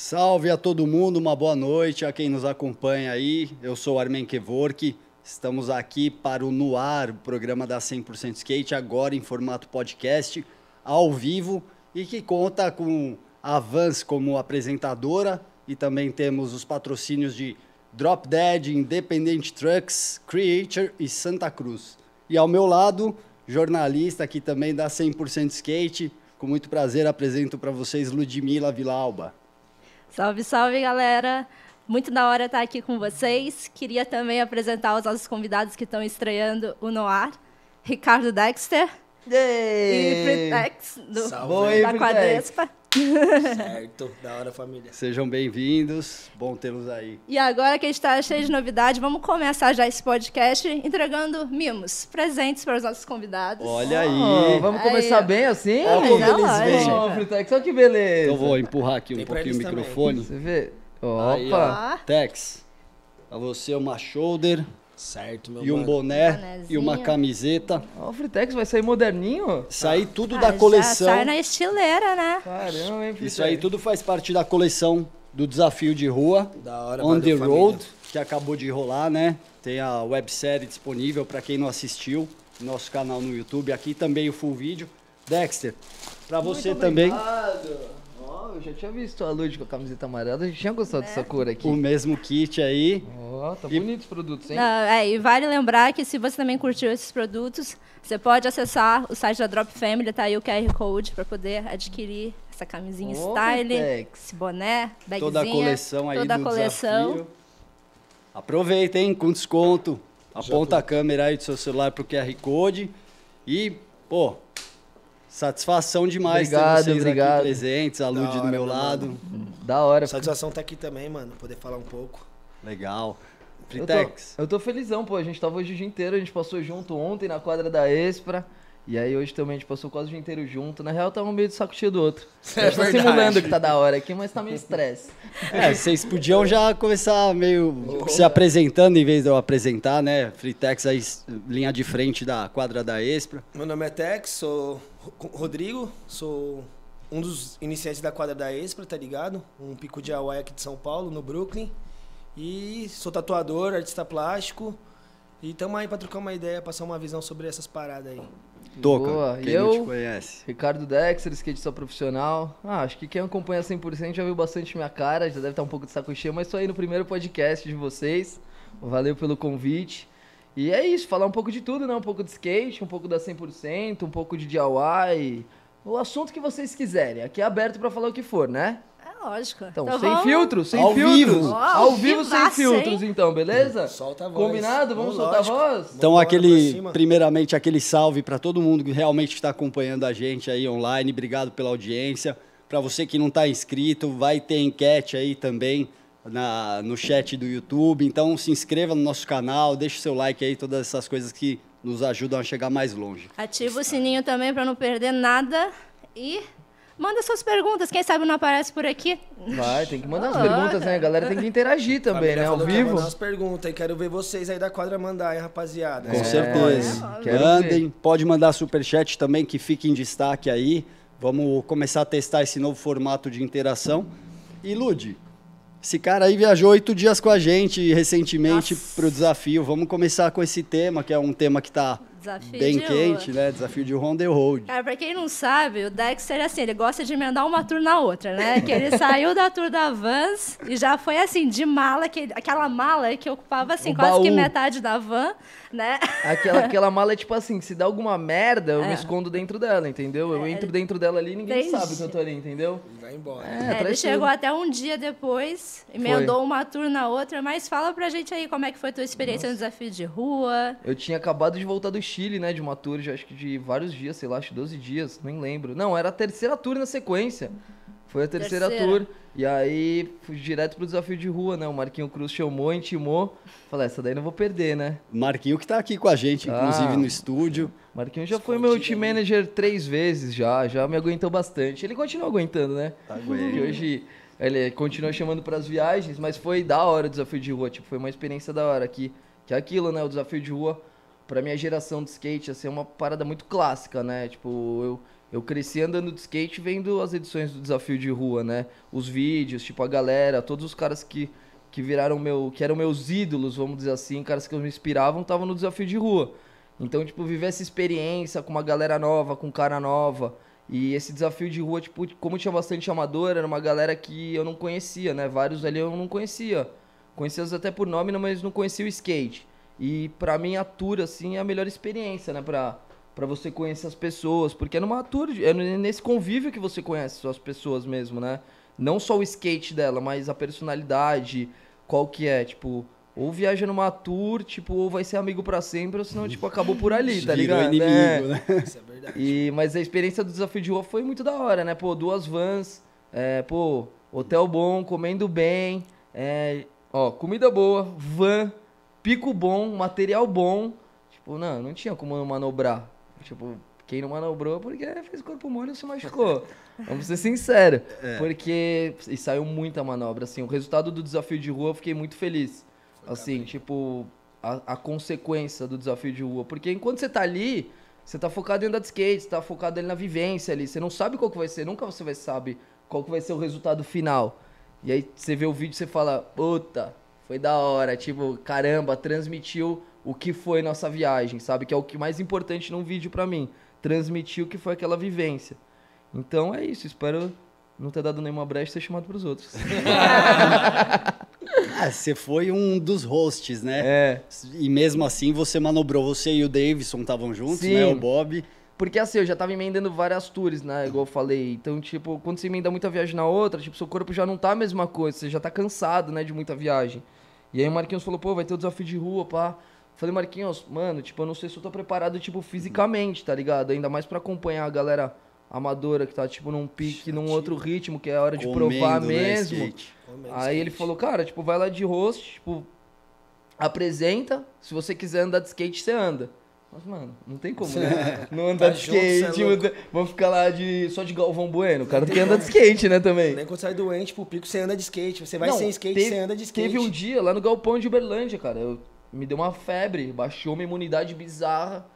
Salve a todo mundo, uma boa noite a quem nos acompanha aí. Eu sou Armen Kevork. Estamos aqui para o Noar, o programa da 100% Skate, agora em formato podcast, ao vivo, e que conta com a Vans como apresentadora e também temos os patrocínios de Drop Dead, Independent Trucks, Creature e Santa Cruz. E ao meu lado, jornalista aqui também da 100% Skate, com muito prazer apresento para vocês Ludmila Vilauba. Salve, salve, galera! Muito da hora estar aqui com vocês. Queria também apresentar os nossos convidados que estão estreando o Noir. Ricardo Dexter e Fritex, do, Salve. da Quadrespa. Certo, da hora família. Sejam bem-vindos, bom tê-los aí. E agora que a gente está cheio de novidade, vamos começar já esse podcast entregando mimos, presentes para os nossos convidados. Olha aí. Oh, vamos Aí, começar bem assim? Mas como eles vêm. Ó, Fritex, olha que beleza. Eu vou empurrar aqui um Tem pouquinho o eles também. microfone. Você vê? Aí, Opa. Ó. Tex, pra você uma shoulder Certo, meu e um boné Bonézinho. e uma camiseta. Ó, o Fritex vai sair moderninho? Isso aí tudo Ah, da Já coleção. sai na estileira, né? Caramba, hein, Fritex? Isso aí tudo faz parte da coleção do desafio de rua Da hora, On the família. Road, que acabou de rolar, né? Tem a websérie disponível para quem não assistiu, no nosso canal no YouTube, aqui também o full vídeo. Dexter, para você Muito também obrigado. Ó, eu já tinha visto a Lud com a camiseta amarela, eu já tinha gostado dessa cor aqui. o mesmo kit aí. Ó, tá E- bonito os produtos, hein? Não, é, e vale lembrar que se você também curtiu esses produtos, você pode acessar o site da Drop Family, tá aí o QR Code para poder adquirir essa camisinha Ô, style, Fritex. esse boné, bagzinha, toda a coleção aí toda a do coleção. desafio. Aproveita, hein, com desconto. Aponta a câmera aí do seu celular pro QR Code e, pô, satisfação demais Obrigado, ter vocês obrigado. aqui presentes, a Lud do meu meu lado. Da hora. Satisfação tá aqui também, mano. Poder falar um pouco. Legal. Eu tô, Fritex, eu tô felizão, pô. A gente tava hoje o dia inteiro, a gente passou junto ontem na quadra da Espra. E aí hoje também a gente passou quase o dia inteiro junto. Na real, tava meio de saco cheio do outro. É a gente tá verdade. simulando que tá da hora aqui, mas tá meio estresse. é, vocês podiam já começar meio se apresentando em vez de eu apresentar, né? Fritex aí, linha de frente da quadra da Espra. Meu nome é Tex, sou Rodrigo, sou um dos iniciantes da quadra da Espra, tá ligado? Um pico de Hawaii aqui de São Paulo, no Brooklyn. E sou tatuador, artista plástico. E tamo aí pra trocar uma ideia, passar uma visão sobre essas paradas aí. Toca, Boa. quem E não te eu, conhece. Ricardo Dexter, skatista profissional. Ah, acho que quem acompanha 100% já viu bastante minha cara, já deve estar um pouco de saco cheio, mas tô aí no primeiro podcast de vocês. Valeu pelo convite. E é isso, falar um pouco de tudo, né? Um pouco de skate, um pouco da 100%, um pouco de DIY. O assunto que vocês quiserem. Aqui é aberto pra falar o que for, né? É lógico. Então, Então sem vamos- filtro, sem Ao filtros. vivo. Ó, Ao vivo, sem vivaço, filtros, hein? então, beleza? Solta a voz. Combinado? Vamos Vamos, soltar a lógico. voz? Então, aquele, primeiramente, aquele salve para todo mundo que realmente está acompanhando a gente aí online. Obrigado pela audiência. Para você que não está inscrito, vai ter enquete aí também na, no chat do YouTube. Então, se inscreva no nosso canal, deixe seu like aí, todas essas coisas que nos ajudam a chegar mais longe. Ativa o sininho também para não perder nada e manda suas perguntas. Quem sabe não aparece por aqui. Vai, tem que mandar as Ah, perguntas, né? A galera tem que interagir também, né? Ao vivo. mandar umas perguntas e quero ver vocês aí da quadra mandar, hein, rapaziada. Com É, certeza. quero Mandem, pode mandar superchat também, que fique em destaque aí. Vamos começar a testar esse novo formato de interação. E, Lud, esse cara aí viajou oito dias com a gente recentemente Nossa. para o desafio. Vamos começar com esse tema, que é um tema que está Desafio bem quente, rua. né? Desafio de On The Road. Cara, pra quem não sabe, o Dexter, assim, ele gosta de emendar uma tour na outra, né? Que ele saiu da tour da Vans e já foi, assim, de mala, que, aquela mala que ocupava, assim, O quase que baú. metade da van, né? Aquela, aquela mala é tipo assim, se dá alguma merda, eu me É. escondo dentro dela, entendeu? Eu entro dentro dela ali e ninguém Entendi. sabe que eu tô ali, entendeu? E vai embora. É, É, ele chegou tudo. até um dia depois, emendou uma tour na outra, mas fala pra gente aí como é que foi a tua experiência no desafio de rua. Eu tinha acabado de voltar do Chile, né, de uma tour, já acho que de vários dias, sei lá, acho que 12 dias, nem lembro. Não, era a terceira tour na sequência. Foi a terceira, Terceira. tour. E aí fui direto pro desafio de rua, né? O Marquinho Cruz chamou, intimou. Falei, essa daí não vou perder, né? Marquinho que tá aqui com a gente, inclusive Ah. no estúdio. Marquinho já foi meu team manager três vezes já, já me aguentou bastante. Ele continua aguentando, né? Aguenta. E hoje ele continua chamando pras viagens, mas foi da hora o desafio de rua, tipo, foi uma experiência da hora aqui. Que é aquilo, né? O desafio de rua, pra minha geração de skate, assim, é uma parada muito clássica, né? Tipo, eu, eu cresci andando de skate vendo as edições do desafio de rua, né? Os vídeos, tipo, a galera, todos os caras que, que viraram meu. que eram meus ídolos, vamos dizer assim, caras que me inspiravam, estavam no desafio de rua. Então, tipo, viver essa experiência com uma galera nova, com cara nova. E esse desafio de rua, tipo, como tinha bastante amador, era uma galera que eu não conhecia, né? Vários ali eu não conhecia. Conhecia até por nome, mas não conhecia o skate. E pra mim a tour, assim, é a melhor experiência, né? Pra, pra você conhecer as pessoas. Porque é numa tour, é nesse convívio que você conhece as pessoas mesmo, né? Não só o skate dela, mas a personalidade, qual que é, tipo... Ou viaja numa tour, tipo, ou vai ser amigo para sempre, ou senão, tipo, acabou por ali, tá Virou ligado? inimigo, É. né? Isso é verdade. E, mas a experiência do desafio de rua foi muito da hora, né? Pô, duas vans, é, pô, hotel bom, comendo bem, é, ó, comida boa, van, pico bom, material bom. Tipo, não, não tinha como não manobrar. Tipo, quem não manobrou é porque fez corpo mole e se machucou. Vamos ser sinceros. Porque. E saiu muita manobra, assim. O resultado do desafio de rua eu fiquei muito feliz. Assim, tipo, a, a consequência do desafio de rua. Porque enquanto você tá ali, você tá focado em andar de skate, você tá focado ali na vivência ali. Você não sabe qual que vai ser, nunca você vai saber qual que vai ser o resultado final. E aí você vê o vídeo e você fala, puta, foi da hora. Tipo, caramba, transmitiu o que foi nossa viagem, sabe? Que é o que mais importante num vídeo pra mim. Transmitir o que foi aquela vivência. Então é isso, espero não ter dado nenhuma brecha e ser chamado pros outros. Ah, você foi um dos hosts, né? é. E mesmo assim você manobrou, você e o Davidson estavam juntos, Sim. né? O Bob. Porque assim, eu já tava emendando várias tours, né? Igual eu falei. Então, tipo, quando você emenda muita viagem na outra, tipo, seu corpo já não tá a mesma coisa, você já tá cansado, né, de muita viagem. E aí o Marquinhos falou, pô, vai ter o desafio de rua, pá. Falei, Marquinhos, mano, tipo, eu não sei se eu tô preparado, tipo, fisicamente, tá ligado? Ainda mais pra acompanhar a galera amadora que tá, tipo, num pique, num outro ritmo, que é a hora de provar comendo, né, mesmo. skate. Aí ele skate. falou, cara, tipo, vai lá de host, tipo, apresenta. Se você quiser andar de skate, você anda. Mas, mano, não tem como, né? Não andar Tá de junto, cê é skate, anda- vamos ficar lá de, só de Galvão Bueno. O cara tem que andar de skate, né, também. Nem quando sai doente pro pico, você anda de skate. Você vai Não, sem skate, teve- você anda de skate. Teve um dia lá no Galpão de Uberlândia, cara. Eu, me deu uma febre, baixou uma imunidade bizarra.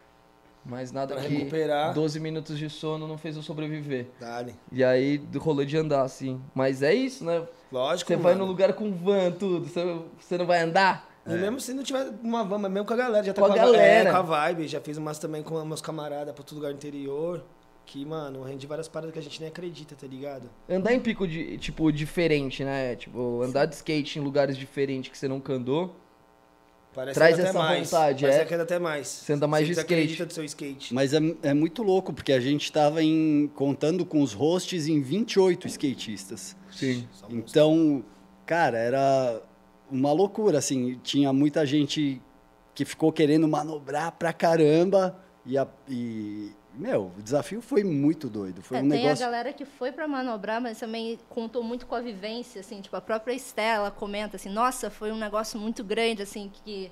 Mas nada Pra que recuperar. 12 minutos de sono não fez eu sobreviver. Dale. E aí rolou de andar, assim. Mas é isso, né? Lógico, Você vai no lugar com van, tudo. Você, não vai andar? E mesmo se não tiver numa van, mas mesmo com a galera, já tá Com com, a a, galera. É, com a vibe. Já fiz umas também com meus camaradas pra todo lugar do interior. Que, mano, rende várias paradas que a gente nem acredita, tá ligado? Andar em pico, de, tipo, diferente, né? Tipo, andar de skate em lugares diferentes que você nunca andou. Parece Traz essa mais. vontade, Parece é? que até mais. Você anda mais de skate. acredita do seu skate. Mas é, é muito louco, porque a gente tava em, contando com os hosts em 28 skatistas. Sim. Então, cara, era uma loucura, assim. Tinha muita gente que ficou querendo manobrar pra caramba. E, a- e, meu, o desafio foi muito doido. Foi É, um tem a negócio. galera que foi pra manobrar, mas também contou muito com a vivência, assim, tipo, a própria Estela comenta assim, nossa, foi um negócio muito grande, assim, que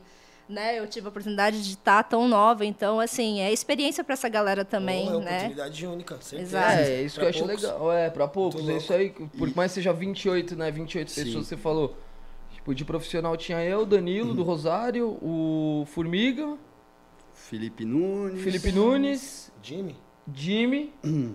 né, eu tive a oportunidade de estar tão nova, então, assim, é experiência pra essa galera também, Pô, é né? oportunidade única, certeza. Exato. É, é isso que Pra eu acho poucos. legal. É, pra poucos. É isso aí. Por mais que seja 28, né? 28 Sim. pessoas, você falou. Tipo, de profissional tinha eu, Danilo, do Rosário, o Formiga, Felipe Nunes. Felipe Nunes, Jimmy? Jimmy.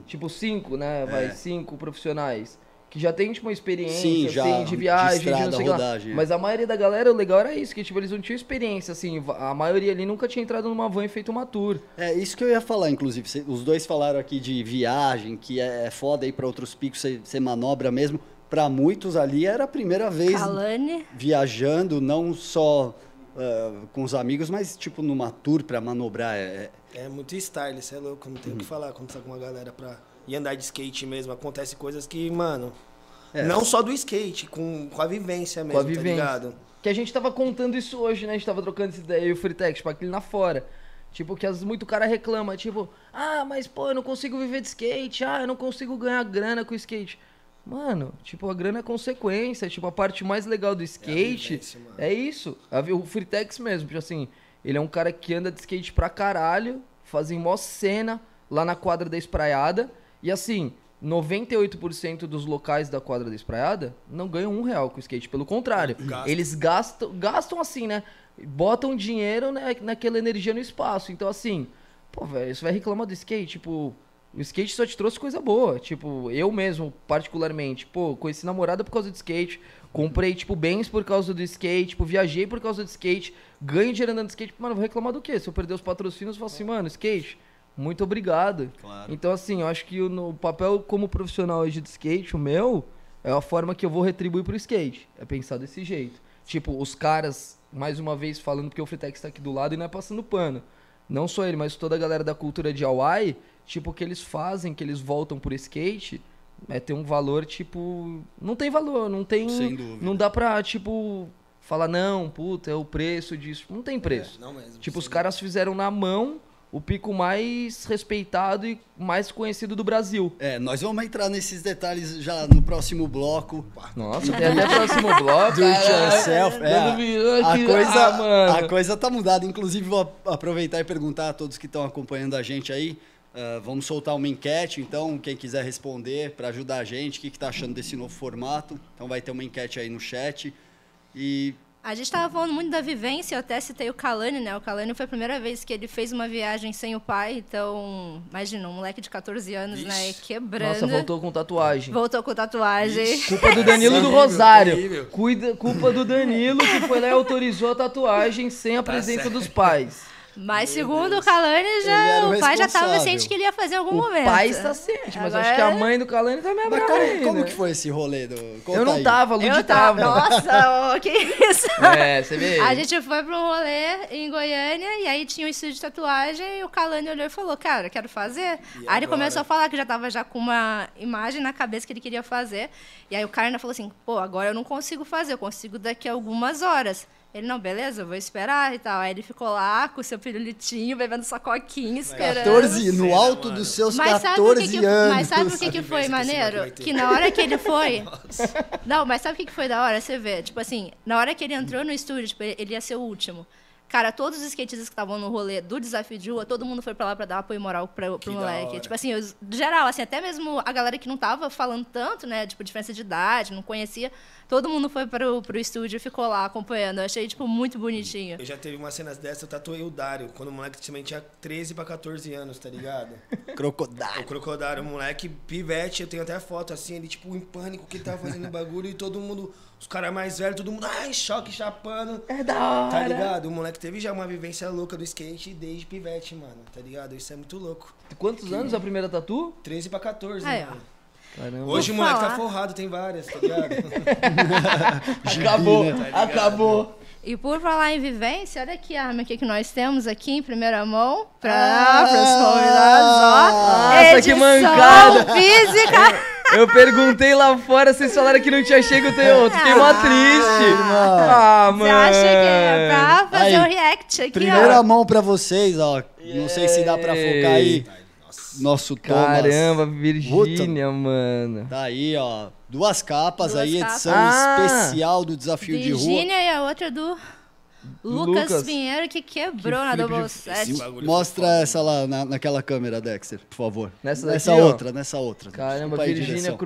tipo, cinco, né? Vai, cinco profissionais. Que já tem, tipo, uma experiência, Sim, já, assim, de viagem, de de, não estrada, lá. rodagem, é. Mas a maioria da galera, o legal era isso, que, tipo, eles não tinham experiência, assim. A maioria ali nunca tinha entrado numa van e feito uma tour. É isso que eu ia falar, inclusive. Cê- Os dois falaram aqui de viagem, que é, é foda ir pra outros picos, você manobra mesmo. Pra muitos ali era a primeira vez Kalane, viajando, não só ah, com os amigos, mas tipo numa tour pra manobrar. É, É muito style, você é louco, não tem Uhum. o que falar quando tá com uma galera pra ir andar de skate mesmo. Acontece coisas que, mano. É. Não só do skate, com, com a vivência mesmo, Com a tá vivência. ligado? Que a gente tava contando isso hoje, né? A gente tava trocando essa ideia, e o Freetech, tipo, aquele lá fora. Tipo, que às vezes muito cara reclama, tipo, ah, mas pô, eu não consigo viver de skate, ah, eu não consigo ganhar grana com skate. Mano, tipo, a grana é consequência, tipo, a parte mais legal do skate vivência, mano. é isso. O Freetex mesmo, tipo assim, ele é um cara que anda de skate pra caralho, fazem mó cena lá na quadra da espraiada, e assim, 98% dos locais da quadra da espraiada não ganham um real com skate, pelo contrário, eles gastam, gastam assim, né? Botam dinheiro né, naquela energia no espaço. Então, assim, pô, velho, você vai reclamar do skate, tipo, o skate só te trouxe coisa boa. Tipo, eu mesmo, particularmente, pô, conheci namorada por causa do skate, comprei, tipo, bens por causa do skate, tipo, viajei por causa do skate, ganho dinheiro andando de skate. Mano, vou reclamar do quê? Se eu perder os patrocínios, eu falo assim, mano, skate, muito obrigado. Claro. Então, assim, eu acho que o no papel como profissional hoje de skate, o meu, é a forma que eu vou retribuir pro skate. É pensar desse jeito. Tipo, os caras, mais uma vez falando porque o Freetex tá aqui do lado e não é passando pano. Não só ele, mas toda a galera da cultura de Hawaii, tipo, o que eles fazem, que eles voltam por skate, é ter um valor, tipo. Não tem valor, não tem. Sem dúvida. Não dá pra, tipo, falar, não, puta, é o preço disso. Não tem preço. É, não mesmo. Tipo, os caras fizeram na mão o pico mais respeitado e mais conhecido do Brasil. É, nós vamos entrar nesses detalhes já no próximo bloco. Nossa, tem até próximo bloco. Do it yourself. É, virou a, coisa, Ah, mano. a coisa tá mudada. Inclusive, vou aproveitar e perguntar a todos que estão acompanhando a gente aí. ah, vamos soltar uma enquete, então, quem quiser responder para ajudar a gente, o que, que tá achando desse novo formato. Então vai ter uma enquete aí no chat. E A gente estava falando muito da vivência, eu até citei o Kalani, né? O Kalani foi a primeira vez que ele fez uma viagem sem o pai, então, imagina, um moleque de 14 anos, né? Ixi. Quebrando. Nossa, voltou com tatuagem. Voltou com tatuagem. Culpa do Danilo do Rosário. Cuida, culpa do Danilo que foi lá e autorizou a tatuagem sem a Tá presença certo. dos pais. Mas segundo o Kalani, Ele já, o o pai já estava ciente que ele ia fazer em algum O momento. pai está ciente, mas Agora- acho que a mãe do Calani tá meio Mas brava como, como que foi esse rolê? Do, conta Eu não aí. tava, a Ludi Eu tava. Nossa, que isso? É, você vê? A gente foi pra um rolê em Goiânia e aí tinha um estúdio de tatuagem e o Kalani olhou e falou, cara, quero fazer. E aí ele agora? começou a falar que já tava já com uma imagem na cabeça que ele queria fazer. E aí o cara ainda falou assim, pô, agora eu não consigo fazer, eu consigo daqui a algumas horas. Ele, não, beleza, eu vou esperar e tal. Aí ele ficou lá com o seu pirulitinho, bebendo sua coquinha, esperando. 14, no Cena, alto dos seus Mas sabe, o 14 que que, anos. mas sabe o que, que foi que maneiro? Que na hora que ele foi. Não, mas sabe o que, que foi da hora? Você vê, tipo assim, na hora que ele entrou no estúdio, tipo, ele ia ser o último. Cara, todos os skatistas que estavam no rolê do desafio de rua, todo mundo foi pra lá pra dar apoio moral pra, pro moleque. Tipo assim, os- geral, assim, até mesmo a galera que não tava falando tanto, né? Tipo, diferença de idade, não conhecia. Todo mundo foi pro, pro estúdio e ficou lá acompanhando. Eu achei, tipo, muito bonitinho. Eu já teve umas cenas dessas, eu tatuei o Dário, quando o moleque também tinha 13 pra 14 anos, tá ligado? O Crocodile. Crocodile, o moleque pivete, eu tenho até foto assim, ele tipo em pânico que ele tava fazendo o bagulho e todo mundo, os caras mais velhos, todo mundo, ai, choque, chapando. É da hora. Tá ligado? O moleque teve já uma vivência louca do skate desde pivete, mano, tá ligado? Isso é muito louco. Quantos anos a primeira tatu? 13 pra 14, Aí, ó. Caramba. Hoje o moleque tá forrado, tem várias, tá ligado? acabou, né? Tá ligado? acabou. E por falar em vivência, olha aqui a arma aqui que nós temos aqui em primeira mão para Ah! os convidados, ó. Nossa, que Edição mancada. física. Eu perguntei lá fora, vocês falaram que não tinha chego, eu tenho outro. Fiquei mó triste. mano. Ah, Você mano. acha que é pra fazer Aí, o react aqui, Primeira ó. mão pra vocês, ó. Não sei se dá pra focar aí. Nosso Thomas. Caramba, Virgínia, mano. Tá aí, ó. Duas capas Duas aí, capas. edição Ah! especial do Desafio de Rua. Virgínia e a outra do Lucas, Lucas. Pinheiro, que quebrou Que na Double de- Set. Esse bagulho Mostra foi foda, essa lá na, naquela câmera, Dexter, por favor. Nessa nessa daqui, ó. outra, nessa outra. Caramba, Virgínia, direção.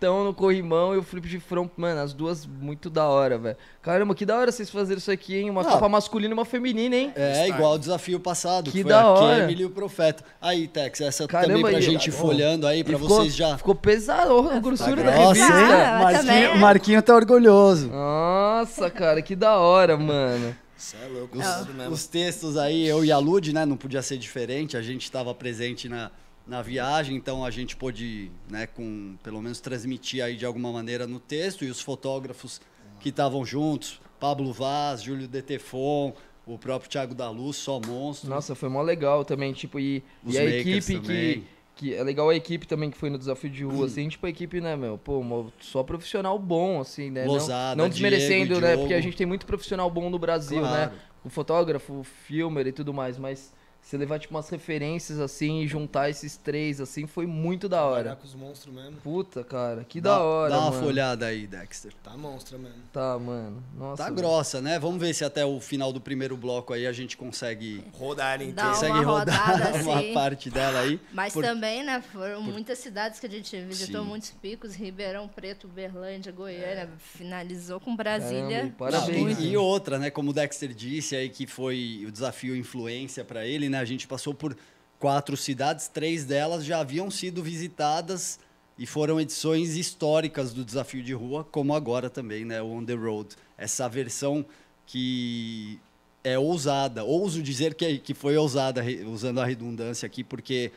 No corrimão e o flip de front. Mano, as duas muito da hora, velho. Caramba, que da hora vocês fazerem isso aqui, hein? Uma Ah. capa masculina e uma feminina, hein? É, Style. igual o desafio passado, Que que foi da a hora. Kemily e o Profeta. Aí, Tex, essa Caramba, também pra e- gente ó, folhando aí, pra ficou- vocês já... Ficou pesado a grossura da grossa, revista. hein? Ah, Marquinho, também é. Marquinho tá orgulhoso. Nossa, cara, que da hora, mano. Você é louco, Os, mesmo. os textos aí, eu e a Lud, né? Não podia ser diferente. A gente estava presente na, na viagem, então a gente pôde, né, com pelo menos transmitir aí de alguma maneira no texto. E os fotógrafos que estavam juntos, Pablo Vaz, Júlio Detefon, o próprio Thiago da Luz, só monstro. Nossa, foi mó legal também, tipo, e, Os e a equipe que, também. que. É legal a equipe também que foi no desafio de rua, assim, tipo, a equipe, né, meu, pô, só profissional bom, assim, né? Lozada, não, não desmerecendo, Diego, né? Diogo. Porque a gente tem muito profissional bom no Brasil, né? Claro. O fotógrafo, o filmer e tudo mais, mas você levar, tipo, umas referências assim e juntar esses três, assim, foi muito da hora. com os monstros mesmo. Puta, cara, que Dá- da hora. Dá uma mano. folhada aí, Dexter. Tá monstro mesmo. Tá, mano. Nossa. Tá velho. grossa, né? Vamos ver se até o final do primeiro bloco aí a gente consegue, Rodar Dá inteiro. consegue rodar rodada, uma assim. parte dela aí. Mas Por- também, né, foram muitas cidades que a gente visitou, Sim. muitos picos, Ribeirão Preto, Berlândia, Goiânia, finalizou com Caramba, Brasília. e parabéns, Não, e, e outra, né? Como o Dexter disse aí que foi o desafio influência pra ele, né? A gente passou por quatro cidades, três delas já haviam sido visitadas e foram edições históricas do desafio de rua, como agora também, né, o On the Road. Essa versão que é ousada, ouso dizer que, que foi ousada, usando a redundância aqui, porque,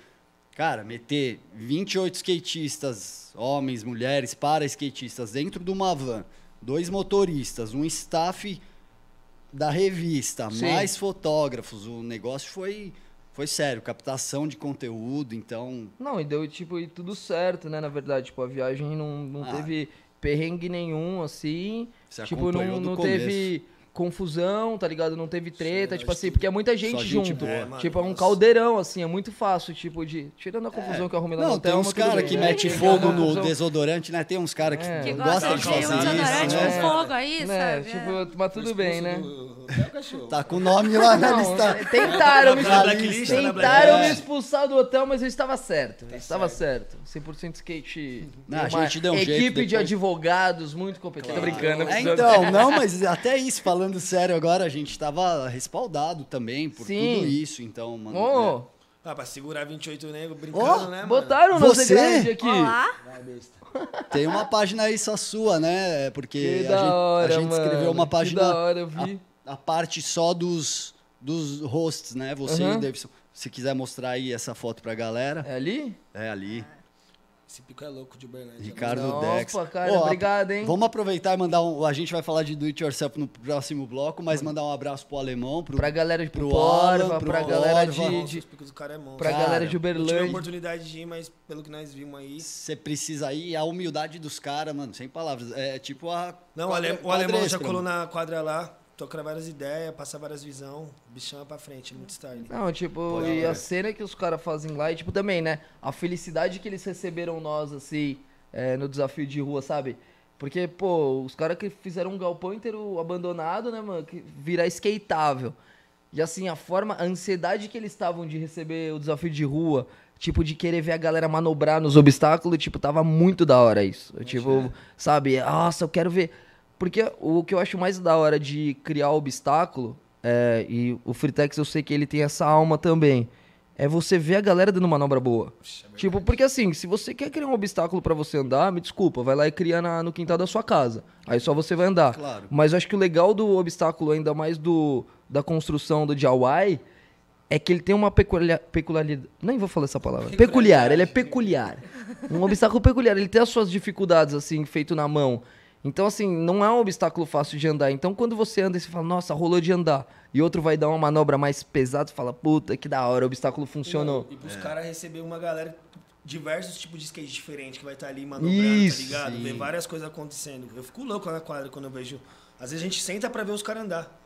cara, meter 28 skatistas, homens, mulheres, para skatistas, dentro de uma van, dois motoristas, um staff da revista, Sim. mais fotógrafos, o negócio foi foi sério, captação de conteúdo, então. Não, e deu, tipo, e tudo certo, né? Na verdade, tipo, a viagem não, não Ah. teve perrengue nenhum, assim. Você tipo, não, não começo. teve confusão, tá ligado? Não teve treta, Sim, tipo assim, que porque é muita gente, gente junto. boa. É, mano, tipo, é um nossa. caldeirão, assim, é muito fácil, tipo, de. Tirando a confusão que eu arrumei lá Não, tem uns caras que né? metem Tem fogo no desodorante, né? Tem uns caras que É. Que gostam gosta de fazer um desodorante isso, com né? fogo aí, Né, sabe? tipo, mas tudo bem, né? Até o cachorro. Tá com o nome lá na lista. tentaram me Tentaram me expulsar do hotel, mas eu estava certo. Tá eu estava certo. 100% skate. Não, a gente deu um equipe de advogados muito competente. Tô brincando. É, então, não, mas até isso, falando sério agora, a gente tava respaldado também por Sim. tudo isso, então, mano. Ô, né? Ah, pra segurar 28 negros brincando, Ó, né, mano? botaram no Você? Aqui. Olá. Vai, besta. Tem uma página aí só sua, né? Porque Que a, da gente, hora, a gente escreveu mano, uma que página. da hora, eu vi. A, a parte só dos, dos hosts, né? Você e Aham. o Davidson. Se quiser mostrar aí essa foto pra galera. É ali? É ali. Esse pico é louco de Uberlândia. Ricardo Nossa, Dex. cara, Ó, a- obrigado, hein? Vamos aproveitar e mandar um. A gente vai falar de do it yourself no próximo bloco, mas mandar um abraço pro alemão, pro, Pra galera de pro Porva, Alan, pro pra galera Porva. de, Nossa, de- os picos do cara é monstro. pra Cara, galera de Não tive a Uberlândia. oportunidade de ir, mas pelo que nós vimos aí... Você precisa ir, a humildade dos caras, mano, sem palavras. É tipo a. Não, o, quadra- o alemão já colou na quadra lá, toca várias ideias, passa várias visão, bichão é pra frente, muito style. Não, tipo, Pode e crer. a cena que os caras fazem lá, e tipo, também, né? A felicidade que eles receberam nós, assim, é, no desafio de rua, sabe? Porque, pô, os caras que fizeram um galpão inteiro abandonado, né, mano? Que virar skateável. E assim, a forma, a ansiedade que eles estavam de receber o desafio de rua, tipo, de querer ver a galera manobrar nos obstáculos, tipo, tava muito da hora isso. Eu, tipo, sabe, nossa, eu quero ver. Porque o que eu acho mais da hora de criar obstáculo, é, e o Fritex eu sei que ele tem essa alma também, é você ver a galera dando manobra boa. Tipo, porque assim, se você quer criar um obstáculo pra você andar, me desculpa, vai lá e cria na- no quintal da sua casa. Aí só você vai andar. Claro. Mas eu acho que o legal do obstáculo, ainda mais do da construção do DIY, é que ele tem uma peculiar, peculiaridade. Nem vou falar essa palavra. Peculiar, ele é peculiar. Um obstáculo peculiar. Ele tem as suas dificuldades, assim, feito na mão. Então, assim, não é um obstáculo fácil de andar. Então, quando você anda e você fala, nossa, rolou de andar, e outro vai dar uma manobra mais pesada, fala, puta, que da hora, o obstáculo funcionou. E pros caras receber uma galera, diversos tipos de skate diferentes que vai estar ali manobrando, Isso, tá ligado? sim. Ver várias coisas acontecendo. Eu fico louco na quadra quando eu vejo. Às vezes a gente senta pra ver os caras andar.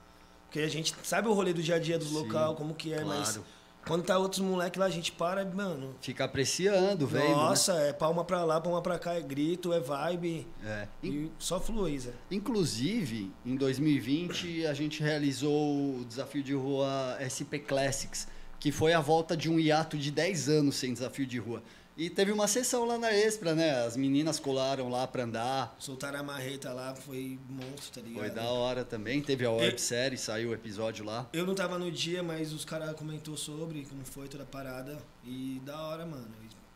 Porque a gente sabe o rolê do dia a dia dos local, como que é, mas claro. Quando tá outros moleques lá, a gente para, mano. Fica apreciando, velho. Nossa, é palma pra lá, palma pra cá, é grito, é vibe. É. E só flui, Zé. Inclusive, em 2020, a gente realizou o desafio de rua SP Classics, que foi a volta de um hiato de 10 anos sem desafio de rua. E teve uma sessão lá na Expra, né? As meninas colaram lá pra andar. Soltaram a marreta lá, foi monstro, tá ligado? Foi da hora também. Teve a websérie, saiu o episódio lá. Eu não tava no dia, mas os caras comentou sobre como foi toda a parada. E da hora, mano.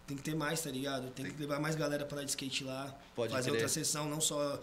Tem que ter mais, tá ligado? Tem que levar mais galera pra andar de skate lá. Pode fazer crer. outra sessão, não só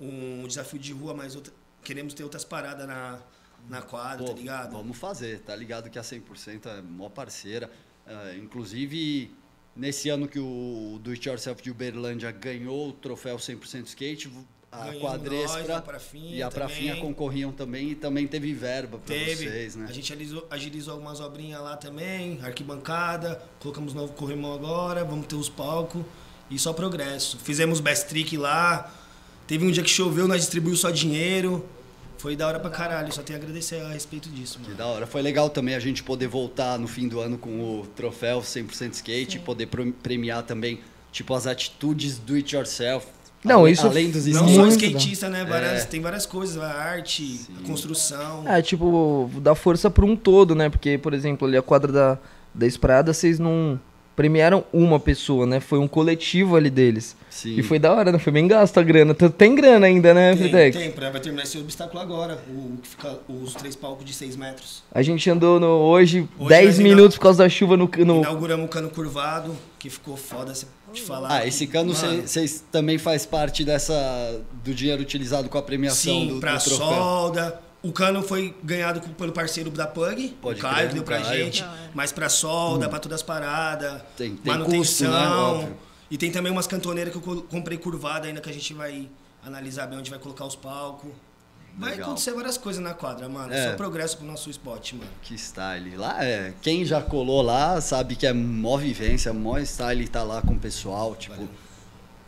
um desafio de rua, mas outra... queremos ter outras paradas na, na quadra, Pô, tá ligado? Vamos fazer, tá ligado que a 100% é mó parceira. Ah, inclusive, nesse ano que o Do It Yourself de Uberlândia ganhou o troféu 100% skate, a Ganhamos quadrestra nós, a Prafinha e a Prafinha também. concorriam também e também teve verba para vocês, né? A gente agilizou, agilizou algumas obrinhas lá também, arquibancada, colocamos novo corrimão agora, vamos ter os palcos e só progresso. Fizemos best trick lá, teve um dia que choveu, nós distribuímos só dinheiro. Foi da hora pra caralho, só tenho a agradecer a respeito disso, Que mano. da hora. Foi legal também a gente poder voltar no fim do ano com o troféu 100% skate, poder pro- premiar também, tipo, as atitudes do it yourself. Não, além, isso além dos Não só skatista, né? Várias, É. Tem várias coisas, a arte, a construção. É, tipo, dá força pra um todo, né? Porque, por exemplo, ali a quadra da, da espraiada, vocês não, premiaram uma pessoa, né? Foi um coletivo ali deles. Sim. E foi da hora, né? Foi bem gasto a grana. Tem grana ainda, né, Tem, Fritex? tem, pra- vai terminar esse obstáculo agora. O que fica os três palcos de 6 metros. A gente andou no, hoje, Hoje 10 nós minutos por causa da chuva no... no... Inauguramos o cano curvado, que ficou foda se te falar. Ah, esse cano vocês também faz parte dessa do dinheiro utilizado com a premiação Sim, do, pra do troféu. solda. O cano foi ganhado com- pelo parceiro da Pug, Pode o Caio, crer, que deu o pra Caio. Hum. gente. Mas pra solda, pra todas as paradas, Tem- tem manutenção. custo, né? E tem também umas cantoneiras que eu co- comprei curvada ainda, que a gente vai analisar bem onde vai colocar os palcos. Vai Legal. acontecer várias coisas na quadra, mano. É. Só progresso pro nosso esporte, mano. Que style. Lá é. Quem já colou lá sabe que é mó vivência, mó style tá lá com o pessoal. Tipo, Valeu.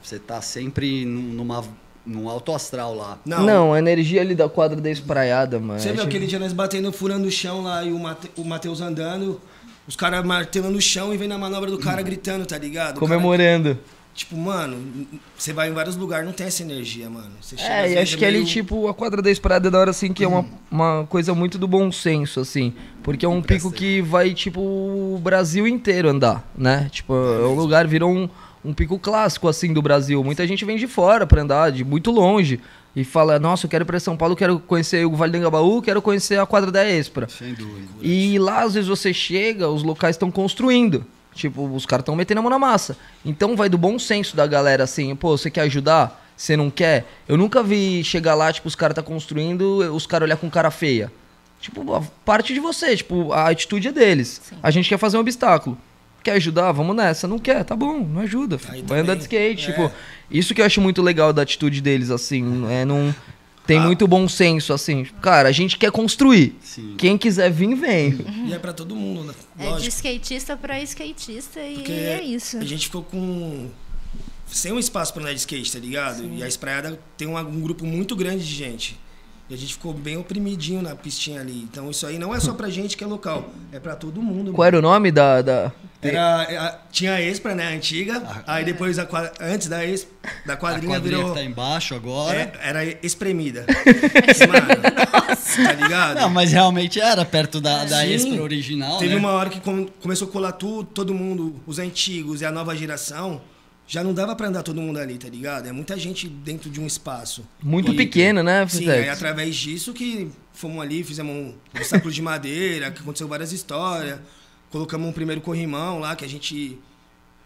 você tá sempre num- numa, num alto astral lá. Não, a energia ali da quadra da espraiada, mano. Você é viu tipo- aquele dia nós batendo, furando o chão lá e o, Mate, o Matheus andando, os caras martelando o chão e vem na manobra do cara gritando, tá ligado? O cara- Comemorando. tipo, mano, você vai em vários lugares, não tem essa energia, mano. Você chega, às É, e acho que ali, meio- tipo, a quadra da espraiada é da hora, assim, que é uma, uma coisa muito do bom senso, assim. Porque é um pico que vai, tipo, o Brasil inteiro andar, né? Tipo, é um lugar, virou um, um pico clássico, assim, do Brasil. Muita gente vem de fora pra andar, de muito longe. E fala, nossa, eu quero ir pra São Paulo, quero conhecer o Vale do Engabaú, quero conhecer a quadra da Espra. Sem dúvida. E lá, às vezes, você chega, os locais estão construindo. Tipo, os caras estão metendo a mão na massa. Então vai do bom senso da galera, assim, pô, você quer ajudar? Você não quer? Eu nunca vi chegar lá, tipo, os caras tá construindo, os caras olhar com cara feia. Tipo, parte de você, tipo, a atitude é deles. A gente quer fazer um obstáculo. Quer ajudar? Vamos nessa. Não quer? Tá bom, não ajuda. Aí Vai andar de skate. é. Tipo, isso que eu acho muito legal da atitude deles, assim. É, não, tem Ah. muito bom senso, assim. Cara, a gente quer construir. Sim. Quem quiser vir, vem. E é pra todo mundo, né? É de Lógico. skatista pra skatista e Porque é isso. a gente ficou com. Sem um espaço pra andar de skate, tá ligado? E a espraiada tem um, um grupo muito grande de gente. E a gente ficou bem oprimidinho na pistinha ali. Então isso aí não é só pra gente que é local, é pra todo mundo. Qual era o nome da. da... Era, a- tinha a Expra, né, a antiga. aí depois, a, quadra- antes da, ex, da A quadrinha, quadrinha virou. que tá embaixo agora. é, era espremida. Mano, tá ligado? Não, mas realmente era perto da, da Sim. Expra original, Teve né? uma hora que com- começou a colar tudo, todo mundo, os antigos e a nova geração. Já não dava pra andar todo mundo ali, tá ligado? É muita gente dentro de um espaço. Muito E- pequeno, né, Sim, aí através disso que fomos ali, fizemos um obstáculo de madeira, que aconteceu várias histórias. Colocamos um primeiro corrimão lá que a gente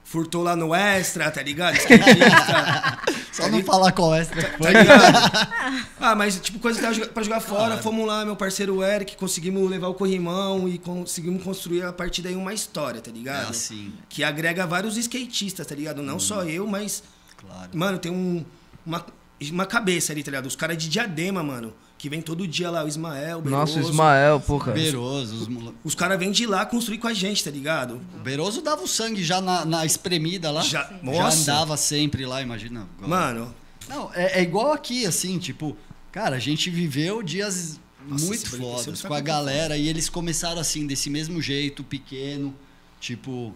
furtou lá no extra, tá ligado? Só não falar qual extra Tá foi. ligado? ah, mas tipo, coisa que pra jogar fora, fomos lá, meu parceiro Eric, conseguimos levar o corrimão e conseguimos construir a partir daí uma história, tá ligado? assim, Que agrega vários skatistas, tá ligado? Não só eu, mas, claro. mano, tem um, uma, uma cabeça ali, tá ligado? Os caras de diadema, mano, que vem todo dia lá, o Ismael, o Nossa, o Beroso. Ismael, pô, cara. Beroso, os Os caras vêm de lá construir com a gente, tá ligado? o Beroso dava o sangue já na, na espremida lá. Já- já andava sempre lá, imagina. agora. Mano, Não, é, é igual aqui, assim, tipo, cara, a gente viveu dias Nossa, muito fodas com a galera e eles começaram assim, desse mesmo jeito, pequeno, tipo,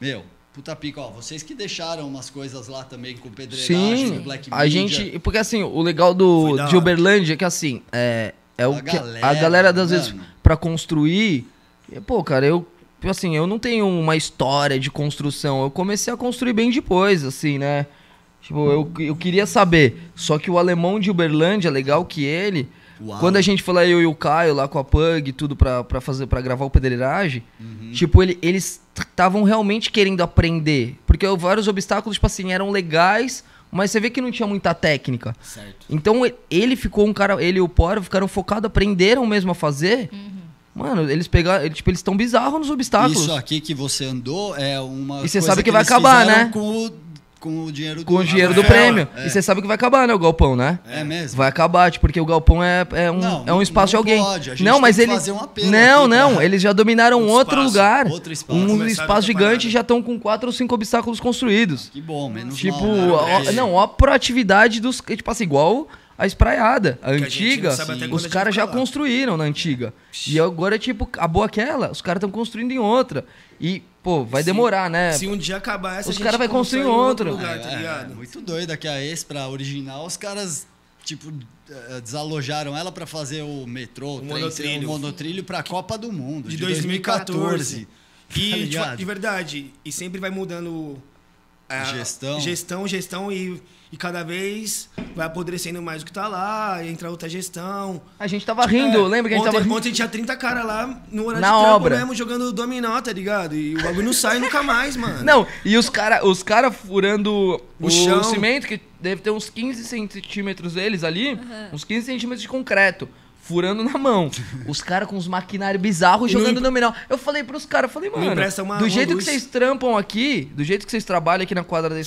meu, puta pica, ó, vocês que deixaram umas coisas lá também com pedreiragem, Sim, com Black a Media. gente. Porque assim, o legal do, de. Uberlândia é que assim, é, é o A que galera, a galera, das vezes, mano. pra construir. é, Pô, cara, eu. Assim, eu não tenho uma história de construção. Eu comecei a construir bem depois, assim, né? Tipo, eu, eu queria saber. Só que o alemão de Uberlândia, legal que ele. Uau. Quando a gente foi lá, eu e o Caio, lá com a Pug e tudo pra, pra, fazer, pra gravar o Pedreiragem, Uhum. tipo, ele- eles estavam realmente querendo aprender. Porque vários obstáculos, tipo assim, eram legais, mas você vê que não tinha muita técnica. certo. Então ele ficou um cara, ele e o Poro ficaram focados, aprenderam mesmo a fazer. Mano, eles pegaram, eles, tipo, eles estão bizarros nos obstáculos. Isso aqui que você andou é uma E você sabe que vai eles acabar, né? Com o, com o dinheiro do... com o dinheiro do É, prêmio. é. E você sabe que vai acabar, né, o galpão, né? É mesmo? Vai acabar, tipo, porque o galpão é, é, um, Não, é um espaço não de alguém. pode, a gente não, mas que ele. fazer um apelo não, aqui não, pra- eles já dominaram Um outro espaço, lugar. outro espaço. Um Começaram espaço gigante e já estão com quatro ou cinco obstáculos construídos. Que bom, menos Tipo, mal, né? ó, não, ó a proatividade dos. Tipo assim, igual a espraiada. A antiga, a os caras já lá. construíram na antiga. E agora, tipo, acabou aquela, os caras estão construindo em outra. E, pô, vai Se- demorar, né? Se um dia acabar essa, Os a gente cara vai construir em outro. lugar, É, tá é, ligado? muito doido que a Expra original, os caras, tipo, eh, desalojaram ela pra fazer o metrô, o, trem, monotrilho. o monotrilho pra Copa do Mundo, De de, 2014. 2014. E, Tá tipo, de verdade, e sempre vai mudando a Gestão. gestão, gestão e, e cada vez vai apodrecendo mais o que tá lá, entra outra gestão. A gente tava rindo, É, lembra que a gente ontem, tava rindo? Ontem tinha 30 caras lá no horário Na de obra. mesmo, jogando dominó, tá ligado? E o bagulho não sai nunca mais, mano. Não, e os cara, os cara furando o, O chão. cimento, que deve ter uns 15 centímetros eles ali, uns 15 centímetros de concreto. Furando na mão. Os caras com os maquinários bizarros não jogando empre- dominó. Eu falei pros caras, eu falei, mano, uma- do uma jeito que vocês trampam aqui, do jeito que vocês trabalham aqui na quadra da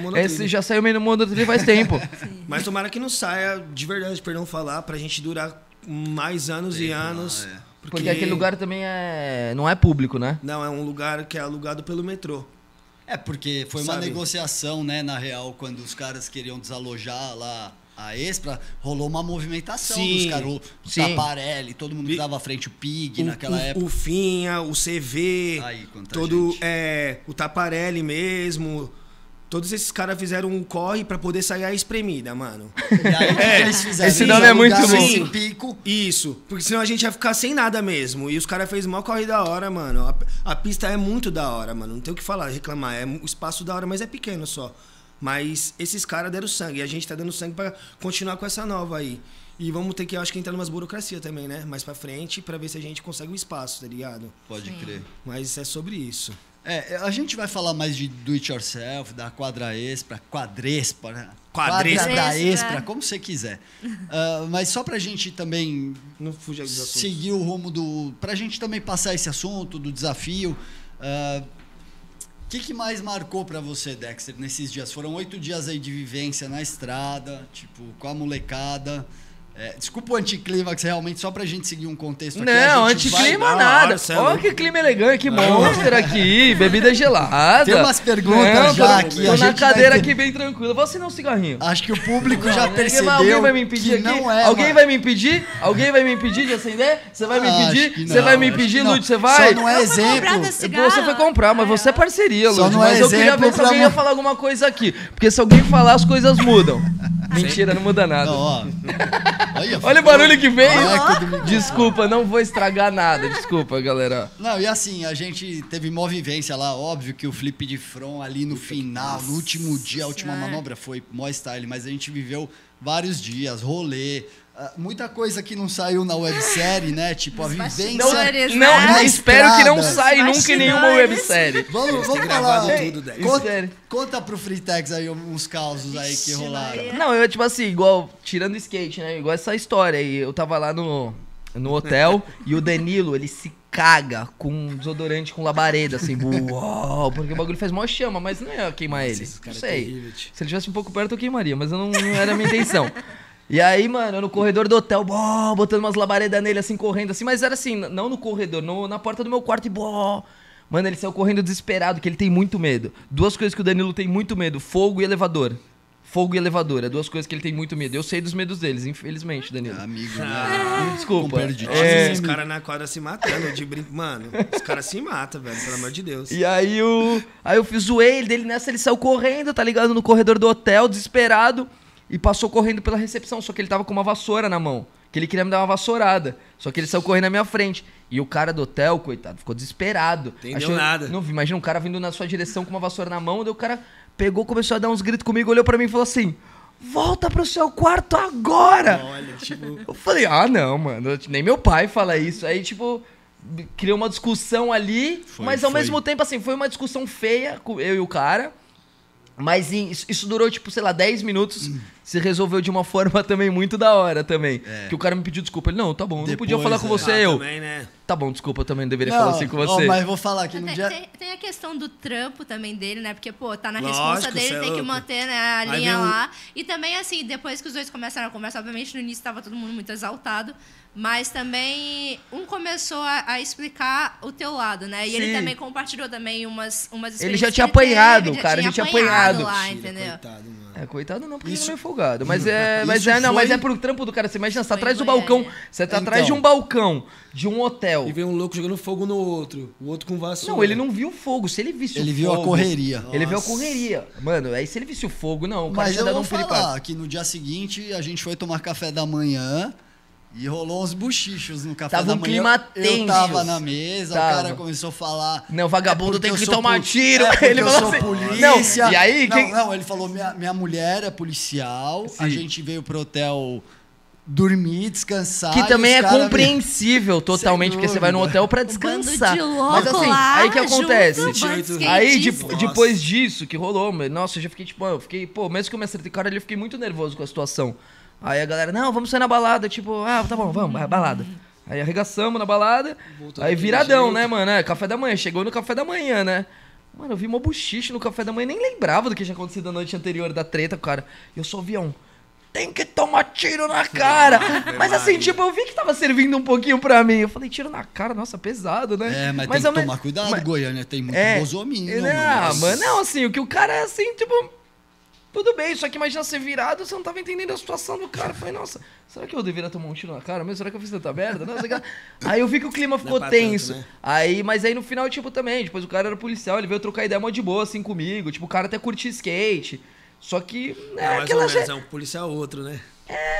monotrilho. esse já saiu meio no mundo faz tempo. Mas tomara que não saia, de verdade, perdão falar, pra gente durar mais anos e anos. é. Porque aquele lugar também é. não é público, né? Não, é um lugar que é alugado pelo metrô. É, porque foi uma Sabe? negociação, né, na real, quando os caras queriam desalojar lá a Expra, rolou uma movimentação Sim, dos caras, o. Taparelli, todo mundo dava frente, o Pig o, naquela o, época. o Finha, o CV, Aí, todo é, o Taparelli mesmo. Todos esses caras fizeram um corre pra poder sair a espremida, mano. E aí, que eles fizeram? esse nome é muito bom. esse pico. Isso, porque senão a gente ia ficar sem nada mesmo. E os caras fez mó corre da hora, mano. A, a pista é muito da hora, mano. Não tem o que falar, reclamar. É o espaço da hora, mas é pequeno só. Mas esses caras deram sangue. E a gente tá dando sangue pra continuar com essa nova aí. E vamos ter que, acho que, entrar numas burocracia também, né? Mais pra frente, pra ver se a gente consegue um espaço, tá ligado? Pode crer. Mas é sobre isso. É, a gente vai falar mais de do it yourself, da quadra expra, quadrespa, né? Quadrespa. Quadra expra, como você quiser. Ah, mas só pra gente também Não fuja dos assuntos. seguir o rumo do. Pra gente também passar esse assunto do desafio. O que, que mais marcou pra você, Dexter, nesses dias? Foram oito dias aí de vivência na estrada, tipo, com a molecada. É, desculpa o anticlímax, realmente, só pra gente seguir um contexto aqui. Não, a gente vai- anticlima Da nada. é Olha louco. que clima elegante, que monster aqui, bebida gelada. Tem umas perguntas Não, já tô- aqui, Tô a na gente vai cadeira ter- aqui bem tranquilo. Vou assinar um cigarrinho. Acho que o público já Ninguém percebeu vai- alguém vai me impedir aqui? não é. alguém vai me impedir? Alguém vai me impedir de acender? Você vai me impedir? Você não, vai me impedir, não. Lúcio? Você vai? Só não é exemplo. Você foi comprar, mas você é parceria, não é Mas eu queria exemplo ver se alguém ia falar alguma coisa aqui. Porque se alguém falar, as coisas mudam. Mentira, não muda nada. Não, ó. Olha, Olha o barulho que veio. Desculpa, não vou estragar nada. Desculpa, galera. Não, e assim, a gente teve mó vivência lá, óbvio que o flip de front ali no final, no último dia, a última manobra foi mó style, mas a gente viveu vários dias, rolê, ah, muita coisa que não saiu na websérie, né? Tipo, a vivência... Não, né? Na espero que não saia nunca em nenhuma websérie. Vamos, vamos falar. tudo, Dex. conta, conta pro Freetex aí uns causos aí que rolaram. Não, eu, tipo assim, igual, tirando skate, né? Igual essa história aí. Eu tava lá no, no hotel e o Danilo, ele se caga com desodorante com labareda, assim, uau, porque o bagulho faz mó chama, mas não ia queimar ele. Não é sei. terrível, tio. Se ele tivesse um pouco perto, eu queimaria, mas eu não, não era a minha intenção. E aí, mano, eu no corredor do hotel, bó, botando umas labaredas nele, assim, correndo, assim, mas era assim, não no corredor, no- na porta do meu quarto e bó. Mano, ele saiu correndo desesperado, que ele tem muito medo. Duas coisas que o Danilo tem muito medo: fogo e elevador. Fogo e elevador, é duas coisas que ele tem muito medo. Eu sei dos medos deles, infelizmente, Danilo. Amigo, né? Me Desculpa. É, esses caras na quadra se matando de brinco. Mano, os caras se matam, velho, pelo amor de Deus. E aí o. Aí eu fiz zoei ele dele nessa, ele saiu correndo, tá ligado? No corredor do hotel, desesperado, e passou correndo pela recepção, só que ele tava com uma vassoura na mão. Que ele queria me dar uma vassourada. Só que ele saiu correndo na minha frente. E o cara do hotel, coitado, ficou desesperado. Entendeu nada. Não, imagina um cara vindo na sua direção com uma vassoura na mão, daí o cara pegou, começou a dar uns gritos comigo, olhou pra mim e falou assim: Volta pro seu quarto agora! Olha, tipo. Eu falei, ah, não, mano. Nem meu pai fala isso. Aí, tipo, criou uma discussão ali, Foi, mas ao foi. mesmo tempo, assim, foi uma discussão feia com eu e o cara. Mas em- isso, isso durou, tipo, sei lá, 10 minutos. Se resolveu de uma forma também muito da hora também. É. Que o cara me pediu desculpa. Ele, não, tá bom, eu não podia Depois, falar com é. você, Ah, eu. Também, né? Tá bom, desculpa, eu também deveria Não, falar assim com ó, você. mas vou falar que no Tem, dia... tem- tem a questão do trampo também dele, né? Porque, pô, tá na Lógico, responsa dele, é tem que manter né, a Aí linha vem um- lá. E também, assim, depois que os dois começaram a conversar, obviamente no início tava todo mundo muito exaltado. Mas também um começou a, a explicar o teu lado, né? E ele Sim. também compartilhou também umas, umas Ele já tinha ele teve, apanhado, já cara, tinha ele tinha apanhado. lá, Tira, entendeu? Coitado, mano. É, coitado não, porque Isso- ele não é folgado. Mas é, mas é, não, foi- mas é pro trampo do cara. Você imagina, você tá Foi atrás do balcão. Você tá atrás de Então. um balcão, de um hotel. E vem um louco jogando fogo no outro. O outro com vassoura. Não, ele não viu fogo. Se ele visse Ele o viu a fogo, correria. Ele viu a Nossa. correria. Mano, aí se ele visse o fogo, não, o cara Mas eu vou um falar que no dia seguinte a gente foi tomar café da manhã. E rolou uns buchichos no café Tava da um manhã. clima Eu tenso. tava na mesa, Tava. o cara começou a falar. Não, vagabundo "É tem que eu tomar pol- tiro." É Ele eu falou sou assim. polícia. Não, e aí, Não, quem- não, ele falou: minha, minha mulher é policial, a Sim. gente veio pro hotel dormir, descansar. Que também é cara me- compreensível totalmente, porque você vai no hotel pra Um bando descansar. de louco Mas assim, lá, aí que acontece? junto, Aí, de- depois disso, que rolou, nossa, eu já fiquei, tipo, eu fiquei, pô, mesmo que eu me acertei com o cara eu fiquei muito nervoso com a situação. Aí a galera, não, vamos sair na balada, tipo, ah, tá bom, vamos, é balada. Aí arregaçamos na balada, Voltou aí viradão, jeito. né, mano, é, café da manhã, chegou no café da manhã, né. Mano, eu vi uma buchiche no café da manhã, nem lembrava do que tinha acontecido na noite anterior, da treta, cara. Eu só via um, tem que tomar tiro na cara. Mas assim, tipo, eu vi que tava servindo um pouquinho pra mim. Eu falei, tiro na cara, nossa, pesado, né? É, mas, tem ao que me- tomar cuidado, mas- Goiânia. Tem muito é, bozominho. Não, mano, não, assim, o que o cara é assim, tipo. Tudo bem, só que imagina ser virado, você não tava entendendo a situação do cara. Eu falei, nossa, será que eu deveria tomar um tiro na cara mesmo? Será que eu fiz tanta merda? Não, lá. aí eu vi que o clima ficou pra tanto, tenso. né? Aí, mas aí no final, tipo, também, depois o cara era policial, ele veio trocar ideia mó de boa, assim, comigo. Tipo, o cara até curtia skate. Só que, né, É, mais aquela ou menos, é um policial outro, né?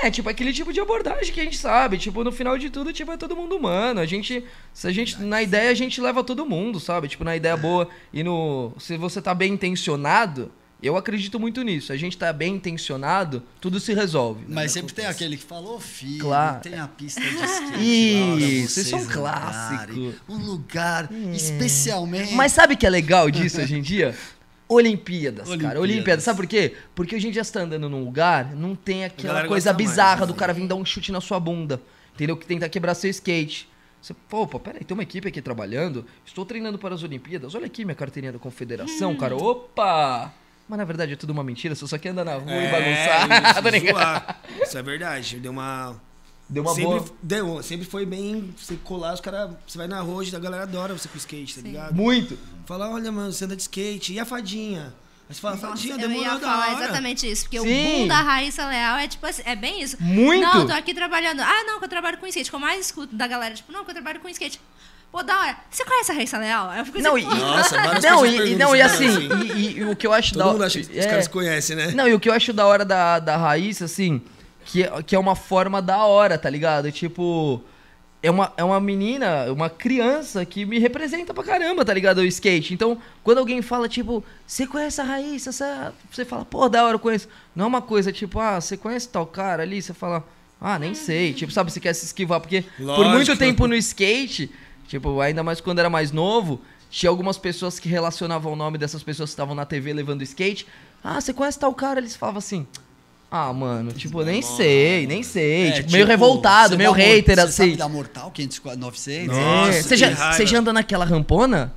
é, tipo, aquele tipo de abordagem que a gente sabe. Tipo, no final de tudo, tipo, é todo mundo humano. A gente. Se a gente. Na ideia, a gente leva todo mundo, sabe? Tipo, na ideia boa. E no. Se você tá bem intencionado, eu acredito muito nisso. A gente tá bem intencionado, tudo se resolve. Mas sempre tem aquele que falou, filho, Claro. tem a pista de skate. Isso, isso é um vocês clássico. Um lugar especialmente. Mas sabe o que é legal disso hoje em dia? Olimpíadas, cara. Olimpíadas. Olimpíadas. Sabe por quê? Porque hoje em dia você tá andando num lugar, não tem aquela coisa gosta mais, bizarra né? do cara vir dar um chute na sua bunda. Entendeu? Que tentar quebrar seu skate. Você, pô, pô, peraí, tem uma equipe aqui trabalhando. Estou treinando para as Olimpíadas. Olha aqui minha carteirinha da confederação, cara. Opa! Mas na verdade é tudo uma mentira, você só quer andar na rua e bagunçar. isso, Tá zoar. Isso é verdade. Deu uma. Deu uma sempre, boa. deu, sempre foi bem. Você colar, os caras. Você vai na rua, a galera adora você com skate, tá ligado? Muito. Fala, olha, mano, você anda de skate. E a fadinha? Aí você fala, Nossa, fadinha, eu demorou ia da falar hora. exatamente isso, porque Sim. o boom da Raíssa Leal é tipo assim, é bem isso. Muito. Não, tô aqui trabalhando. Ah, não, que eu trabalho com skate. O que eu mais escuto da galera, tipo, não, que eu trabalho com skate. Pô, da hora. Você conhece a Raíssa Leal? Aí Eu fico Não, assim, e, Nossa, não, e, e- não, e assim, né, e, e- e o que eu acho Todo da mundo acha que os é. caras conhecem, né? Não, e o que eu acho da hora da, da Raíssa, assim, que é, que é uma forma da hora, tá ligado? Tipo, é uma, é uma menina, uma criança que me representa pra caramba, tá ligado? O skate. Então, quando alguém fala, tipo, você conhece a Raíssa? Você, você fala, pô, da hora, eu conheço. Não é uma coisa tipo, ah, você conhece tal cara ali? Você fala, ah, nem sei. Tipo, sabe, você quer se esquivar. Porque por Lógico. muito tempo no skate, tipo, ainda mais quando era mais novo, tinha algumas pessoas que relacionavam o nome dessas pessoas que estavam na TV levando skate. Ah, você conhece tal cara? Eles falavam assim. Ah, mano, tipo, nem sei, nem sei. É, tipo, meio revoltado, você meio hater, você assim. Sabe da Mortal 504, 900? Nossa, É, você, já, você já anda naquela rampona?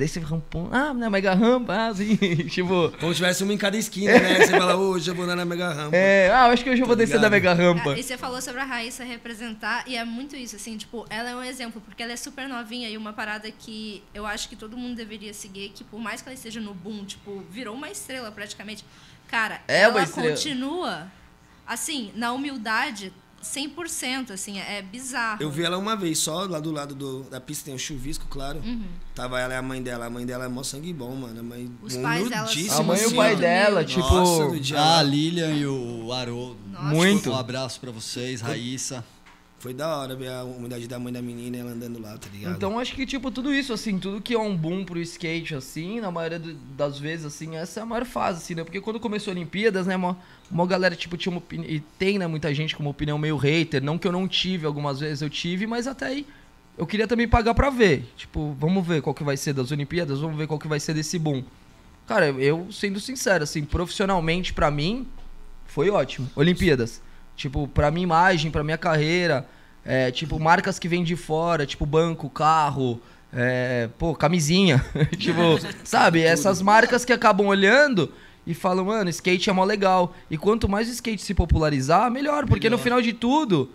Daí você rampona. Ah, na mega rampa, ah, assim, tipo. Como se tivesse uma em cada esquina, né? Você fala, hoje eu vou na mega rampa. É, ah, eu acho que hoje eu vou Tá descer da ligado? mega rampa. Ah, E você falou sobre a Raíssa representar, e é muito isso, assim, tipo, ela é um exemplo, porque ela é super novinha e uma parada que eu acho que todo mundo deveria seguir, que por mais que ela esteja no boom, tipo, virou uma estrela praticamente. Cara, É ela continua, assim, na humildade 100%, assim, é bizarro. Eu vi ela uma vez só, lá do lado do- da pista tem um chuvisco, claro. Uhum. Tava ela e a mãe dela. A mãe dela é mó sangue bom, mano. A mãe Os pais dela A mãe e o assim, pai dela, tipo. Nossa, do dia Ah, a lá. Lilian e o Haroldo. Muito. Um abraço pra vocês, Raíssa. Foi da hora ver a humildade da mãe da menina ela andando lá, tá ligado? Então acho que, tipo, tudo isso, assim, tudo que é um boom pro skate, assim, na maioria do- das vezes, assim, essa é a maior fase, assim, né? Porque quando começou a Olimpíadas, né, uma, uma galera, tipo, tinha uma opinião, e tem, né, muita gente com uma opinião meio hater, não que eu não tive, algumas vezes eu tive, mas até aí eu queria também pagar pra ver. Tipo, vamos ver qual que vai ser das Olimpíadas, vamos ver qual que vai ser desse boom. Cara, eu, sendo sincero, assim, profissionalmente, pra mim, foi ótimo. Olimpíadas. Tipo, pra minha imagem, pra minha carreira, é, tipo, marcas que vêm de fora, tipo, banco, carro, é, pô, camisinha. tipo, sabe? Essas marcas que acabam olhando e falam, mano, skate é mó legal. E quanto mais o skate se popularizar, melhor. Porque no Melhor. final de tudo,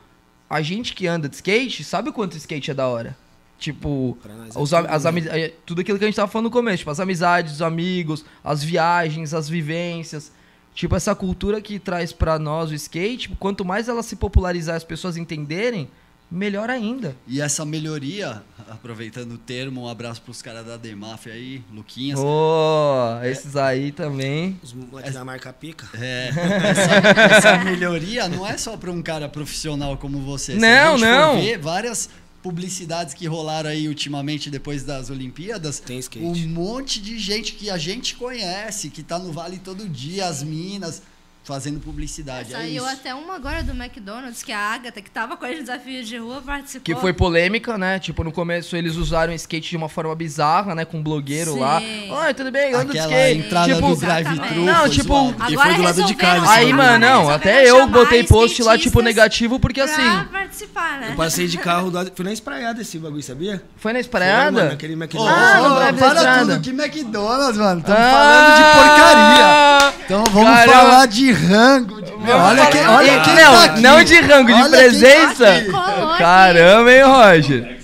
a gente que anda de skate sabe o quanto skate é da hora. Tipo, é os, tudo, as né? tudo aquilo que a gente tava falando no começo, tipo, as amizades, os amigos, as viagens, as vivências. Tipo, essa cultura que traz pra nós o skate, tipo, quanto mais ela se popularizar e as pessoas entenderem, melhor ainda. E essa melhoria, aproveitando o termo, um abraço pros caras da Demaf aí, Luquinhas. Oh, esses aí também. Os moleques da marca pica. É, essa, essa melhoria não é só para um cara profissional como você. Se Não, a gente for não. ver várias publicidades que rolaram aí ultimamente depois das Olimpíadas, Tem skate. um monte de gente que a gente conhece, que tá no Vale todo dia, as minas, fazendo publicidade. é Saiu isso. até uma agora do McDonald's, que a Agatha, que tava com os desafios de rua, participou. Que foi polêmica, né? Tipo, no começo eles usaram o skate de uma forma bizarra, né? Com um blogueiro Sim. lá. Oi, tudo bem? Anda de Aquela skate. entrada tipo, do drive-thru. Não, foi tipo, zoado. E Agora foi do lado de casa. Aí, Sim. mano, não, até eu botei post lá, tipo, negativo, porque pra assim, participar, né? Eu passei de carro, do lado- fui na espraiada esse bagulho, sabia? foi na Foi, mano, espraiada? naquele Ô, McDonald's. Ah, não para tudo, que McDonald's, mano. Estamos Ah! falando de porcaria. Então vamos Caramba. falar de rango. de- Meu, olha quem, olha quem não, tá aqui. não de rango, de Olha quem tá presença. aqui. Caramba, hein, Roger?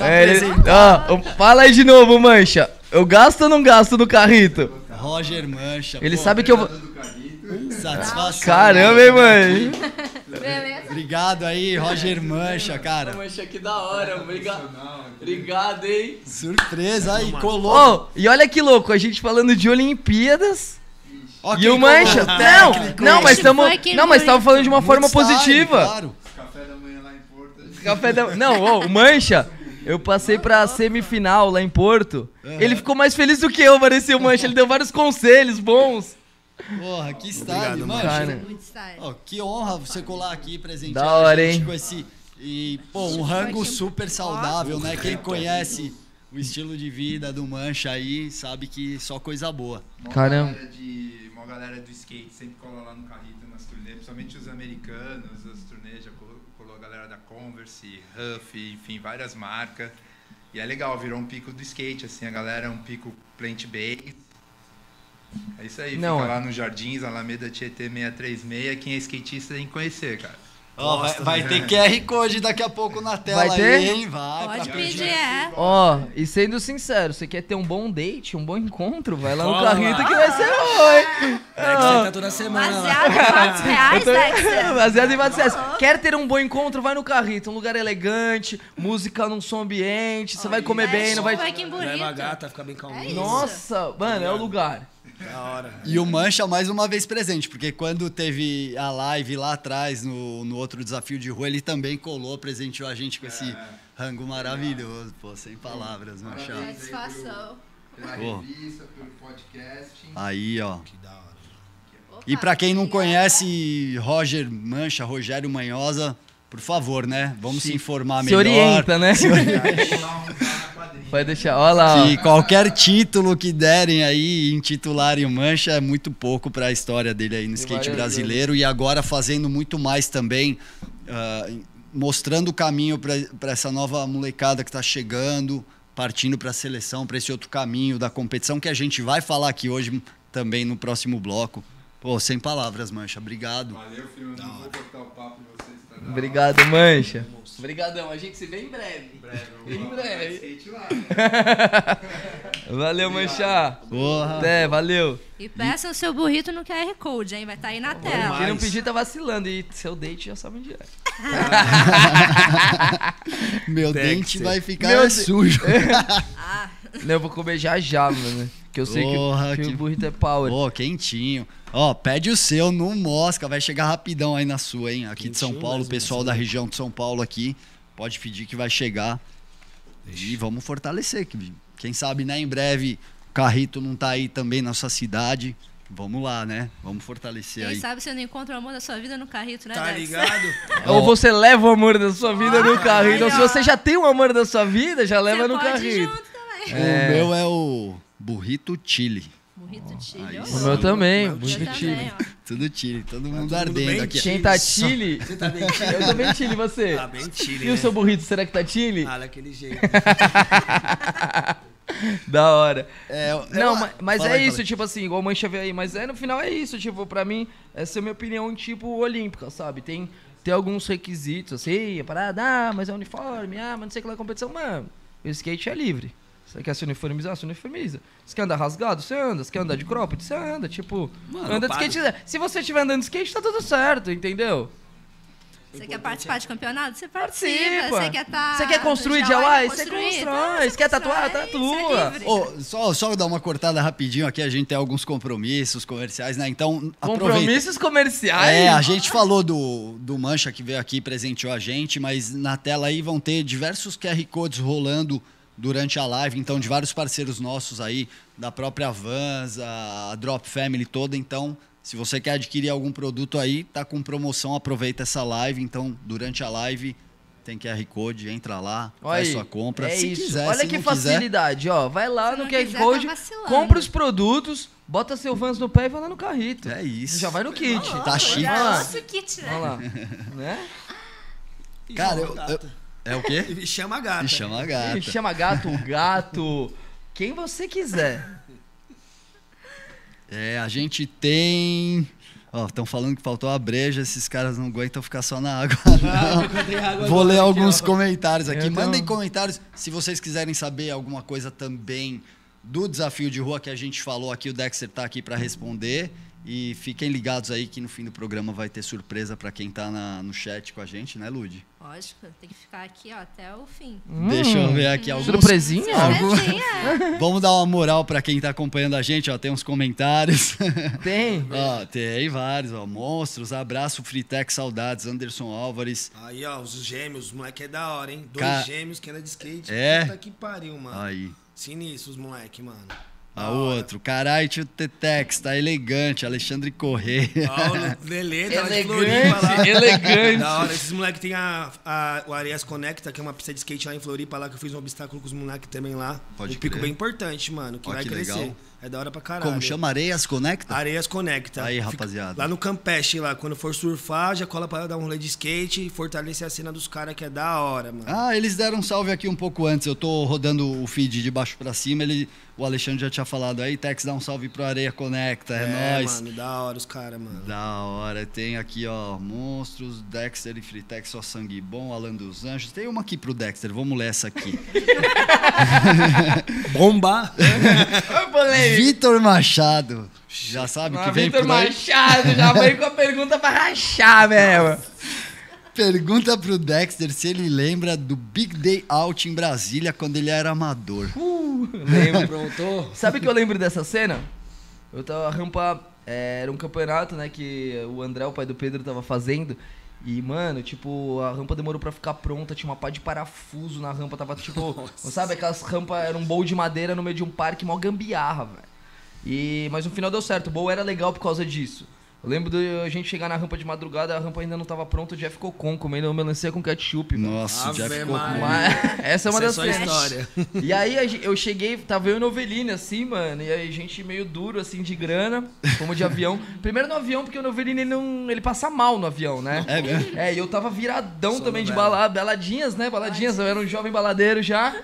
É, ele- ó, fala aí de novo, Mancha. Eu gasto ou não gasto no carrito? Roger Mancha. Ele pô, sabe que eu vou. Satisfação. Caramba, hein, mãe? Beleza? Obrigado aí, Roger Mancha, cara. Mancha, que da hora. Obrigado. Obrigado, hein? Surpresa aí, colou. Ó, e olha que louco, a gente falando de Olimpíadas Ó, e o Mancha. Não, técnico. não, mas estamos. Não, mas tava falando de uma forma style, positiva. Claro. Café da manhã lá em Porto. Café da... Não, o Mancha, eu passei pra semifinal lá em Porto. Ele ficou mais feliz do que eu, parecia o Mancha. Ele deu vários conselhos bons. Porra, que style, Obrigado, mano. Cara. Muito style. Ó, que honra você colar aqui presentear Da hora, a gente hein? com esse. E, pô, um rango super saudável, né? Quem conhece o estilo de vida do Mancha aí sabe que só coisa boa. Caramba. Galera do skate sempre cola lá no Carrito nas turnês, principalmente os americanos, as turnês, já colou, colou a galera da Converse, Huff, enfim, várias marcas. E é legal, virou um pico do skate, assim, a galera é um pico plant-based. É isso aí, Não, fica é. lá nos Jardins, Alameda Tietê 636, quem é skatista tem que conhecer, cara. Ó, vai, vai né? ter QR Code daqui a pouco na tela Vai ter? aí, hein? Vai. Pode pra- pedir, é. Ó, e sendo sincero, você quer ter um bom date, um bom encontro, vai lá no Cola lá. que vai ser bom, hein? É que você tá toda semana lá. Baseado em fatos reais, Dexter. Baseado em Baseado. Quer ter um bom encontro? Vai no Carrito, um lugar elegante, música num som ambiente, você vai comer bem, não vai... Vai que. Leva a gata, fica bem calminho. isso. Nossa, mano, é o lugar. Da hora. E o Mancha mais uma vez presente, porque quando teve a live lá atrás, no, no outro desafio de rua, ele também colou, presenteou a gente com esse rango maravilhoso. Pô, sem palavras, Mancha. Satisfação. Pela revista, pelo podcast. Aí, ó. Que da hora. Opa, E pra quem não conhece Roger Mancha, Rogério Manhosa, por favor, né? Vamos se informar Se melhor. orienta, né? Colar um Vai deixar, ó lá, ó. Que qualquer título que derem aí, intitularem o Mancha, é muito pouco para a história dele aí no skate brasileiro. E agora fazendo muito mais também, ah, mostrando o caminho para essa nova molecada que está chegando, partindo para a seleção, para esse outro caminho da competição que a gente vai falar aqui hoje também no próximo bloco. Pô, sem palavras, Mancha. Obrigado. Valeu, filho. Eu não vou cortar o papo de vocês. Tá. Obrigado, Mancha. Obrigadão, a gente se vê em breve. Em breve, Em breve. lá. Valeu, Mancha. Porra. Até, valeu. E peça o seu burrito no QR Code, hein? Vai estar aí na tela. Quem não pedir tá vacilando. E seu date já sabe onde é. Meu Dexter. dente vai ficar Meu sujo. Não, eu vou comer já já, mano. Que eu sei que- Porra, que, que- o burrito é power. Pô, quentinho. Ó, pede o seu no Mosca, vai chegar rapidão aí na sua, hein? Aqui de São Quentinho Paulo, o pessoal assim. da região de São Paulo aqui, pode pedir que vai chegar. E vamos fortalecer, que quem sabe, né, em breve, o Carrito não tá aí também na sua cidade. Vamos lá, né? Vamos fortalecer Quem aí. sabe você não encontra o amor da sua vida no carrito, né, Tá Dexter? ligado? Ou você leva o amor da sua vida no carrito. Ou se você já tem o amor da sua vida, já leva Você no pode ir carrito. junto também. O meu é o Burrito Chile. Burrito Chile. ó. sim. O meu também, também, chile. Tudo Chile, todo mundo mundo ardendo bem aqui. Chile. Quem tá chile? Você tá bem chile? Eu tô bem chile, você? Tá bem chile, E o né? seu burrito, será que tá chile? Ah, daquele jeito. Da hora. É, eu- Não, mas Fala é aí, isso, tipo assim, igual Mancha veio aí. Mas é, no final é isso, tipo, pra mim, essa é a minha opinião, tipo, olímpica, sabe? Tem, tem alguns requisitos, assim, a parada, ah, mas é uniforme, ah, mas não sei o que lá, competição. Mano, o skate é livre. Você quer se uniformizar, se uniformiza. Você quer andar rasgado, você anda. Você quer andar de cropped, você anda. Tipo, Mano, anda de skate. Se você estiver andando de skate, tá tudo certo, entendeu? Você quer participar de campeonato? Você participa. Você quer tá Você quer construir DIY? você constrói. Você quer tatuar? Tatua. é. Ô, só, só dar uma cortada rapidinho aqui, a gente tem alguns compromissos comerciais, né? Então, aproveita. Compromissos comerciais. É, a gente falou do, do Mancha que veio aqui e presenteou a gente, mas na tela aí vão ter diversos QR Codes rolando durante a live, então de vários parceiros nossos aí, da própria Vans, a Drop Family toda, então se você quer adquirir algum produto aí, tá com promoção, aproveita essa live, então durante a live tem QR Code, entra lá, Olha faz aí, sua compra, é se isso. quiser, Olha se que não quiser, facilidade, ó. Vai lá no QR quiser, Code, tá compra os produtos, bota seu Vans no pé e vai lá no carrito. é isso. Já vai no kit. Tá chique. Olha lá. Kit, né? Olha lá. né? Cara, eu, eu- é o quê? E chama a gata. Me chama a gata. Chama gato, gato, quem você quiser. É, a gente tem. Ó, estão falando que faltou a breja, esses caras não aguentam ficar só na água. não. Vou ler alguns comentários aqui. Eu tô- Mandem comentários se vocês quiserem saber alguma coisa também do desafio de rua que a gente falou aqui. O Dexter tá aqui para responder. E fiquem ligados aí que no fim do programa vai ter surpresa para quem tá na- no chat com a gente, né, Lud? Lógico, tem que ficar aqui ó, até o fim. Deixa eu ver aqui alguns. Surpresinha? Algum- Surpresinha. Vamos dar uma moral para quem tá acompanhando a gente, ó. Tem uns comentários. Tem. Ó, tem vários, ó. Monstros, abraço, Fritec, saudades, Anderson Álvares. Aí, ó, os gêmeos, os moleque é da hora, hein? Dois Ca- gêmeos que anda de skate. É? Puta que pariu, mano. Aí. Sinistro os moleque, mano. A outro, carai, tio Tetex, tá elegante, Alexandre Correia. Ó, o Lelê, tá lá de Floripa lá. Elegante, elegante. Da hora, esses moleques tem a, a, o Areias Conecta, que é uma pista de skate lá em Floripa, lá que eu fiz um obstáculo com os moleques também lá. Pode um pico crer. bem importante, mano, que Ó, vai que crescer. legal. É da hora pra caralho. Como chama Areias Conecta? Areias Conecta. Aí, Fica rapaziada. Lá no Campeche, lá, quando for surfar, já cola pra dar um rolê de skate e fortalecer a cena dos caras, que é da hora, mano. Ah, eles deram um salve aqui um pouco antes. Eu tô rodando o feed de baixo pra cima. Ele, o Alexandre já tinha falado aí. Tex, dá um salve pro Areia Conecta. É, nóis. mano, da hora os caras, mano. Da hora. Tem aqui, ó, Monstros, Dexter e Fritex, só sangue bom, Alan dos Anjos. Tem uma aqui pro Dexter, vamos ler essa aqui. Bomba! Vitor Machado. Já sabe que vem Vitor por aí? Machado, já veio com a pergunta pra rachar mesmo. Pergunta pro Dexter se ele lembra do Big Day Out em Brasília quando ele era amador. Lembro. Pronto? Sabe que eu lembro dessa cena? Eu tava a rampa. é, era um campeonato, né? Que o André, o pai do Pedro, tava fazendo. E, mano, tipo, a rampa demorou pra ficar pronta, tinha uma pá de parafuso na rampa, tava tipo. não sabe, aquelas rampas, era um bowl de madeira no meio de um parque, mó gambiarra, velho. E, mas no final deu certo, o bowl era legal por causa disso. Eu lembro de a gente chegar na rampa de madrugada, a rampa ainda não tava pronta, o Jeff Cocon comendo melancia com ketchup, mano. Nossa, o Jeff ficou com... Maria. Mas essa é uma Essa das é só cenas. história. E aí eu cheguei, tava eu e Noveline assim, mano, e aí a gente meio duro assim de grana, como de avião. Primeiro no avião, porque o Noveline ele não, ele passa mal no avião, né? É mesmo? É, e eu tava viradão Sou também de balada, baladinhas, né? Baladinhas, eu era um jovem baladeiro já.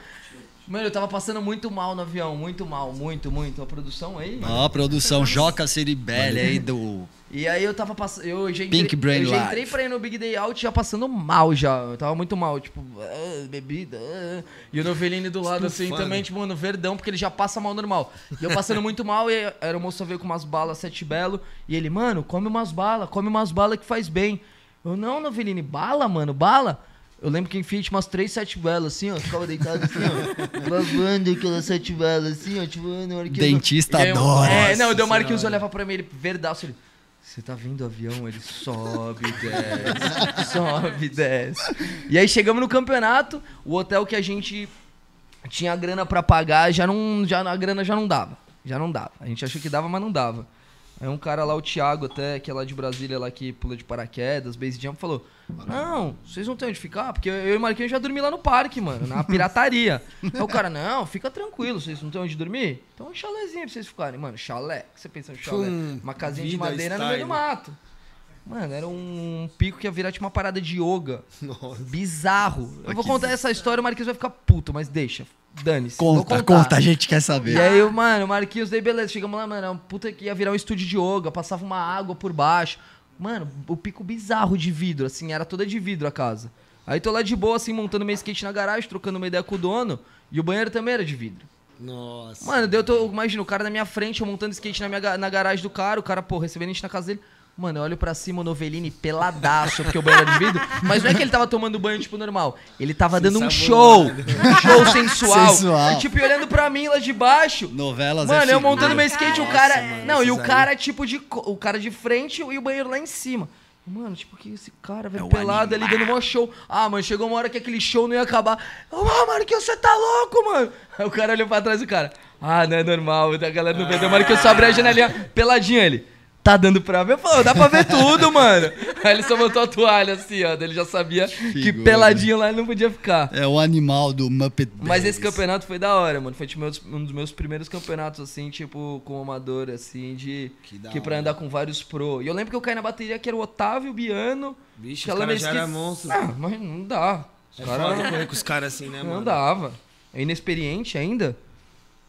Mano, eu tava passando muito mal no avião, muito mal, muito, muito. A produção aí. Ó, a produção Joca Ceribelli aí do... E aí eu tava passando. Eu já entrei, Pink Brain eu já entrei pra ir no Big Day Out já passando mal já. Eu tava muito mal, tipo, ah, bebida. ah. E o Noveline do lado assim também, tipo, mano, verdão, porque ele já passa mal normal. E eu passando muito mal, e a aeromoça veio com umas balas sete belo. E ele, mano, come umas balas, come umas balas que faz bem. Eu, não, Noveline, bala, mano, bala. Eu lembro que enfim tinha umas três sete velas, assim, ó. Ficava deitado assim, ó. Lavando aquelas sete velas, assim, ó. Tipo, na hora que Dentista eu- adora. É, não, deu Nossa Marquinhos Senhora. olhava pra mim, ele verdaço, ele. Você tá vindo o avião? Ele sobe, desce, sobe, desce. E aí chegamos no campeonato, o hotel que a gente tinha grana pra pagar, já não, já, a grana já não dava. Já não dava. A gente achou que dava, mas não dava. Aí um cara lá, o Thiago até, que é lá de Brasília, lá que pula de paraquedas, base jump, falou: Não, vocês não têm onde ficar? Porque eu e o Marquinhos já dormi lá no parque, mano, na pirataria. Aí o cara, não, fica tranquilo, vocês não têm onde dormir? Então um chalézinho pra vocês ficarem. Mano, chalé, o que você pensa no chalé? Uma casinha de madeira no meio do style. mato. Mano, era um pico que ia virar tipo uma parada de yoga. Nossa. Bizarro. Eu vou que contar essa história, o Marquinhos vai ficar puto, mas deixa. Dane-se. Conta, conta, a gente quer E saber. aí, eu, mano, o Marquinhos, daí beleza, chegamos lá, mano, era um puta que ia virar um estúdio de yoga, passava uma água por baixo. Mano, o pico bizarro de vidro, assim, era toda de vidro a casa. Aí tô lá de boa, assim, montando meu skate na garagem, trocando uma ideia com o dono, e o banheiro também era de vidro. Nossa. Mano, daí eu tô, imagina, o cara na minha frente, eu montando skate na, minha, na garagem do cara, o cara, pô, recebendo a gente na casa dele. Mano, eu olho pra cima o Novelini peladaço, porque o banheiro era de vidro. Mas não é que ele tava tomando banho, tipo, normal. Ele tava dando um show. Um show sensual. Sensual. E, tipo, olhando pra mim lá de baixo. Novelas Mano, é eu montando meu skate, o Nossa, cara. mano, não, e o cara, tipo, de. O cara de frente e o banheiro lá em cima. Mano, tipo, que esse cara, velho, É o pelado ali dando mó show. Ah, mano, chegou uma hora que aquele show não ia acabar. Ah, mano, que você tá louco, mano. Aí o cara olhou pra trás do cara. Ah, não é normal, a galera não vê. Uma hora que eu só abri a janelinha peladinho ele. Tá dando pra ver? Eu falei, dá pra ver tudo, mano. Aí ele só botou a toalha assim, ó. Ele já sabia que Figura. peladinho lá ele não podia ficar. É o animal do Muppet Mas esse Babies. campeonato foi da hora, mano. Foi tipo, um dos meus primeiros campeonatos, assim, tipo, com amador, assim, de. Que da Que pra hora. andar com vários pro. E eu lembro que eu caí na bateria que era o Otávio, o Biano. Bicho, os caras já era monstro. Ah, mas não dá. Os É caras foda correr com os caras assim, né, não mano? dava. É inexperiente ainda?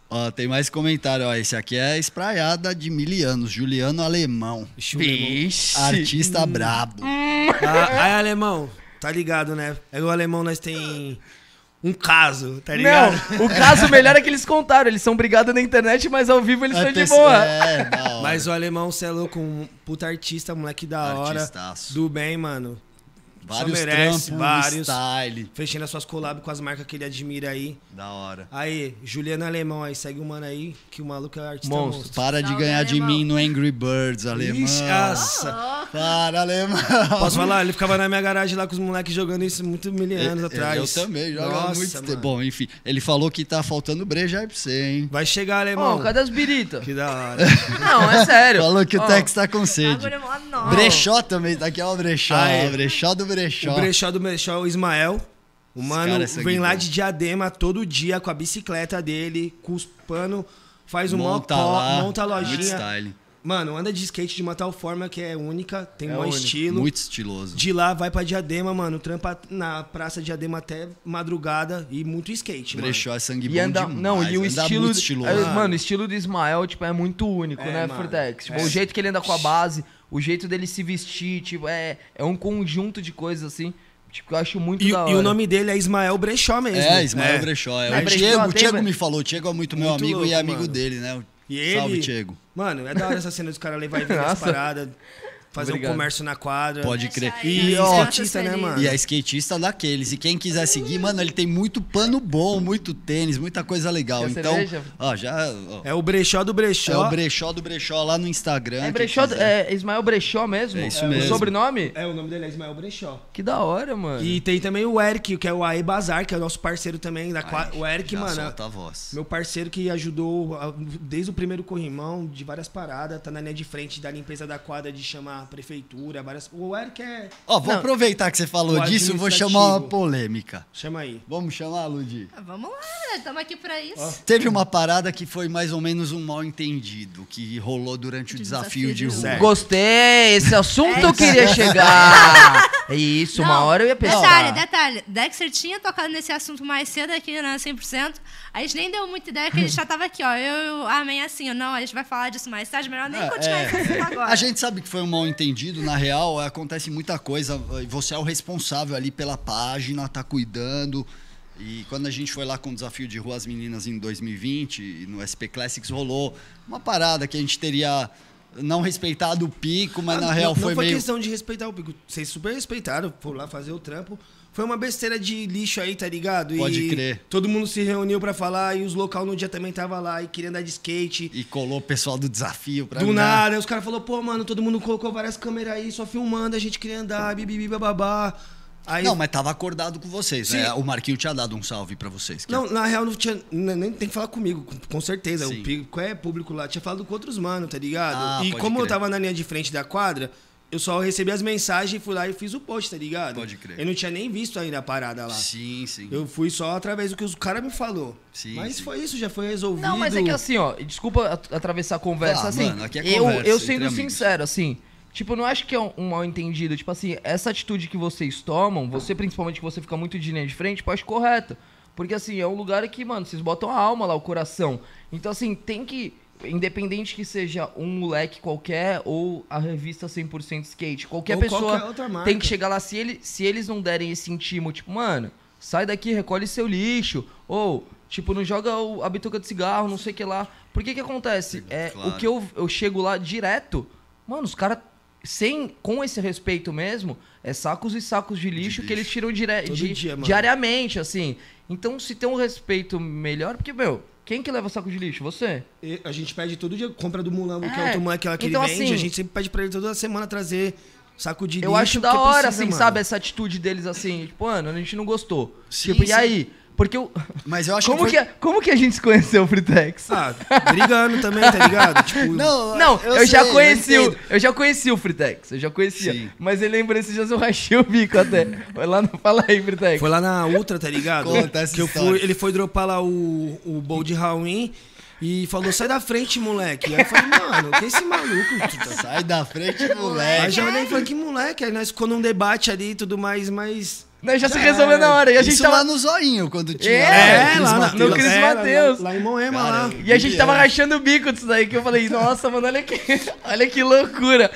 Ó, tem mais comentário, ó. Esse aqui é espraiada de mil anos. Juliano Alemão. Vixe. Artista brabo. Ah, aí, alemão, tá ligado, né? É o alemão, nós tem um caso, tá ligado? Não, o caso melhor é que eles contaram. Eles são brigados na internet, mas ao vivo eles É estão de pessoa- boa. É, da hora. Mas o alemão, cê é louco, um puta artista, moleque da hora. Artistaço. Do bem, mano. Vários merece, trampos, vários. style. Fechando as suas collabs com as marcas que ele admira aí. Da hora. Aí, Juliano Alemão aí, segue o mano aí, que o maluco é artista Monstro. monstro. Para de ganhar de alemão. mim no Angry Birds, alemão. Ixi, nossa. Para, alemão. Posso falar? Ele ficava na minha garagem lá com os moleques jogando isso muito mil anos Eu- atrás. Eu também, joga Nossa, muito mano. Bom, enfim, ele falou que tá faltando breja aí pra você, hein? Vai chegar, alemão. cadê as biritas? Que da hora. Não, é sério. Falou que o Ó, Tex tá com sede. É. Brechó também, tá aqui, ó, o brechó. Aí. ó, brechó do brechó. O brechó do brechó é o Ismael. O mano cara é vem lá de Diadema todo dia com a bicicleta dele, com os pano, faz um monta mó lá, monta a muito lojinha. style. Mano, anda de skate de uma tal forma que é única, tem É um único. estilo. Muito estiloso. De lá vai pra Diadema, mano, trampa na Praça Diadema até madrugada e muito skate, mano. Brechó é sangue E bom anda, demais. não, e o anda estilo, muito estiloso. é, mano, o estilo do Ismael, tipo, é muito único, É, né, mano. Furtex? Tipo, É. o jeito que ele anda com a base, o jeito dele se vestir, tipo, é, é um conjunto de coisas, assim, tipo, que eu acho muito E, da hora. e o nome dele é Ismael Brechó mesmo. É, Ismael Brechó. É. É, o Brechó Diego, o Diego me falou. O Diego é muito meu Muito amigo e louco, amigo mano. dele, né? E ele. Salve, Diego. Mano, é da hora essa cena dos caras levar e vir as paradas, fazer Obrigado. um comércio na quadra. Pode crer. E E, ó, skatista, né, mano? E é skatista daqueles. E quem quiser seguir, mano, ele tem muito pano bom, muito tênis, muita coisa legal. Quer então, cerveja? ó, já. ó, É o Brechó do é Brechó. o brechó do brechó lá no Instagram. É Brechó, é Ismael Brechó mesmo? É isso O mesmo. sobrenome? É, o nome dele é Ismael Brechó. Que da hora, mano. E tem também o Eric, que é o AE Bazar, que é o nosso parceiro também. Da Ai, o Eric, já mano, solta a voz. meu parceiro que ajudou a- desde o primeiro corrimão, de várias paradas, tá na linha de frente da limpeza da quadra, de chamar a prefeitura, várias... O Eric é... Ó, vou Não. aproveitar que você falou O disso, vou chamar uma polêmica. Chama aí. Vamos chamar, Ludi? Ah, Vamos lá, né? Estamos aqui pra isso. Teve uma parada que foi mais ou menos um mal entendido, que rolou durante o De desafio, desafio de de rua. rua. Certo. Gostei, esse assunto É eu queria chegar. É isso, uma Não, hora eu ia pensar. Detalhe, detalhe. Dexter tinha tocado nesse assunto mais cedo aqui na 100%. A gente nem deu muita ideia que a gente já tava aqui, ó. Eu Amém assim, ó, não, a gente vai falar disso mais tarde, melhor nem É, continuar é. esse agora. A gente sabe que foi um mal entendido, na real, acontece muita coisa. e Você é o responsável ali pela página, tá cuidando. E quando a gente foi lá com o desafio de rua as meninas em 2020, e no SP Classics rolou uma parada que a gente teria não respeitado o pico, mas na Ah, real não, foi não foi meio. questão de respeitar o pico. Vocês super respeitaram, foram lá fazer o trampo. Foi uma besteira de lixo aí, tá ligado? Pode e crer. Todo mundo se reuniu pra falar e os local no dia também tava lá e queria andar de skate. E colou o pessoal do desafio pra Do né? nada, aí os caras falaram, pô, mano, todo mundo colocou várias câmeras aí, só filmando, a gente queria andar, bibibi, bababá. Aí, Não, mas tava acordado com vocês, né? Sim. O Marquinho tinha dado um salve pra vocês. Não, na real não tinha. Nem tem que falar comigo, com, certeza. Sim. O pico é público lá. Tinha falado com outros mano, tá ligado? Ah, e como eu crer. tava na linha de frente da quadra, eu só recebi as mensagens, fui lá e fiz o post, tá ligado? Pode crer. Eu não tinha nem visto ainda a parada lá. Sim, sim. Eu fui só através do que os caras me falou. Sim, Mas sim. foi isso, já foi resolvido. Não, mas é que assim, ó, desculpa at- atravessar a conversa, Ah, assim, mano, aqui é eu, conversa eu entre sendo sincero, assim, tipo, eu não acho que é um, um mal entendido, tipo assim, essa atitude que vocês tomam, você principalmente que você fica muito de linha de frente, eu acho correta, porque assim, é um lugar que, mano, vocês botam a alma lá, o coração, então assim, tem que, independente que seja um moleque qualquer ou a revista 100% skate, qualquer Ou pessoa qualquer outra marca. tem que chegar lá, se, ele, se eles não derem esse intimo, tipo, mano, sai daqui, recolhe seu lixo. Ou, tipo, não joga o- a bituca de cigarro, não sei o que lá. Por que que acontece? É, Claro. O que eu, eu chego lá direto, mano, os caras sem, com esse respeito mesmo, é sacos e sacos de lixo, que eles tiram dire, di- dia, diariamente, assim. Então, se tem um respeito melhor, porque, meu, quem que leva saco de lixo? Você? E A gente pede todo dia, compra do Mulambo, que é É, outro moleque lá que então, ele vende. assim- a gente sempre pede pra ele toda semana trazer saco de Eu lixo. acho da hora, precisa, assim, mano. sabe? Essa atitude deles, assim, tipo, mano, a gente não gostou. Sim, tipo, sim. e aí? Porque eu... Mas eu acho Como que, que, é- como que a gente se conheceu, Fritex? Ah, brigando também, tá ligado? Tipo, Não, Não, eu, já sei, conheci eu o, eu já conheci o Fritex, eu já conhecia. Sim. Mas ele lembra esses dias eu rachei o bico até. Vai lá, no- fala aí, Fritex. Foi lá na Ultra, tá ligado? Conta essa que eu fui, ele foi dropar lá o, o bowl de Halloween e falou, sai da frente, moleque. Aí eu falei, mano, que esse maluco? Tuta? Sai da frente, Aí moleque. já olhei e falei, que moleque? Aí nós ficou num debate ali e tudo mais, mas... Nós já se Já resolveu era. na hora. E a gente Isso tava. lá no zoinho, quando tinha. É, lá, Cris lá no Cris é, Mateus. Lá, lá em Moema, lá. E a gente tava É. rachando o bico disso daí, que eu falei, nossa, mano, olha que, olha que loucura.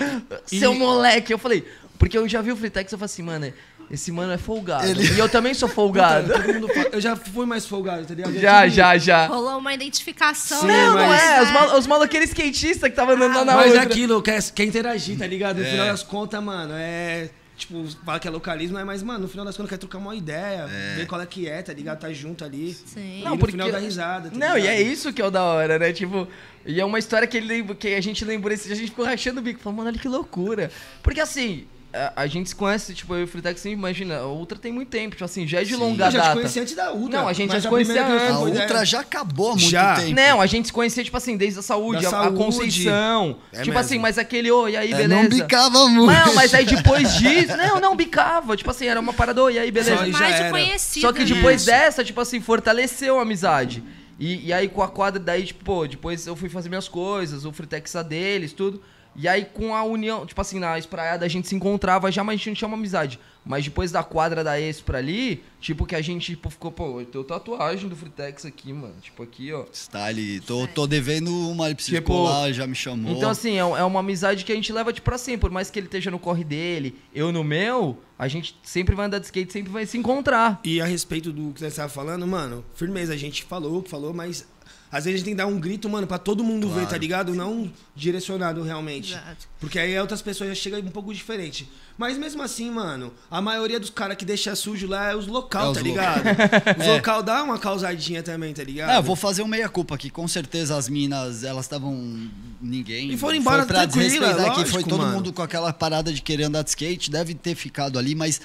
Seu moleque. Eu falei, porque eu já vi o Fritex, eu falei assim, mano, esse mano é folgado. Ele- E eu também sou folgado. Todo mundo fala- Eu já fui mais folgado, tá ligado? já, já, já. Rolou uma identificação. Sim, Não, não mas- é. Os, mal, os maloqueiros skatistas que tava andando lá na Mas é outra. aquilo, quer, quer interagir, tá ligado? No É. final das contas, mano, é. Tipo, fala que é localismo, né? mas, mano, no final das contas quer trocar uma ideia, ver qual é que é, tá ligado? Tá junto ali. Sim. E Não, no porque- final dá risada. Tá Não, e ligado? é isso que é o da hora, né? Tipo, e é uma história que, ele lembra, que a gente lembrou esse dia, a gente ficou rachando o bico. Falou, mano, olha que loucura. Porque assim, a, a gente se conhece, tipo, eu e o Fritex, você imagina, a Ultra tem muito tempo, tipo assim, já é de longa Eu já te data. conheci antes da Ultra. Não, a gente já se a conhecia A antes. ideia- Ultra já acabou há muito Já. tempo. Não, a gente se conhecia, tipo assim, desde a saúde, Da a, a saúde. Conceição. É tipo mesmo. assim, mas aquele, ô, e aí, É, beleza? não bicava muito. Não, mas aí depois disso. Não, não bicava. Tipo assim, era uma parada, ô, e aí, beleza? Só mais de era. conhecido. Só que né? depois Isso. dessa, tipo assim, fortaleceu a amizade. E, e aí com a quadra, daí, tipo, pô, depois eu fui fazer minhas coisas, o Fritex a deles, tudo. E aí com a união, tipo assim, na espraiada a gente se encontrava já, mas a gente não tinha uma amizade. Mas depois da quadra da Expra ali, tipo, que a gente tipo, ficou, pô, eu tenho tatuagem do Fritex aqui, mano. Tipo, aqui, ó. Está ali. Tô, tô devendo uma, ele precisa Tipo, colar, já me chamou. Então, assim, é, é uma amizade que a gente leva, tipo, pra sempre. Por mais que ele esteja no corre dele, eu no meu, a gente sempre vai andar de skate, sempre vai se encontrar. E a respeito do que você estava falando, mano, firmeza, a gente falou, falou, mas às vezes a gente tem que dar um grito, mano, pra todo mundo ver, tá ligado? Não direcionado realmente. Exato. Porque aí outras pessoas já chegam um pouco diferente. Mas mesmo assim, mano, a maioria dos caras que deixa sujo lá é os local, É os tá local. ligado? Os É. local dá uma causadinha também, tá ligado? É, eu vou fazer um meia-culpa aqui. Com certeza as minas, elas estavam. Ninguém. E foram embora foi pra tranquila, desrespeitar que lógico, foi todo mano. mundo com aquela parada de querer andar de skate. Deve ter ficado ali, mas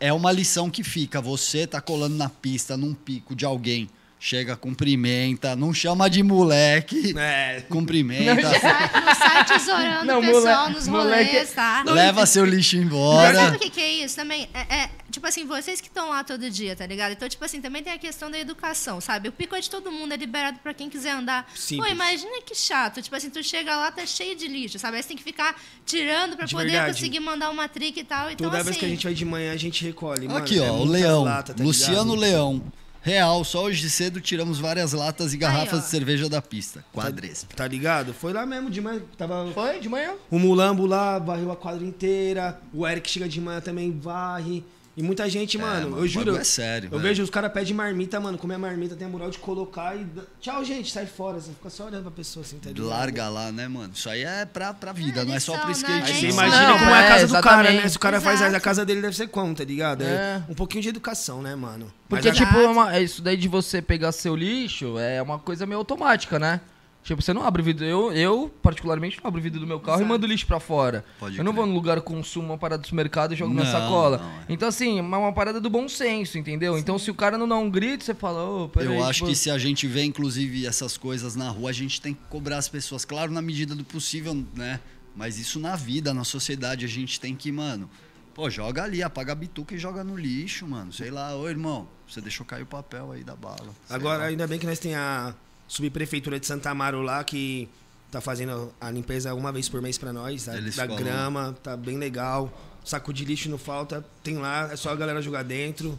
é uma lição que fica. Você tá colando na pista, num pico de alguém. Chega, cumprimenta, não chama de moleque. É. Cumprimenta, Sai- Não sai tesourando Não, o pessoal mole- nos moleque- rolês, tá? leva seu lixo Mas embora. sabe o que, que é isso também? É, é, tipo assim, vocês que estão lá todo dia, tá ligado? Então, tipo assim, também tem a questão da educação, sabe? O pico é de todo mundo, é liberado pra quem quiser andar. Pô, Simples. imagina que chato. Tipo assim, tu chega lá, tá cheio de lixo, sabe? Aí você tem que ficar tirando pra De poder verdade. conseguir mandar uma trick e tal. Então, Toda assim, vez que a gente vai de manhã, a gente recolhe, mano. Aqui, é ó, o muitas Leão. latas, tá Luciano ligado? Leão. Real, só hoje cedo tiramos várias latas e garrafas ó. de cerveja da pista. Quadres. Tá ligado? Foi lá mesmo de manhã. Tava Foi, de manhã. O Mulambo lá varreu a quadra inteira. O Eric chega de manhã também varre. E muita gente, mano, mano, eu juro. é sério, Eu velho. vejo os caras pedem marmita, mano. Comer a marmita, tem a moral de colocar e. Tchau, gente, sai fora. Você fica só olhando pra pessoa assim, tá ligado? Larga lá, né, mano? Isso aí é pra, pra vida, É, não é só pro né? skate. Aí É você imagina não, como é a é, casa do cara, né? Se o cara faz a Exato. casa dele, deve ser como, tá ligado? É. É. Um pouquinho de educação, né, mano? Porque, Mas, tipo, é uma- é isso daí de você pegar seu lixo é uma coisa meio automática, né? Tipo, você não abre o vidro. Eu, eu particularmente, não abro o vidro do meu carro e mando o lixo pra fora. Pode eu não crer. vou no lugar consumo uma parada do supermercado e jogo na Não, sacola. não, é. Então, assim, é uma parada do bom senso, entendeu? Então, se o cara não dá um grito, você fala, ô, peraí. Eu acho tipo, que se a gente vê, inclusive, essas coisas na rua, a gente tem que cobrar as pessoas, claro, na medida do possível, né? Mas isso na vida, na sociedade, a gente tem que, mano, pô, joga ali, apaga a bituca e joga no lixo, mano. Sei lá, ô irmão, você deixou cair o papel aí da bala. Agora, lá. ainda bem que nós tem a subprefeitura de Santa Amaro lá, que tá fazendo a limpeza uma vez por mês pra nós, da, Eles da falam. grama, tá bem legal. Saco de lixo não falta, tem lá, é só a galera jogar dentro.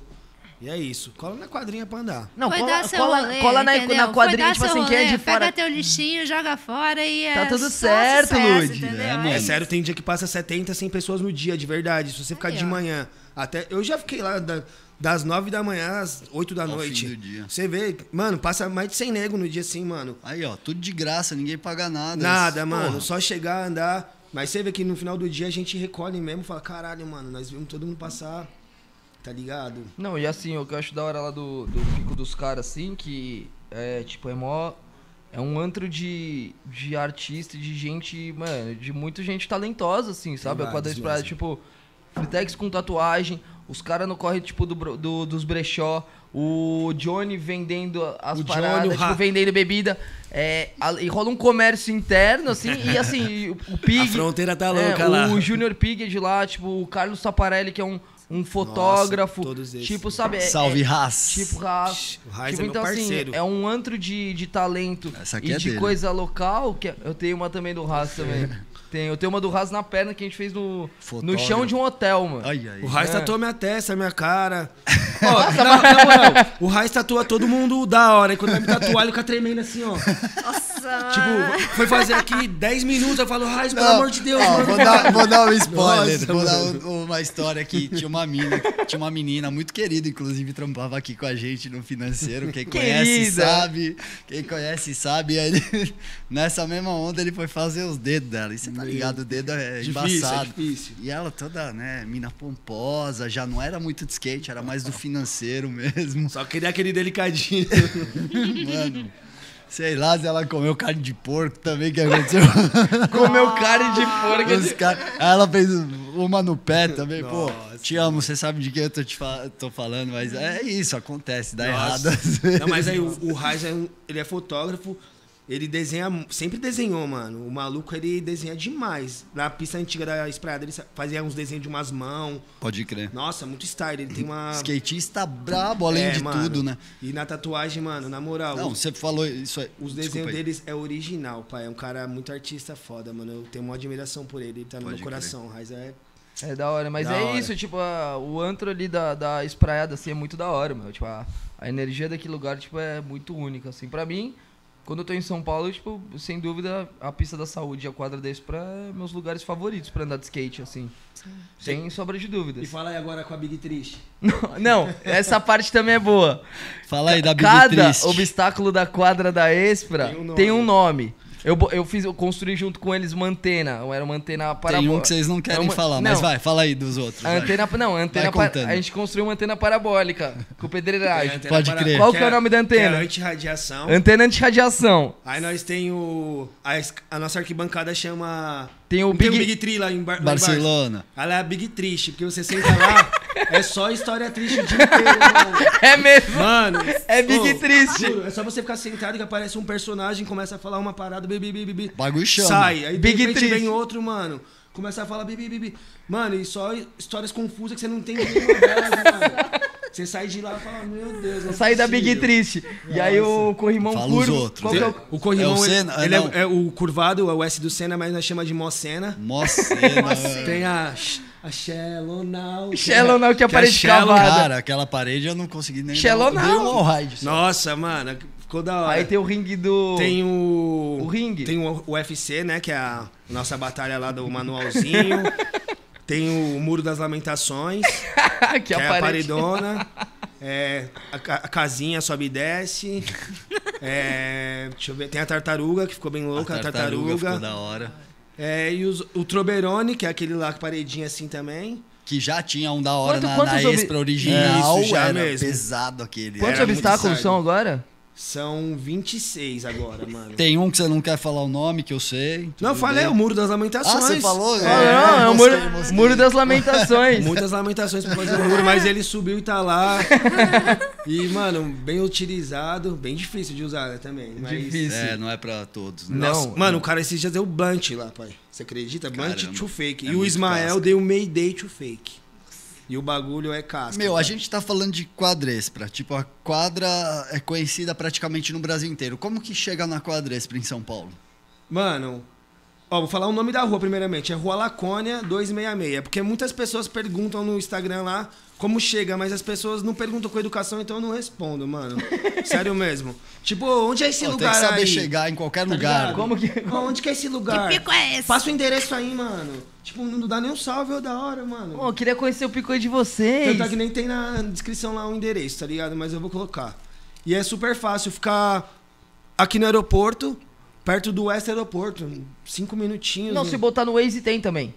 E é isso. Cola na quadrinha pra andar. Não, foi cola, dar seu cola, rolê, cola na, na quadrinha, tipo assim, quem é rolê, de fora. Pega teu lixinho, joga fora e Tá é tudo só certo, Lud. É. É isso. sério, tem dia que passa 70, 100 pessoas no dia, de verdade. Se você ficar Aí, de ó. manhã até. Eu já fiquei lá da- das 9 da manhã às 8 da Ao noite. fim do dia. Você vê, mano, passa mais de 100 nego no dia assim, mano. Aí, ó, tudo de graça, ninguém paga nada. Nada, Porra, mano. Só chegar, andar. Mas você vê que no final do dia a gente recolhe mesmo e fala, caralho, mano, nós vimos todo mundo passar, tá ligado? Não, e assim, o que eu acho da hora lá do, do pico dos caras, assim, que é, tipo, é mó. É um antro de, de artista, de gente, mano, de muita gente talentosa, assim, sabe? Tem A quadra Espraiada, mesmo. tipo, Fritex com tatuagem, os caras no corre, tipo, do, do- dos brechó, o Johnny vendendo as O paradas, Johnny, o tipo, vendendo bebida. É, a- e rola um comércio interno, assim, e assim, o, o Pig. A fronteira tá é, louca lá. O Junior Pig de lá, tipo, o Carlos Taparelli, que é um, um fotógrafo. todos esses. tipo, sabe? é- Salve, é- Haas. Tipo, Haas. O Haas tipo, é meu então, parceiro. assim, é um antro de, de talento Essa aqui e é de dele. coisa local. que é- Eu tenho uma também do Haas também. Tem, eu tenho uma do Haas na perna que a gente fez no, no chão de um hotel, mano. Ai, ai. O Raiz É. tatuou minha testa, minha cara. Ó, na, na moral, o Raiz tatua todo mundo da hora. E quando vai me tatuar, ele fica tremendo assim, ó. Nossa, Tipo, foi fazer aqui 10 minutos, eu falo, Raiz, pelo amor de Deus, ó, mano. Vou dar, vou dar um spoiler. Nossa, vou dar um- uma história aqui. Tinha uma mina, tinha uma menina muito querida, inclusive trampava aqui com a gente no financeiro. Quem conhece Querida. sabe. Quem conhece sabe. Aí ele, nessa mesma onda ele foi fazer os dedos dela. E você tá ligado, o dedo é Difícil, é embaçado. difícil. E ela toda, né, mina pomposa, já não era muito de skate, era mais do financeiro mesmo. Só queria aquele delicadinho. Mano, sei lá se ela comeu carne de porco também, que aconteceu. Comeu carne de porco. Os Aí ela fez uma no pé também, pô. Nossa. Te amo, você sabe de quem eu tô, te fa- tô falando, mas é isso, acontece, dá Nossa. errado. Não, mas aí o, o Raiz é ele é fotógrafo, ele desenha, sempre desenhou, mano. O maluco ele desenha demais. Na pista antiga da Espraiada ele fazia uns desenhos de umas mãos. Pode crer. Nossa, muito style. Ele tem uma. Skatista brabo, além É, de mano. tudo, né? E na tatuagem, mano, na moral. Não, você falou isso aí. os desenhos aí. deles é original, pai. É um cara muito artista foda, mano. Eu tenho uma admiração por ele. Ele tá no Pode meu crer. coração. O Raiz é. É da hora, mas Da é hora. isso, tipo, a- o antro ali da, da espraiada, assim, é muito da hora, meu. Tipo, a, a energia daquele lugar, tipo, é muito única, assim. Pra mim, quando eu tô em São Paulo, tipo, sem dúvida, a pista da saúde e a quadra da Espra é meus lugares favoritos pra andar de skate, assim. Sem sobra de E dúvidas. fala aí agora com a Big Triste. Não, essa parte também é boa. Fala aí da Big Cada Triste. obstáculo da quadra da Espra Tem um nome. tem um nome. Eu, eu fiz, eu construí junto com eles uma antena. Era uma antena parabólica. Tem um que vocês não querem uma- falar, mas não. vai, fala aí dos outros. A vai. antena, não, a antena par- a gente construiu uma antena parabólica com pedreiragem. Pode antena crer. Qual que é o nome da antena? Que é anti-radiação. Antena anti-radiação. Aí nós tem o. A, a nossa arquibancada chama. Tem o não tem Big- o Big Tree lá em, Bar, lá em Barça? Barcelona. Ela é a Big Triste, porque você senta lá, é só história triste o dia inteiro, mano. É mesmo. Mano, É Big ô, Triste. juro, é só você ficar sentado que aparece um personagem, começa a falar uma parada, bibi, bibi, bibi. Bagulho chama. Sai, aí de Big repente Triste. vem outro, mano. Começa a falar bibi, bibi. Mano, e só histórias confusas que você não tem nenhuma delas, mano. Você sai de lá e fala, meu Deus, não é Saí da Big. Triste. E aí o corrimão Fala curvo. os outros. qual que é o- O corrimão, É o ele- Senna? Ah, ele, não. é, é o curvado, é o S do Senna, mas nós chama de Mó Senna. Nossa, Tem a, a. Shallow Now, que é a a parede Shallow- cavada. Cara, aquela parede eu não consegui nem dei um. Nossa, mano, ficou da hora. Aí tem o ringue do. Tem o. O ringue. Tem o UFC, né? Que é a nossa batalha lá do manualzinho. tem o Muro das Lamentações, que que é é a a parede. paredona. É, a, a casinha sobe e desce. É, deixa eu ver. Tem a tartaruga, que ficou bem louca, a tartaruga. ficou da hora. É, e os- o Troberone, que é aquele lá com paredinha assim também. Que já tinha um da hora Quanto- na, na ob- original, Isso, já era mesmo. pesado aquele. Quantos obstáculos são agora? São 26 agora, mano. Tem um que você não quer falar o nome, que eu sei. Não, falei, bem. o Muro das Lamentações. Ah, você falou? Ah, não, é o mosquei, muro, mosquei. muro das lamentações. Muitas lamentações pra fazer o muro, mas ele subiu e tá lá. E, mano, bem utilizado, bem difícil de usar né, também. Mas... Difícil. É, não é pra todos. né? Nossa, Não. mano, o cara esses dias deu blunt lá, pai. Você acredita? Blunt to fake. É e o Ismael casca. deu Mayday to fake. E o bagulho é casca. Meu, a gente tá falando de quadrespra. Tipo, a quadra é conhecida praticamente no Brasil inteiro. Como que chega na quadrespra em São Paulo? Mano, ó, vou falar o nome da rua primeiramente. É Rua Lacônia 266. Porque muitas pessoas perguntam no Instagram lá como chega, mas as pessoas não perguntam com educação, então eu não respondo, mano. Sério mesmo. Tipo, onde é esse Pô, lugar tem que saber aí? chegar em qualquer Tá lugar. ligado? Como que. Ó, Onde que é esse lugar? Que pico é esse? Passa o endereço aí, mano. Tipo, não dá nem um salve, ô da hora, mano. Pô, eu queria conhecer o pico de vocês. Tanto é que nem tem na descrição lá o endereço, tá ligado? Mas eu vou colocar. E é super fácil ficar aqui no aeroporto, perto do West Aeroporto. Cinco minutinhos. Não, né? se botar no Waze tem também.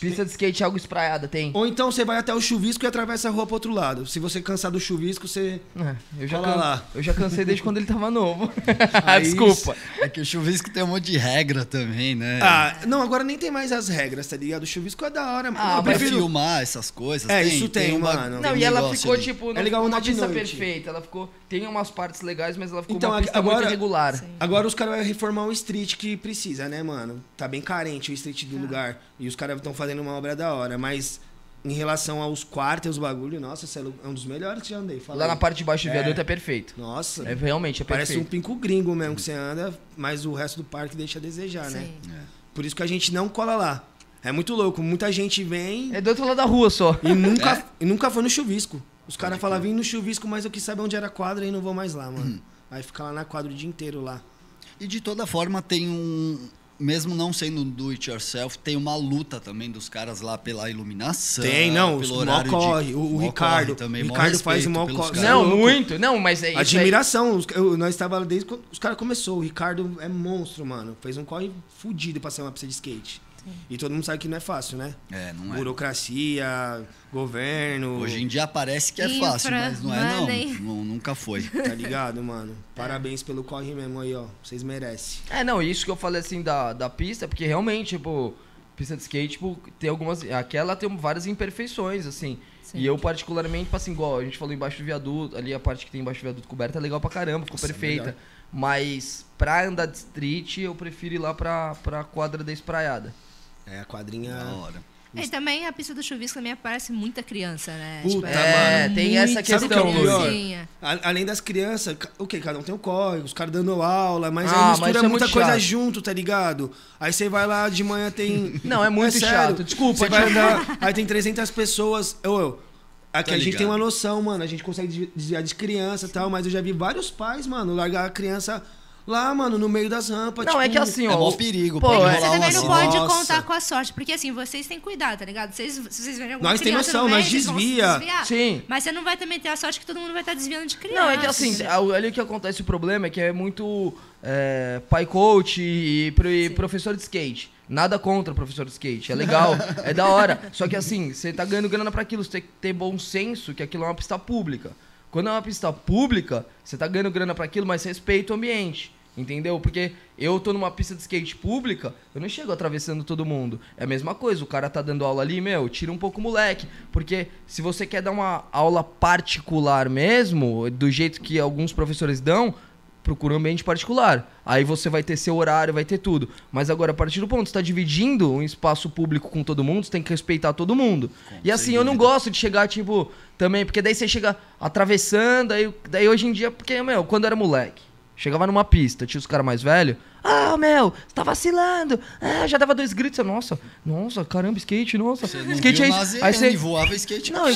Pista de skate, algo espraiada, tem. Ou então você vai até o chuvisco e atravessa a rua pro outro lado. Se você cansar do chuvisco, você. É, eu, já can- lá. eu já cansei desde quando ele tava novo. Aí- Desculpa. É que o chuvisco tem um monte de regra também, né? Ah, não, agora nem tem mais as regras, tá ligado? O chuvisco é da hora, mano. Ah, eu prefiro. filmar essas coisas. É, isso tem, uma- mano. Não, um e ela ficou, ali. tipo, não É legal uma pista noite. perfeita. Ela ficou. Tem umas partes legais, mas ela ficou Então, uma pista agora- muito irregular. Sim. Agora os caras vão reformar o street que precisa, né, mano? Tá bem carente o street Tá. do lugar. E os caras estão fazendo uma obra da hora. Mas em relação aos quartos e os bagulho, nossa, esse é um dos melhores que já andei. Fala Lá aí. na parte de baixo do É. viaduto é perfeito. Nossa. É realmente, é Parece um pinco gringo mesmo que você anda, mas o resto do parque deixa a desejar, né? Sim. Por isso que a gente não cola lá. É muito louco. Muita gente vem É do outro lado da rua só. e nunca, e nunca foi no chuvisco. Os caras falam, vim no chuvisco, mas eu quis saber onde era a quadra e não vou mais lá, mano. Aí fica lá na quadra o dia inteiro lá. E de toda forma tem um. Mesmo não sendo do it yourself, tem uma luta também dos caras lá pela iluminação. Tem, não, pelo mó horário corre. de, O- o mó Ricardo- corre também, o mó Ricardo faz mó pelos corre. Não, muito. Não, mas é isso. aí- Admiração. Os- eu- nós estava lá desde quando os caras começou. O Ricardo é monstro, mano. Fez um corre fudido pra ser uma pista de skate. E todo mundo sabe que não é fácil, né? É, não é. Burocracia, governo. Hoje em dia parece que é Infra, fácil, mas não é não. não. Nunca foi. Tá ligado, mano? Parabéns pelo corre mesmo aí, ó. Vocês merecem. É, não, isso que eu falei assim da, da pista, porque realmente, tipo, pista de skate, tipo, tem algumas. Aquela tem várias imperfeições, assim. Sim. E eu, particularmente, tipo assim, igual a gente falou embaixo do viaduto, ali a parte que tem embaixo do viaduto coberta é legal pra caramba, ficou Nossa, perfeita. melhor. Mas pra andar de street, eu prefiro ir lá pra, pra quadra da espraiada. É, a quadrinha. Da hora. E também a pista do chuvisco também aparece muita criança, né? Puta, É, mano. tem essa muito- sabe o que é questão, o Luiz. Além das crianças, o que? Cada um tem um corre, os caras dando aula, mas Ah, aí mas mistura isso é muita muito coisa chato. junto, tá ligado? Aí você vai lá de manhã tem. Não, é muito chato, desculpa, Você vai tipo- andar, aí tem 300 pessoas. Eu, eu. Aqui Tô a gente tem uma noção, mano. A gente consegue desvi- desviar de criança e tal, mas eu já vi vários pais, mano, largar a criança lá, mano, no meio das rampas. Não, é tipo, que assim, É ó. mó o- perigo. Pô, pode é- Você também não pode Nossa. contar com a sorte, porque assim, vocês têm que cuidar, tá ligado? Vocês, vocês verem alguma Nós tem criança noção, meio, nós vocês vão se desvia. Sim. Mas você não vai também ter a sorte que todo mundo vai estar desviando de criança. Não, é que assim, ali o que acontece o problema é que é muito é, pai coach e, e professor de skate. Nada contra professor de skate, é legal, é da hora. Só que assim, você tá ganhando grana pra aquilo, você tem que ter bom senso que aquilo é uma pista pública. Quando é uma pista pública, você tá ganhando grana pra aquilo, mas respeita o ambiente. Entendeu? Porque eu tô numa pista de skate pública, eu não chego atravessando todo mundo. É a mesma coisa, o cara tá dando aula ali, meu, tira um pouco o moleque. Porque se você quer dar uma aula particular mesmo, do jeito que alguns professores dão, procura um ambiente particular. Aí você vai ter seu horário, vai ter tudo. Mas agora, a partir do ponto que você tá dividindo um espaço público com todo mundo, você tem que respeitar todo mundo. e assim, eu não gosto de chegar, tipo, também, porque daí você chega atravessando, aí, daí hoje em dia, porque, meu, quando eu era moleque, chegava numa pista, tinha os caras mais velhos, ah, meu, você tá vacilando, ah, já dava dois gritos, eu, nossa, nossa, caramba, skate, nossa, skate é isso. Aí você, voava skate não, em,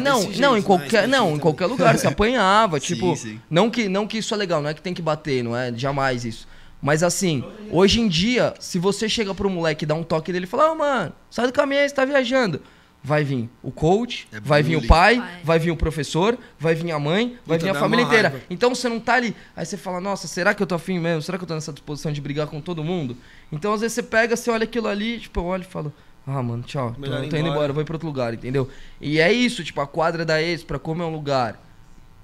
não, não, não, em qualquer, né? não, em qualquer lugar você apanhava, Sim, tipo, sim. não que não que isso é legal, não é que tem que bater, não é jamais isso. Mas assim, hoje em dia, se você chega pro moleque e dá um toque dele e fala: "Ô, mano, sai do caminho aí, você tá viajando". Vai vir o coach, É vai vir o bullying. pai, Vai. vir o professor, vai vir a mãe, vai Puta, vir a família inteira. raiva. Então você não tá ali. Aí você fala, nossa, será que eu tô afim mesmo? Será que eu tô nessa disposição de brigar com todo mundo? Então às vezes você pega, você olha aquilo ali, tipo, eu olho e falo, ah, mano, tchau, tô, tô indo embora. embora, vou ir pra outro lugar, entendeu? E é isso, tipo, a quadra da Expra, como é um lugar.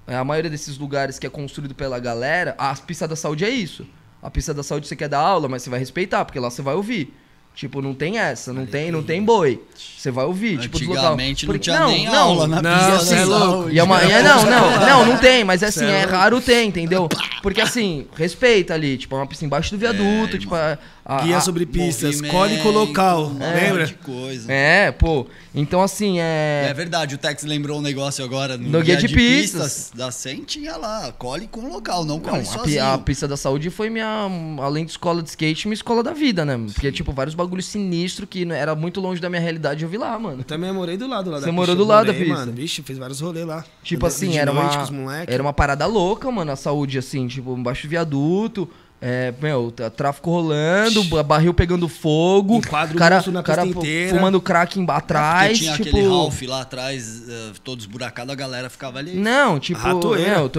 é, A maioria desses lugares que é construído pela galera, a pista da saúde é isso. A pista da saúde você quer dar aula, mas você vai respeitar, porque lá você vai ouvir. Tipo, não tem essa, não tem, não tem boi. Você vai ouvir, tipo. Antigamente não Porque- tinha nem aula na não, pista é louco. saúde. E amanhã, não, não, não, não tem, mas assim, é é raro ter, entendeu? Porque assim, respeita ali, tipo, é uma pista embaixo do viaduto, É, tipo, a, a- Guia a- sobre pistas, código local, um lembra? de coisa. É, pô. Então assim, É é. verdade, o Tex lembrou um negócio agora no, No guia de da SEM tinha lá, cole com o local, não cole a, sozinho. a pista da saúde foi minha, além de escola de skate, minha escola da vida, né? Porque, tipo, vários bagulhos sinistros que não- era muito longe da minha realidade, eu vi lá, mano. Eu também morei do lado lá da Você morou pista, do lado da morei, pista. Mano, vixe, fez vários rolês lá. Tipo Andei assim, de era noite uma, com os moleque. era uma parada louca, mano, a saúde, assim, tipo, embaixo do viaduto. É, meu, tá- tráfico rolando, ba- barril pegando fogo, Enquadro cara, na cara inteira. fumando crack em- atrás, tinha tipo... aquele Ralph lá atrás, eh, todo esburacado, a galera ficava ali. Não, tipo, Ratoeira. meu,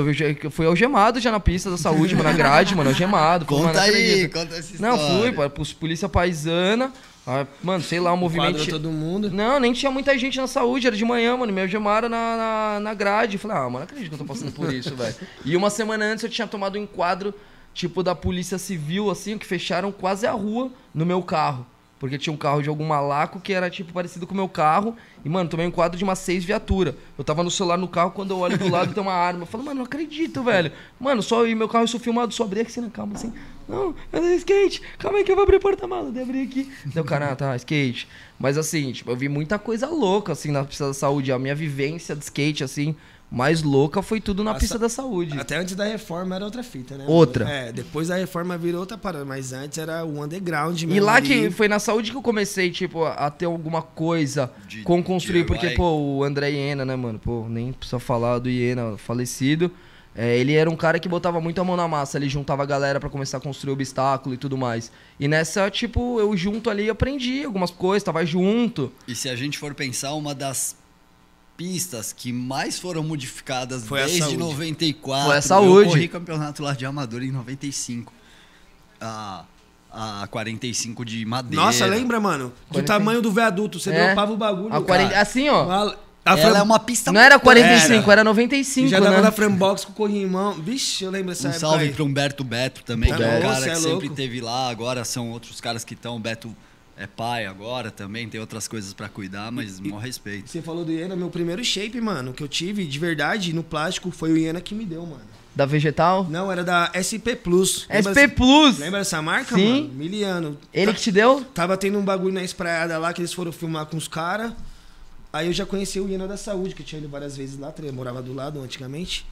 eu fui algemado já na pista da saúde, mano, na grade, mano, algemado. Conta mano, não aí, conta essa Não, história. fui, pô, pros polícia paisana, ah, mano, sei lá, o movimento... Todo mundo. Não, nem tinha muita gente na saúde, era de manhã, mano. Me algemaram na, na, na grade. Falei, ah, mano, não acredito que eu tô passando por isso, velho. E uma semana antes eu tinha tomado um enquadro, tipo, da polícia civil, assim, que fecharam quase a rua no meu carro. Porque tinha um carro de algum malaco que era, tipo, parecido com o meu carro. E, mano, tomei um enquadro de umas seis viaturas. Eu tava no celular no carro, quando eu olho do lado tem uma arma. Eu falo, mano, não acredito, velho. Mano, só e meu carro eu sou filmado, só abri aqui assim na calma, assim. Não, eu dei skate. Calma aí que eu vou abrir o porta-mala. Daí abri aqui. O cara, ah, tá, skate. Mas assim, tipo, eu vi muita coisa louca, assim, na pista da saúde. A minha vivência de skate, assim, mais louca foi tudo na A pista sa- da saúde. Até antes da reforma era outra fita, né? Outra. É, depois da reforma virou outra parada, mas antes era o underground mesmo. E lá ali. que foi na saúde que eu comecei, tipo, a a ter alguma coisa De- com construir. Porque, pô, o André Iena, né, mano? Pô, nem precisa falar do Iena falecido. É, ele era um cara que botava muito a mão na massa. Ele juntava a galera pra começar a construir obstáculo e tudo mais. E nessa, tipo, eu junto ali aprendi algumas coisas, tava junto. E se a gente for pensar, uma das pistas que mais foram modificadas Foi desde saúde. 94. Foi a saúde. Eu corri campeonato lá de amador em 95. A, a 45 de madeira. Nossa, lembra, mano? Do 45. tamanho do viaduto. Você É. dropava o bagulho. A 40, cara. assim, ó. A, a Ela Fran- é uma pista Não era muito- 45, era, 95, já dava né? na Frambox com o corrimão. Vixe, eu lembro dessa Um época salve aí. pro Humberto Beto também, que é um cara é que louco. sempre teve lá. Agora são outros caras que estão. O Beto é pai agora também, tem outras coisas pra cuidar, mas maior respeito. Você falou do Iena, meu primeiro shape, mano, que eu tive de verdade no plástico foi o Iena que me deu, mano. Da Vegetal? Não, era da SP Plus. Lembra SP Plus! Lembra dessa marca, Sim. mano? Miliano. Ele Tá- que te deu? Tava tendo um bagulho na espraiada lá que eles foram filmar com os caras. Aí eu já conheci o Iena da Saúde, que eu tinha ido várias vezes lá, eu morava do lado antigamente.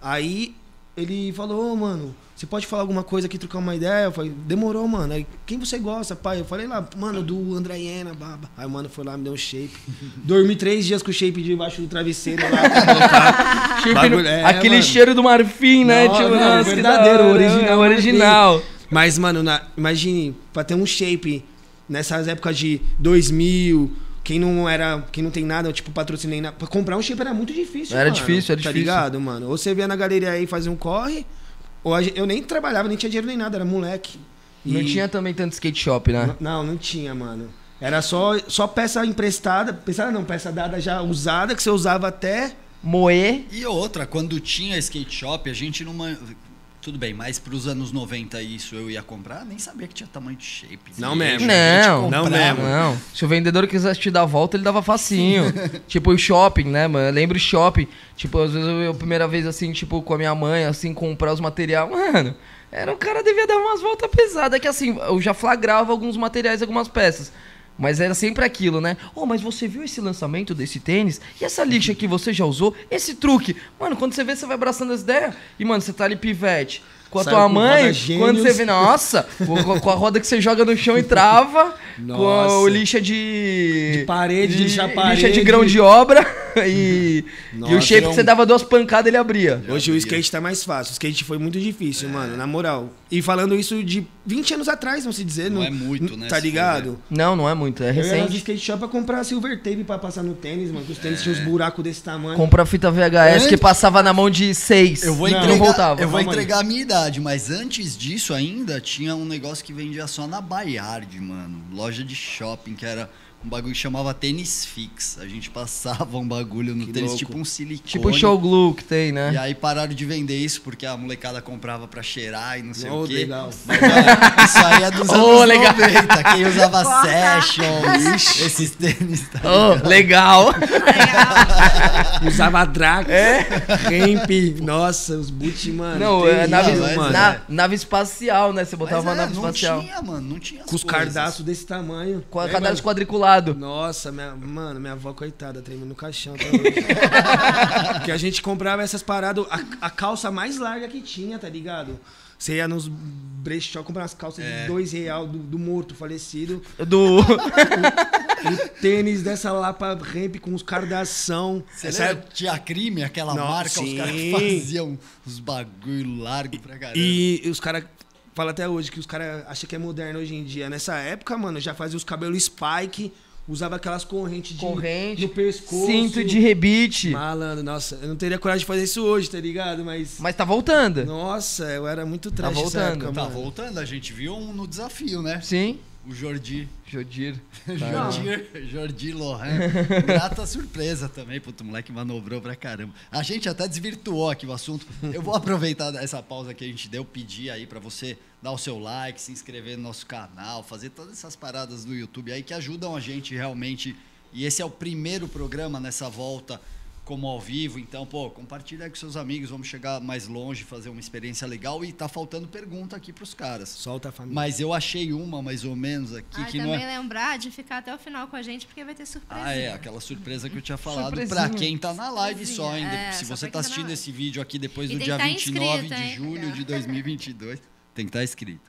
Aí ele falou, ô mano, você pode falar alguma coisa aqui, trocar uma ideia? Eu falei, demorou, mano. Aí, quem você gosta, pai? Eu falei lá, mano, do André Iena, baba. Aí o mano foi lá, me deu um shape. Dormi três dias com o shape debaixo do travesseiro lá. Bagulho- no- é, aquele mano. cheiro do marfim, né? Não, tipo, não, nossa, verdadeiro, hora, original, é original. Mas, mano, na- imagine, pra ter um shape nessas épocas de 2000, quem não era, quem não tem nada, tipo, patrocinei nada, pra comprar um shape era muito difícil, Era mano, difícil, era tá difícil. ligado, mano? Ou você via na galeria aí fazer um corre, ou gente- eu nem trabalhava, nem tinha dinheiro nem nada, era moleque. Não E- tinha também tanto skate shop, né? Não, não tinha, mano. Era só, só peça emprestada, peça não, peça dada já usada, que você usava até... Moer. E outra, quando tinha skate shop, a gente não. man- Tudo bem, mas pros anos 90 isso eu ia comprar, nem sabia que tinha tamanho de shape. Não mesmo. Não, não mesmo. Não, se o vendedor quisesse te dar a volta, ele dava facinho. tipo, o shopping, né, mano? Eu lembro shopping. Tipo, às vezes eu, eu, primeira vez, assim, tipo, com a minha mãe, assim, comprar os materiais. Mano, era um cara devia dar umas voltas pesadas. Que assim, eu já flagrava alguns materiais, algumas peças. Mas era sempre aquilo, né? Oh, mas você viu esse lançamento desse tênis? E essa lixa que você já usou? Esse truque? Mano, quando você vê, você vai abraçando as ideias. E, mano, você tá ali pivete. Com a Saiu tua com mãe, quando você vê, nossa, com, com- com a roda que você joga no chão e trava, com Nossa. o lixa de. De parede, de Lixa parede. de grão de obra e. e o shape não. que você dava duas pancadas ele abria. Hoje o skate tá mais fácil. O skate foi muito difícil, mano, na moral. E falando isso de 20 anos atrás, vamos se dizer. Não é muito, né, Tá ligado? Não, não é muito, é Eu ia recente. skate shop pra comprar silver tape pra passar no tênis, mano. Que os tênis É. tinham uns buracos desse tamanho. Compra fita VHS que passava na mão de seis. Eu vou Não, entregar, não voltava. eu vou entregar a minha idade, mas antes disso ainda tinha um negócio que vendia só na Bayard, mano. Loja de shopping, que era um bagulho que chamava tênis fix. A gente passava um bagulho no Que tênis, louco. tipo um silicone. Tipo o show glue que tem, E né? aí pararam de vender isso porque a molecada comprava pra cheirar e não sei Oh, o quê. legal. Mas isso aí é dos Oh, anos legal. 90. Quem usava Sessions, esses tênis. Tá Oh, legal. Usava drag, é? ramp. Nossa, os boot, mano. Não, é nave, mas mano. na- nave espacial, né? Você Mas botava uma é, nave não espacial. tinha, mano. Não tinha Com os coisas. cardaços desse tamanho. Com a Lembra? cadarço quadriculado. Nossa, minha, mano, minha avó, coitada, tremendo no caixão até hoje. que a gente comprava essas paradas, a, a calça mais larga que tinha, tá ligado? Você ia nos brechó comprar umas calças É. de dois real do, do morto falecido. Do. O tênis dessa lapa ramp com os cardação. Você Essa- lembra? Tinha crime, aquela Não, marca, os caras sim. faziam uns bagulho largo pra caramba. E os caras fala até hoje que os caras acham que é moderno hoje em dia. Nessa época, mano, já fazia os cabelos spike, usava aquelas correntes de, Corrente, no pescoço. Cinto de rebite. Malandro, nossa, eu não teria coragem de fazer isso hoje, tá ligado? Mas. Mas tá voltando. Nossa, eu era muito trash Tá voltando. época, Tá mano. voltando, a gente viu um no desafio, né? Sim. O Jordi. Jodir. Jordi, Jordi Lohan. Grata surpresa também, puto, o moleque manobrou pra caramba. A gente até desvirtuou aqui o assunto. Eu vou aproveitar essa pausa que a gente deu, pedir aí pra você dar o seu like, se inscrever no nosso canal, fazer todas essas paradas no YouTube aí que ajudam a gente realmente. E esse é o primeiro programa nessa volta como ao vivo, então, pô, compartilha com seus amigos, vamos chegar mais longe, fazer uma experiência legal e tá faltando pergunta aqui pros caras. Solta a família. Mas eu achei uma mais ou menos aqui Ah, que também não é lembrar de ficar até o final com a gente, porque vai ter surpresa. ah, é, aquela surpresa que eu tinha falado pra quem tá na live só, hein? É, Se só você tá tá assistindo esse vídeo aqui depois E do dia que tá 29 inscrito, de hein? julho de 2022, tem que estar inscrito.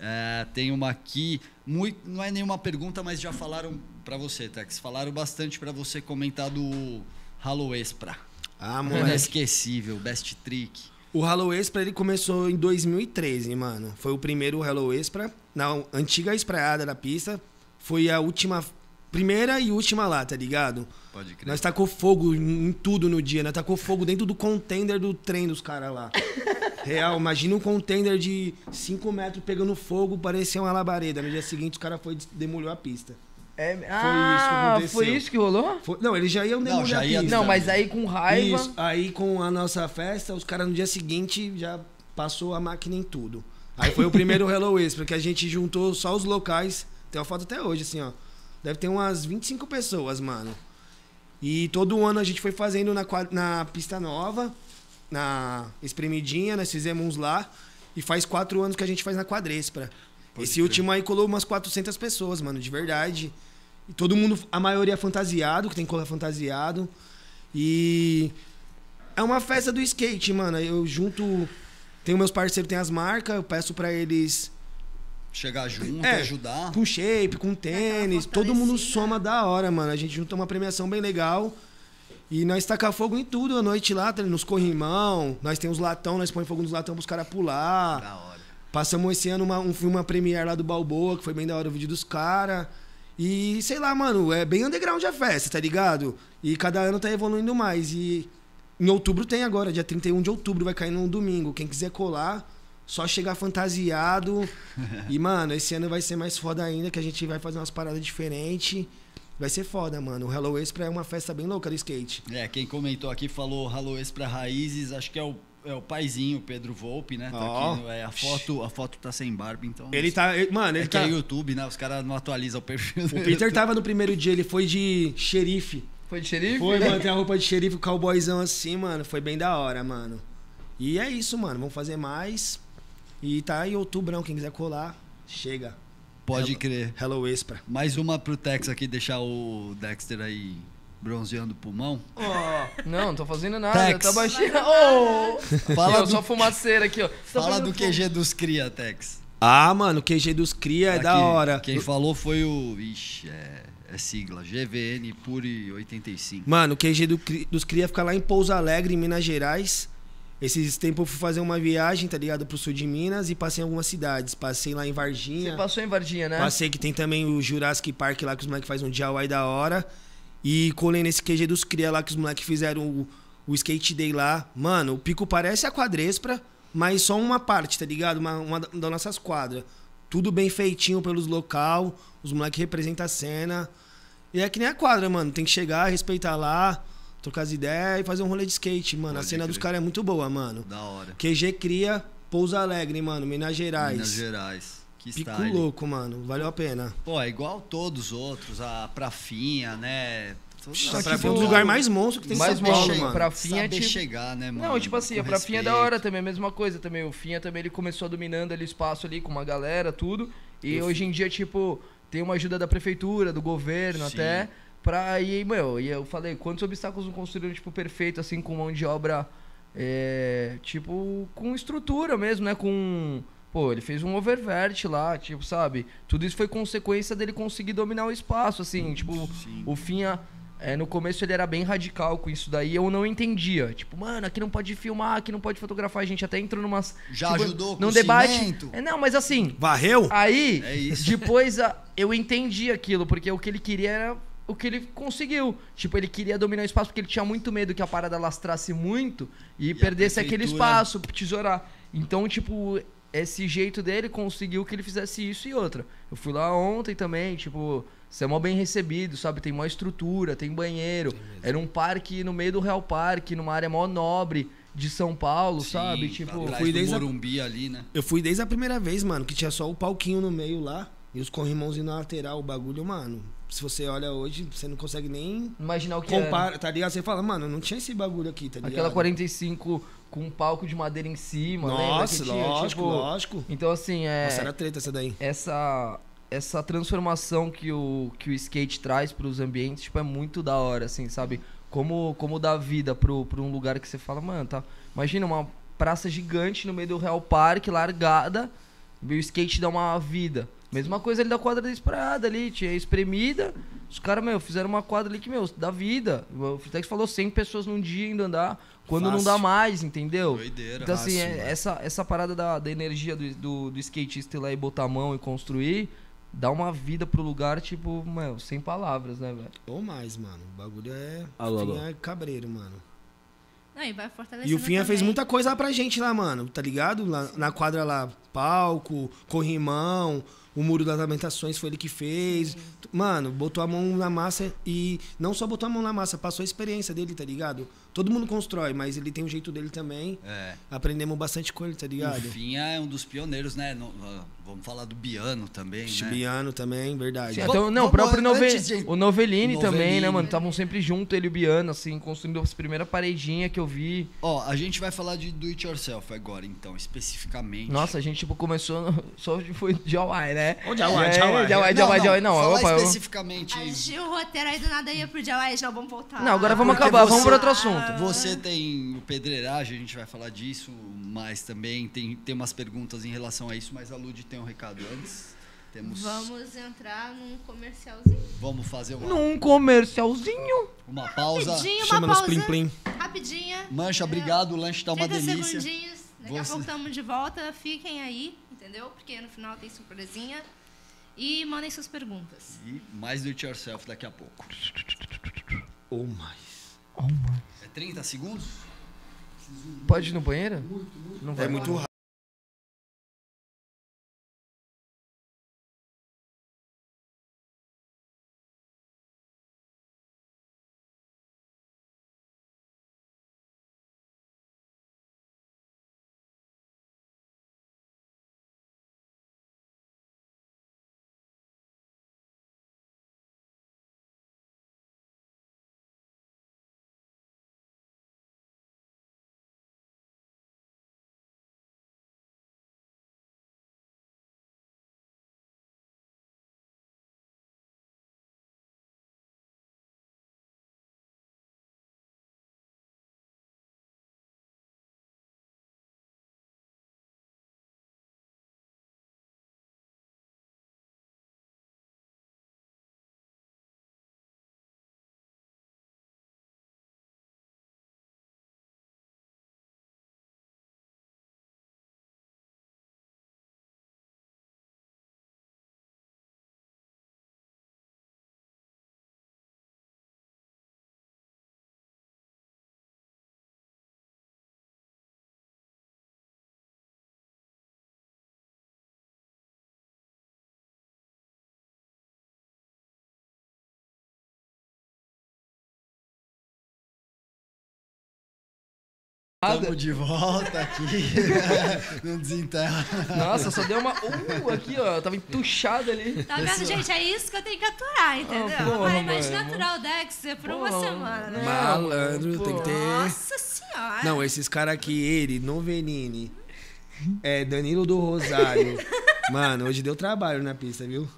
É, tem uma aqui, muito, não é nenhuma pergunta, mas já falaram pra você, Tex. Falaram bastante pra você comentar do Halo Espra. Ah, moleque. Inesquecível, best trick. O Halo Expra ele começou em 2013, mano. Foi o primeiro Halo Expra na antiga espraiada da pista. Foi a última, primeira e última lá, tá ligado? Pode crer. Nós tacou fogo em tudo no dia, nós tacou fogo dentro do container do trem dos caras lá. Real, imagina um container de 5 metros pegando fogo, parecia uma labareda. No dia seguinte os caras foi demoliu a pista. É, isso que ah, aconteceu. foi isso que rolou? Foi- não, eles já iam Não, demolir já a ia-. Não, mas aí com raiva. Isso. Aí com a nossa festa, os caras no dia seguinte já passou a máquina em tudo. Aí foi o primeiro Hello Extra, que a gente juntou só os locais. Tem uma foto até hoje, assim, ó. Deve ter umas 25 pessoas, mano. E todo ano a gente foi fazendo na, na pista nova, na espremidinha, nós fizemos uns lá. E faz quatro anos que a gente faz na quadrespra. Pode Esse crer. último aí colou umas 400 pessoas, mano, de verdade. E todo mundo, a maioria fantasiado, que tem que colar fantasiado. E é uma festa do skate, mano. Eu junto. Tenho meus parceiros, tem as marcas, eu peço pra eles Chegar junto, É. ajudar. com shape, com tênis. Todo mundo soma da hora, mano. A gente junta uma premiação bem legal. E nós taca fogo em tudo à noite lá, tá? nos corrimão. Nós temos latão, nós põe fogo nos latão pros caras pular. Da hora. Passamos esse ano uma, um filme, uma premiere lá do Balboa, que foi bem da hora o vídeo dos caras. E sei lá, mano, é bem underground a festa, tá ligado? E cada ano tá evoluindo mais. E em outubro tem agora, dia 31 de outubro, vai cair num domingo. Quem quiser colar, só chegar fantasiado. e, mano, esse ano vai ser mais foda ainda, que a gente vai fazer umas paradas diferentes. Vai ser foda, mano. O Hello Expra é uma festa bem louca do skate. É, quem comentou aqui falou Halo Extra Raízes, acho que é o, é o paizinho, o Pedro Volpe, né? Tá Ó. aqui, é, a, foto, a foto tá sem barba, então. Ele tá. ele- mano, É ele que tá. é YouTube, né? Os caras não atualizam o perfil. O Peter tava no primeiro dia, ele foi de xerife. Foi de xerife? Foi, mano, tem a roupa de xerife, o cowboyzão assim, mano. Foi bem da hora, mano. E é isso, mano. Vamos fazer mais. E tá em outubrão, quem quiser colar, chega. Pode Hello- crer. Hello Expra. Mais uma pro Tex aqui, deixar o Dexter aí bronzeando o pulmão. Não, não tô fazendo nada. Tex. Tá baixinho. Oh! Fala Aqui, ó, do- só fumaceira aqui, ó. Fala do. QG dos Cria, Tex. Ah, mano, o QG dos Cria é da Aqui, hora. Quem falou foi o. Ixi, é, é sigla. GVN Puri 85. Mano, o QG do dos Cria fica lá em Pouso Alegre, em Minas Gerais. Esses tempos eu fui fazer uma viagem, tá ligado? Pro sul de Minas e passei em algumas cidades. Passei lá em Varginha. Você passou em Varginha, né? Passei que tem também o Jurassic Park lá que os moleques fazem um DIY da hora. E colei nesse QG dos Cria lá que os moleques fizeram o, o Skate Day lá. Mano, o pico parece a quadrespra, mas só uma parte, tá ligado? Uma, uma da- das nossas quadras. Tudo bem feitinho pelos local, os moleques representam a cena. E é que nem a quadra, mano. Tem que chegar, respeitar lá, trocar as ideias e fazer um rolê de skate, mano. a Pode cena crer. dos caras é muito boa, mano. Da hora. QG Cria Pouso Alegre, mano. Minas Gerais. Minas Gerais. Que Pico style. louco, mano. Valeu a pena. Pô, é igual todos os outros, a Prafinha, né? Só pra ver um dos lugares mais monstros que tem em mais São Paulo, monstro, mano. Prafinha é Saber tipo- chegar, né, mano? Não, tipo assim, Com a Prafinha é da hora também, a mesma coisa também. O Finha também, ele começou dominando ali o espaço ali com uma galera, tudo. E hoje em dia, tipo, tem uma ajuda da prefeitura, do governo Sim. até, pra ir, meu, e eu falei, quantos obstáculos não construíram, tipo, perfeito, assim, com mão de obra, é, tipo, com estrutura mesmo, né, com... Pô, ele fez um oververt lá, tipo, sabe? Tudo isso foi consequência dele conseguir dominar o espaço, assim, tipo, Sim. o Finha é, no começo ele era bem radical com isso daí, eu não entendia. Tipo, mano, aqui não pode filmar, aqui não pode fotografar. A gente até entrou numas. Já tipo, ajudou com num o debate. cimento? É, não, mas assim, Varreu? Aí, É depois a- eu entendi aquilo, porque o que ele queria era o que ele conseguiu. Tipo, ele queria dominar o espaço porque ele tinha muito medo que a parada lastrasse muito e, a perdesse aquele espaço, tesourar. Então, tipo, esse jeito dele conseguiu que ele fizesse isso e outra. Eu fui lá ontem também, tipo, você é mó bem recebido, sabe? Tem mó estrutura, tem banheiro. Era um parque no meio do Real Parque, numa área mó nobre de São Paulo, sabe? Sim, Tipo, atrás fui do desde a- Morumbi ali, né? Eu fui desde a primeira vez, mano, que tinha só o palquinho no meio lá e os corrimãozinhos na lateral, o bagulho, mano. Se você olha hoje, você não consegue nem imaginar o que era. comparar, tá ligado? Você fala, mano, não tinha esse bagulho aqui, tá ligado? Aquela 45 com um palco de madeira em cima, lembra Nossa, tinha? lógico, Tipo, lógico. Então, assim, é, Nossa, era treta essa daí. essa, essa transformação que o, que o skate traz pros ambientes, tipo, é muito da hora, assim, sabe? Como, como dar vida pro, pro um lugar que você fala, mano, tá... Imagina uma praça gigante no meio do Real Parque, largada, e o skate dá uma vida. Mesma coisa ali da quadra da espraiada ali, tinha espremida, os caras, meu, fizeram uma quadra ali que, meu, dá vida. O Fitex falou 100 pessoas num dia indo andar, quando não Fácil. dá mais, entendeu? Doideira. Então, assim, Fácil, é- essa, essa parada da, da energia do, do, do skatista ir lá e botar a mão e construir, dá uma vida pro lugar, tipo, meu, sem palavras, né, velho? Ou mais, mano. O bagulho é. Alô, Finha alô. é cabreiro, mano. Não, e vai fortalecendo E o Finha fez também. muita coisa lá pra gente lá, mano, tá ligado? Lá, na quadra lá, palco, corrimão, o muro das lamentações foi ele que fez. Mano, botou a mão na massa e não só botou a mão na massa, passou a experiência dele, tá ligado? Todo mundo constrói, mas ele tem o jeito dele também. É. Aprendemos bastante com ele, tá ligado? O Finha é um dos pioneiros, né? No- ah, vamos falar do Biano também, né? Chibiano também, verdade. Sim, então, não, o próprio Nove... de- o Novelini, também, né, mano? Estavam sempre junto, ele e o Biano, assim, construindo as primeiras paredinhas que eu vi. Ó, a gente vai falar de do it yourself agora, então, especificamente. Nossa, a gente, tipo, começou no... só foi de Hawaii, né? Ô, de Hawaii, É, de Hawaii. de Hawaii, de Hawaii, de Hawaii. Não, falar opa, eu- especificamente. Agiu o roteiro aí do nada ia pro Jawai, já vamos voltar. Não, agora vamos Porque acabar, você- vamos para outro assunto. Você tem o pedreiragem, a gente vai falar disso, mas também tem, tem umas perguntas em relação a isso, mas a Lud tem um recado antes. Temos, Vamos entrar num comercialzinho. vamos fazer uma, Num comercialzinho. uma pausa. Rapidinho, uma Chama nos pausa. plim plim. Rapidinha. Mancha, obrigado, o lanche tá uma 30 delícia. segundinhos. Daqui a Você- pouco estamos de volta. Fiquem aí, entendeu? Porque no final tem surpresinha. E mandem suas perguntas. E mais do it yourself daqui a pouco. Ou mais. É 30 segundos? Pode ir no banheiro? Não vai É muito rápido. Estamos de volta aqui. Não desenterra. Nossa, só deu uma. Uh, aqui, ó. Tava entuchado ali. Tá vendo, gente? É isso que eu tenho que aturar, entendeu? Ah, porra, Vai, imagina mano. aturar o Dexter por uma Porra, semana, né? Malandro, tem que ter. Nossa senhora. Não, esses caras aqui, ele, Novelini, é, Danilo do Rosário. Mano, hoje deu trabalho na pista, viu?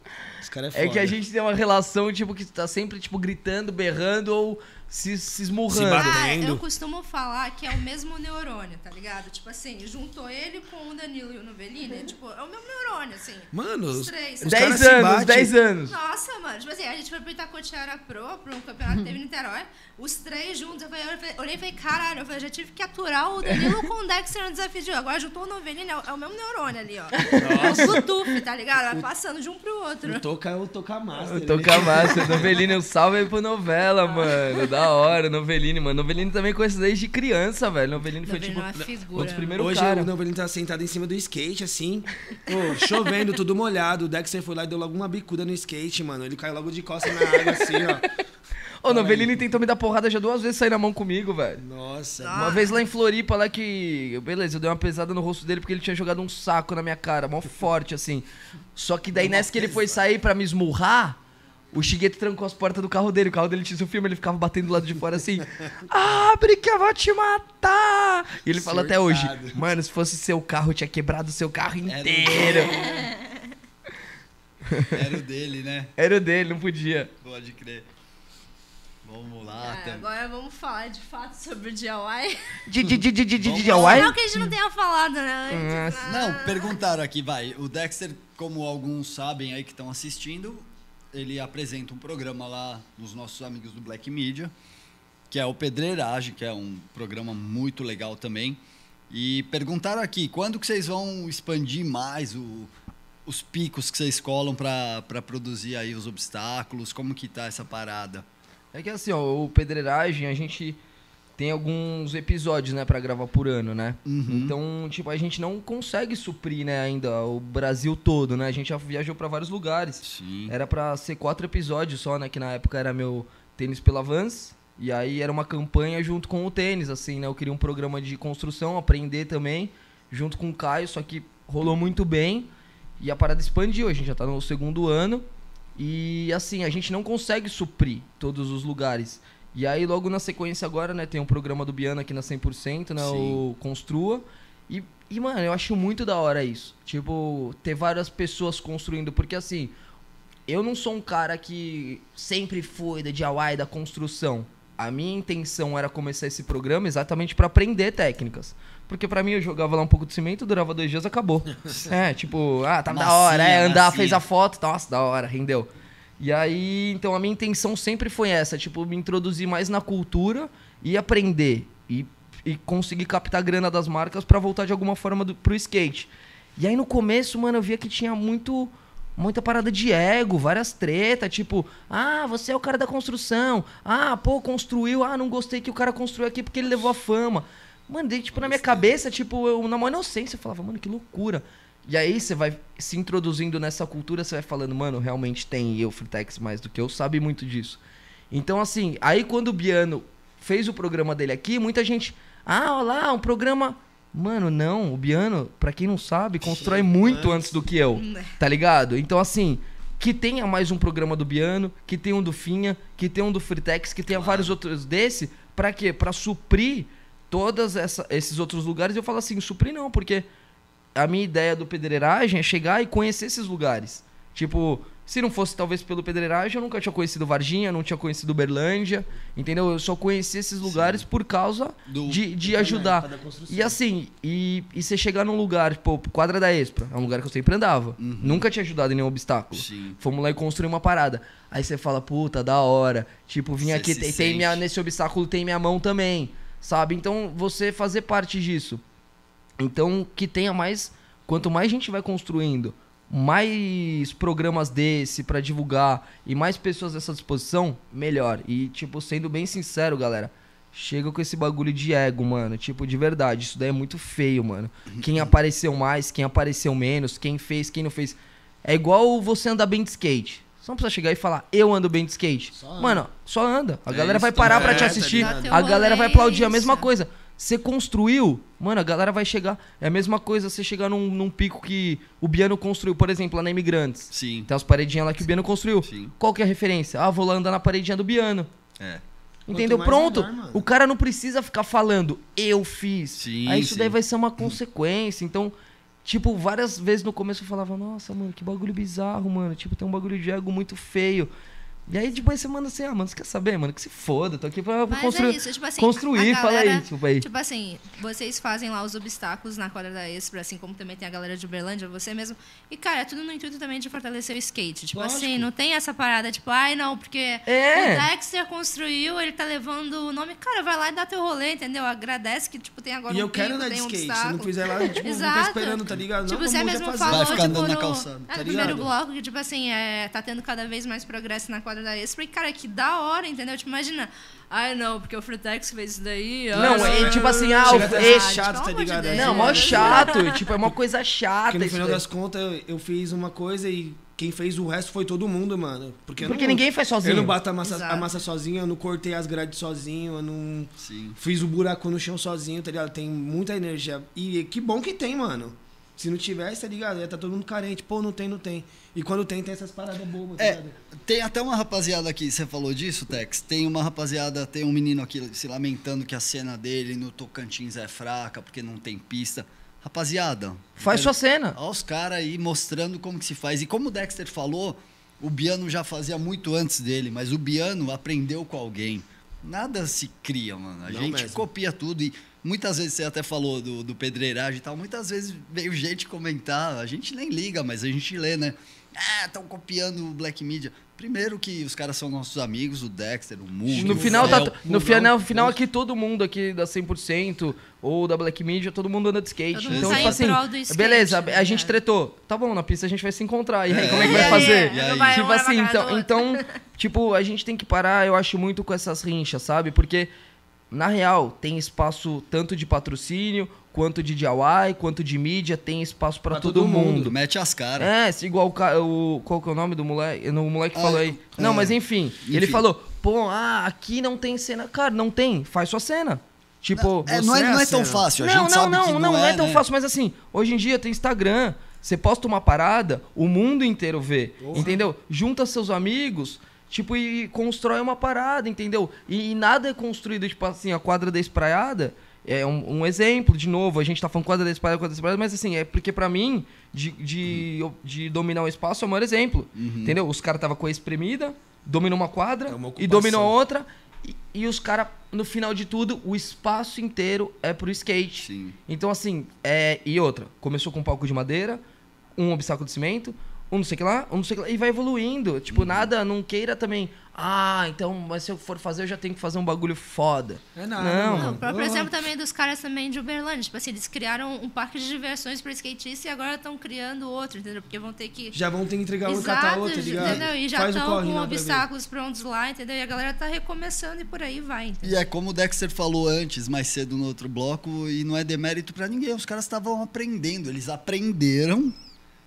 Os caras é É foda. que a gente tem uma relação, tipo, que tá sempre, tipo, gritando, berrando ou se, se esmurrando. Ah, Batendo. eu costumo falar que é o mesmo neurônio, tá ligado? Tipo assim, juntou ele com o Danilo e o Novelini, é, tipo, é o mesmo neurônio, assim. Mano, Os três. os 10 caras se anos, bate. 10 anos. Nossa, mano, tipo assim, a gente foi pro Itacotiara Pro, pra um campeonato que teve em Niterói, os três juntos, eu, falei, eu falei- olhei e falei, caralho, eu falei, já tive que aturar o Danilo com o Dexter no desafio de jogo. Agora juntou o Novelini, é o, é o mesmo neurônio ali, ó. É o Bluetooth, tá ligado? Vai passando de um pro outro. O Toca o Toca Master. Tocar massa, Novelini, um salve aí pro novela, mano. Da hora, Novelini, mano. Novelini também conheço desde criança, velho. Novelini foi Novelini tipo. é uma Um dos primeiros Hoje cara. o Novelino tá sentado em cima do skate, assim, pô, chovendo, tudo molhado. O Dexter foi lá e deu logo uma bicuda no skate, mano. Ele caiu logo de costas na água, assim, ó. Ô, Novelini tentou me dar porrada já duas vezes sair na mão comigo, velho. Nossa. Uma vez lá em Floripa, lá que. Beleza, eu dei uma pesada no rosto dele porque ele tinha jogado um saco na minha cara, mó forte, assim. Só que daí nessa que ele foi sair pra me esmurrar, o Shigeto trancou as portas do carro dele. O carro dele tinha seu filme, ele ficava batendo do lado de fora assim. Abre que eu vou te matar! E ele fala até hoje, Surtado. mano, se fosse seu carro, eu tinha quebrado o seu carro Era o inteiro. Era o dele, né? Era o dele, não podia. Pode crer. Vamos lá. É, agora vamos falar de fato sobre o DIY. De, de, de, de. Hawaii? Não que a gente não tenha falado, né? antes. Nossa. Não, perguntaram aqui, vai. O Dexter, como alguns sabem aí que estão assistindo, ele apresenta um programa lá nos nossos amigos do Black Media, que é o Pedreiragem, que é um programa muito legal também. E perguntaram aqui, quando que vocês vão expandir mais o- os picos que vocês colam para produzir aí os obstáculos? Como que tá essa parada? É que assim, ó, o Pedreiragem, a gente tem alguns episódios, né, pra gravar por ano, né? Uhum. Então, tipo, a gente não consegue suprir, né, ainda o Brasil todo, né? A gente já viajou pra vários lugares. Sim. Era pra ser quatro episódios só, né? Que na época era meu tênis pela Vans. E aí era uma campanha junto com o tênis, assim, né? Eu queria um programa de construção, aprender também, junto com o Caio, só que rolou muito bem. E a parada expandiu, a gente já tá no segundo ano. E assim, a gente não consegue suprir todos os lugares. E aí, logo na sequência agora, né, tem um programa do Biana aqui na 100%, né, Sim. o Construa. E, e, mano, eu acho muito da hora isso. Tipo, ter várias pessoas construindo, porque assim, eu não sou um cara que sempre foi da DIY, da construção. A minha intenção era começar esse programa exatamente pra aprender técnicas. Porque pra mim eu jogava lá um pouco de cimento, durava dois dias, acabou. é, tipo, ah, tá da hora, é, andar, massinha. fez a foto, nossa, da hora, rendeu. E aí, então a minha intenção sempre foi essa, tipo, me introduzir mais na cultura e aprender. E, e conseguir captar grana das marcas pra voltar de alguma forma do, pro skate. E aí no começo, mano, eu via que tinha muito muita parada de ego, várias tretas, tipo, ah, você é o cara da construção. Ah, pô, construiu, ah, não gostei que o cara construiu aqui porque ele levou a fama. Mano, daí, tipo, na minha cabeça, tipo, eu, na maior inocência, eu falava, mano, que loucura. E aí você vai se introduzindo nessa cultura, você vai falando, mano, realmente tem eu, Fritex, mais do que eu, sabe muito disso. Então, assim, aí quando o Biano fez o programa dele aqui, muita gente, ah, olha lá, um programa. Mano, não, o Biano, pra quem não sabe, constrói muito antes do que eu, tá ligado? Então, assim, que tenha mais um programa do Biano, que tenha um do Finha, que tenha um do Fritex, que tenha vários outros desse, pra quê? Pra suprir todos esses outros lugares. Eu falo assim, suprir não, porque a minha ideia do pedreiragem é chegar e conhecer esses lugares. Tipo, se não fosse talvez pelo pedreiragem, eu nunca tinha conhecido Varginha, não tinha conhecido Uberlândia, entendeu? Eu só conheci esses lugares por causa Do- de, de ajudar. E assim, e, e você chegar num lugar, pô, quadra da Expra, é um lugar que eu sempre andava. Nunca tinha ajudado em nenhum obstáculo. Sim. Fomos lá e construir uma parada. Aí você fala, puta, da hora. Tipo, vim aqui, tem, tem minha, nesse obstáculo tem minha mão também. Sabe? Então, você fazer parte disso. Então, que tenha mais. Quanto mais gente vai construindo, mais programas desse pra divulgar e mais pessoas dessa disposição, melhor. E, tipo, sendo bem sincero, galera, chega com esse bagulho de ego, mano. Tipo, de verdade, isso daí é muito feio, mano. Quem apareceu mais, quem apareceu menos, quem fez, quem não fez. É igual você andar bem de skate. Você não precisa chegar e falar, eu ando bem de skate. Só. Mano, só anda. A É galera isso vai parar também. pra te É, tá assistir. teu a galera vai aplaudir a mesma coisa. Você construiu, mano, a galera vai chegar. É a mesma coisa você chegar num, num pico que o Biano construiu, por exemplo, lá na Imigrantes. Sim. Tem as paredinhas lá que o Biano construiu. Sim. Qual que é a referência? Ah, vou lá andar na paredinha do Biano. É. Entendeu? Pronto. melhor, o cara não precisa ficar falando, eu fiz. Sim, Aí isso sim. daí vai ser uma consequência. Então, tipo, várias vezes no começo eu falava, nossa, mano, que bagulho bizarro, mano. Tipo, tem um bagulho de ego muito feio. E aí depois você manda assim, ah, mano, você quer saber, mano? Que se foda, tô aqui pra Mas construir. é isso, tipo assim, construir, a fala galera- aí, desculpa aí. Tipo assim, vocês fazem lá os obstáculos na quadra da Expra, assim como também tem a galera de Uberlândia, você mesmo. E, cara, é tudo no intuito também de fortalecer o skate. Tipo Lógico. assim, não tem essa parada, tipo, ai, não, porque É. o Dexter construiu, ele tá levando o nome. Cara, vai lá e dá teu rolê, entendeu? Agradece que, tipo, tem agora E um eu quero pico, andar de um skate. Se obstáculo. não fizer lá, tipo, Exato. ficar esperando, tá ligado? Tipo, não, você mesmo falou, Vai ficar tipo, andando na no, calçada, é, tá no primeiro bloco, que, tipo assim, é, tá tendo cada vez mais progresso na quadra da Expra. E, cara, que da hora, entendeu? Tipo, imagina, ai, não, porque o Fretex fez isso daí. Não, é tipo assim, ah, o- ser chato, tá de ligado? Deus. Não, mó chato, tipo, é uma coisa chata Porque no final das contas, eu, eu fiz uma coisa e quem fez o resto foi todo mundo, mano. Porque, Porque não- ninguém faz sozinho. Eu não bato a massa, Exato. a massa sozinho, eu não cortei as grades sozinho, eu não Sim. fiz o buraco no chão sozinho, tá ligado? Tem muita energia. E que bom que tem, mano. Se não tivesse, tá ligado? Ia tá todo mundo carente. Pô, não tem, não tem. E quando tem, tem essas paradas bobas, tá É, ligado? tem até uma rapaziada aqui, você falou disso, Tex? Tem uma rapaziada, tem um menino aqui se lamentando que a cena dele no Tocantins é fraca porque não tem pista. Rapaziada, Faz sua cena. Olha os caras aí mostrando como que se faz. E como o Dexter falou, o Biano já fazia muito antes dele, mas o Biano aprendeu com alguém. Nada se cria, mano. A Não gente mesmo. copia tudo e muitas vezes você até falou do, do pedreiragem e tal. Muitas vezes veio gente comentar, a gente nem liga, mas a gente lê, né? Ah, estão copiando o Black Media. Primeiro que os caras são nossos amigos, o Dexter, o Mug, No o final, tá, no final, final aqui todo mundo aqui da 100% ou da Black Media, todo mundo anda de skate. Todo mundo então, tipo assim, skate, beleza, né, a gente tretou. Tá bom, na pista a gente vai se encontrar. E aí, É. como é que vai fazer? E aí? Vai um Tipo assim, então, então, tipo, a gente tem que parar, eu acho, muito com essas rinchas, sabe? Porque, na real, tem espaço tanto de patrocínio, quanto de DIY, quanto de mídia, tem espaço pra Pra todo, todo mundo. Mundo, mete as caras. É, igual o, o. Qual que é o nome do moleque? O moleque Ah, falou aí. é. Não, mas enfim, Ele Enfim. falou, pô, ah, aqui não tem cena. Cara, não tem. Faz sua cena. Tipo. É, não, é, você é não é tão fácil. A não, gente não, sabe não, que não, não, não é, tão né? fácil, mas assim, hoje em dia tem Instagram, você posta uma parada, o mundo inteiro vê, entendeu? Junta seus amigos, tipo, e constrói uma parada, entendeu? E, e nada é construído, tipo assim, a quadra da espraiada é um, um exemplo, de novo, a gente tá falando quadra da espraiada, quadra da espraiada, mas assim, é porque pra mim, de, de, de dominar o espaço é o maior exemplo, entendeu? Os caras tava com a espremida, dominou uma quadra É uma e dominou outra, e, e os caras, no final de tudo, o espaço inteiro é pro skate. Sim. Então, assim, é... e outra, começou com um palco de madeira, um obstáculo de cimento, um não sei o que lá, um não sei o que lá, e vai evoluindo. Tipo, nada, não queira também. Ah, então, mas se eu for fazer, eu já tenho que fazer um bagulho foda. É nada, Não. Não, o próprio Ah. exemplo também dos caras também de Uberlândia. Tipo assim, eles criaram um parque de diversões para skatista e agora estão criando outro, entendeu? Porque vão ter que. Já vão ter que entregar um e Exato, catar outro, ligado? entendeu? E já estão com pra obstáculos prontos lá, entendeu? E a galera tá recomeçando e por aí vai, entendeu? E é como o Dexter falou antes, mais cedo no outro bloco, e não é demérito pra ninguém. Os caras estavam aprendendo, eles aprenderam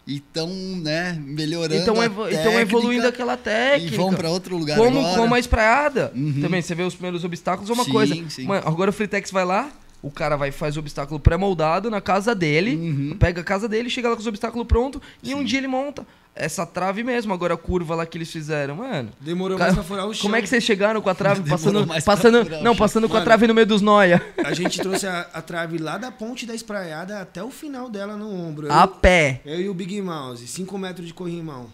e estão, né, melhorando. Então, evo- então evoluindo aquela técnica. E vão pra outro lugar Como, agora. como a espraiada. Uhum. Também, você vê os primeiros obstáculos, é uma Sim, coisa. sim. Mano, agora o Freetex vai lá, o cara vai faz o obstáculo pré-moldado na casa dele, Uhum. pega a casa dele, chega lá com os obstáculos prontos, e um dia ele monta essa trave mesmo, agora a curva lá que eles fizeram, mano. Demorou Cara, mais pra furar o chão. Como é que vocês chegaram com a trave Demorou passando, passando, não, passando com a Mano. trave no meio dos noia, A gente trouxe a, a trave lá da ponte da espraiada até o final dela no ombro. Eu, a pé. eu e o Big Mouse, 5 metros de corrimão.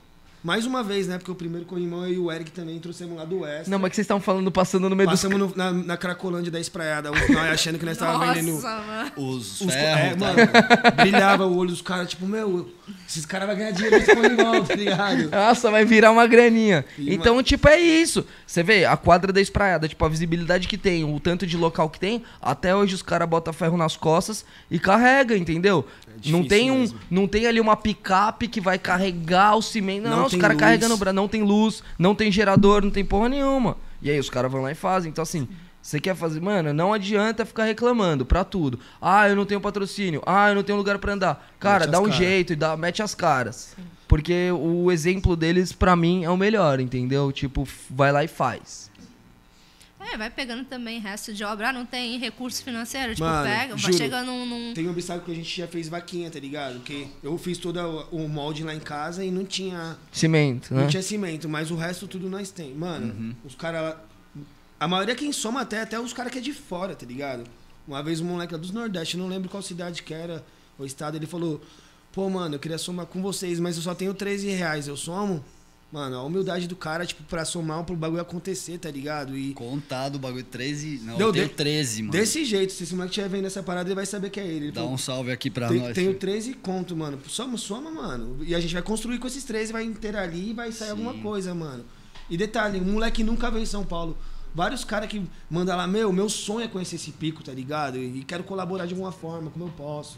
Mais uma vez, né? Porque o primeiro corrimão eu e o Eric também trouxemos lá do Oeste. Não, mas que vocês estão falando passando no meio dos Passamos no- na, na Cracolândia da espraiada, nós achando que nós estávamos vendendo. Mano. Os Os, ferros, é, tá? mano, brilhava o olho dos caras, tipo, meu, esses caras vão ganhar dinheiro nesse corrimão, tá ligado? Nossa, vai virar uma graninha. E, então, tipo, é isso. Você vê, a quadra da espraiada, tipo, a visibilidade que tem, o tanto de local que tem, até hoje os caras botam ferro nas costas e carrega, entendeu? É não tem um, mesmo. não tem ali uma picape que vai carregar o cimento. Não, Não os caras carregando o braço, não tem luz, não tem gerador, não tem porra nenhuma. E aí os caras vão lá e fazem. Então, assim, você quer fazer, mano, não adianta ficar reclamando pra tudo. Ah, eu não tenho patrocínio. Ah, eu não tenho lugar pra andar. Cara, Mete dá um caras. jeito e dá, mete as caras. Porque o exemplo deles, pra mim, é o melhor, entendeu? Tipo, vai lá e faz. É, vai pegando também resto de obra. Ah, não tem recurso financeiro? Tipo, Mano, pega, vai juro. chegando num. num- Tem um obstáculo que a gente já fez vaquinha, tá ligado? Porque eu fiz todo o molde lá em casa e não tinha, Cimento, né? não tinha cimento, mas o resto tudo nós tem. Mano, os caras. A maioria quem soma até, até os caras que é de fora, tá ligado? Uma vez um moleque lá dos Nordeste, não lembro qual cidade que era, o estado, ele falou: Pô, mano, eu queria somar com vocês, mas eu só tenho 13 reais. Eu somo? Mano, a humildade do cara, tipo, pra somar pro bagulho acontecer, tá ligado? E Contado o bagulho 13. Não, Deu eu tenho de- 13, mano. desse jeito, se esse moleque estiver vendo essa parada, ele vai saber que é ele. Ele Dá falou, um salve aqui pra tem, nós. tenho filho. 13 conto, mano. Soma, soma, mano. E a gente vai construir com esses 13, vai inteirar ali e vai sair Sim. alguma coisa, mano. E detalhe, um moleque nunca veio em São Paulo. Vários caras que mandam lá, meu, meu sonho é conhecer esse pico, tá ligado? E quero colaborar de alguma forma, como eu posso.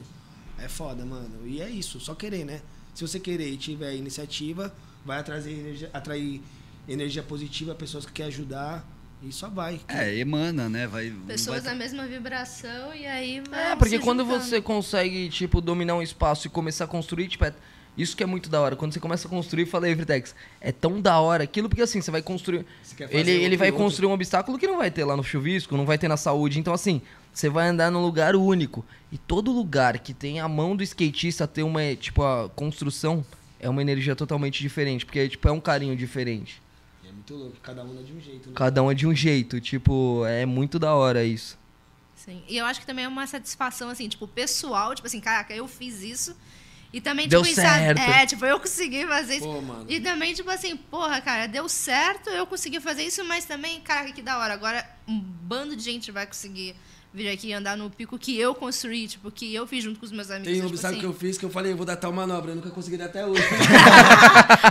É foda, mano. E é isso, só querer, né? Se você querer e tiver iniciativa, vai atrair energia, atrair energia positiva, pessoas que querem ajudar. E só vai. É, emana, né? Vai, Pessoas vai... da mesma vibração e aí vai É, porque se quando juntando. você consegue, tipo, dominar um espaço e começar a construir, tipo, é isso que é muito da hora. Quando você começa a construir, falei, Evertex, é tão da hora aquilo, porque assim, você vai construir. Você quer fazer Ele, ele vai outro. construir um obstáculo que não vai ter lá no chuvisco, não vai ter na saúde. Então, assim, você vai andar num lugar único. E todo lugar que tem a mão do skatista ter uma, tipo, a construção é uma energia totalmente diferente. Porque, tipo, é um carinho diferente. É muito louco, cada um é de um jeito, né? Cada um é de um jeito. Tipo, é muito da hora isso. Sim. E eu acho que também é uma satisfação, assim, tipo, pessoal, tipo assim, caraca, eu fiz isso. E também, Deu tipo, isso, sabe? certo. É, tipo, eu consegui fazer isso. Pô, mano. E também, tipo assim, porra, cara, deu certo, eu consegui fazer isso, mas também, caraca, que da hora. Agora um bando de gente vai conseguir vir aqui e andar no pico que eu construí, tipo, que eu fiz junto com os meus amigos. Tem um tipo obstáculo assim. que eu fiz que eu falei, eu vou dar tal manobra, eu nunca consegui dar até hoje.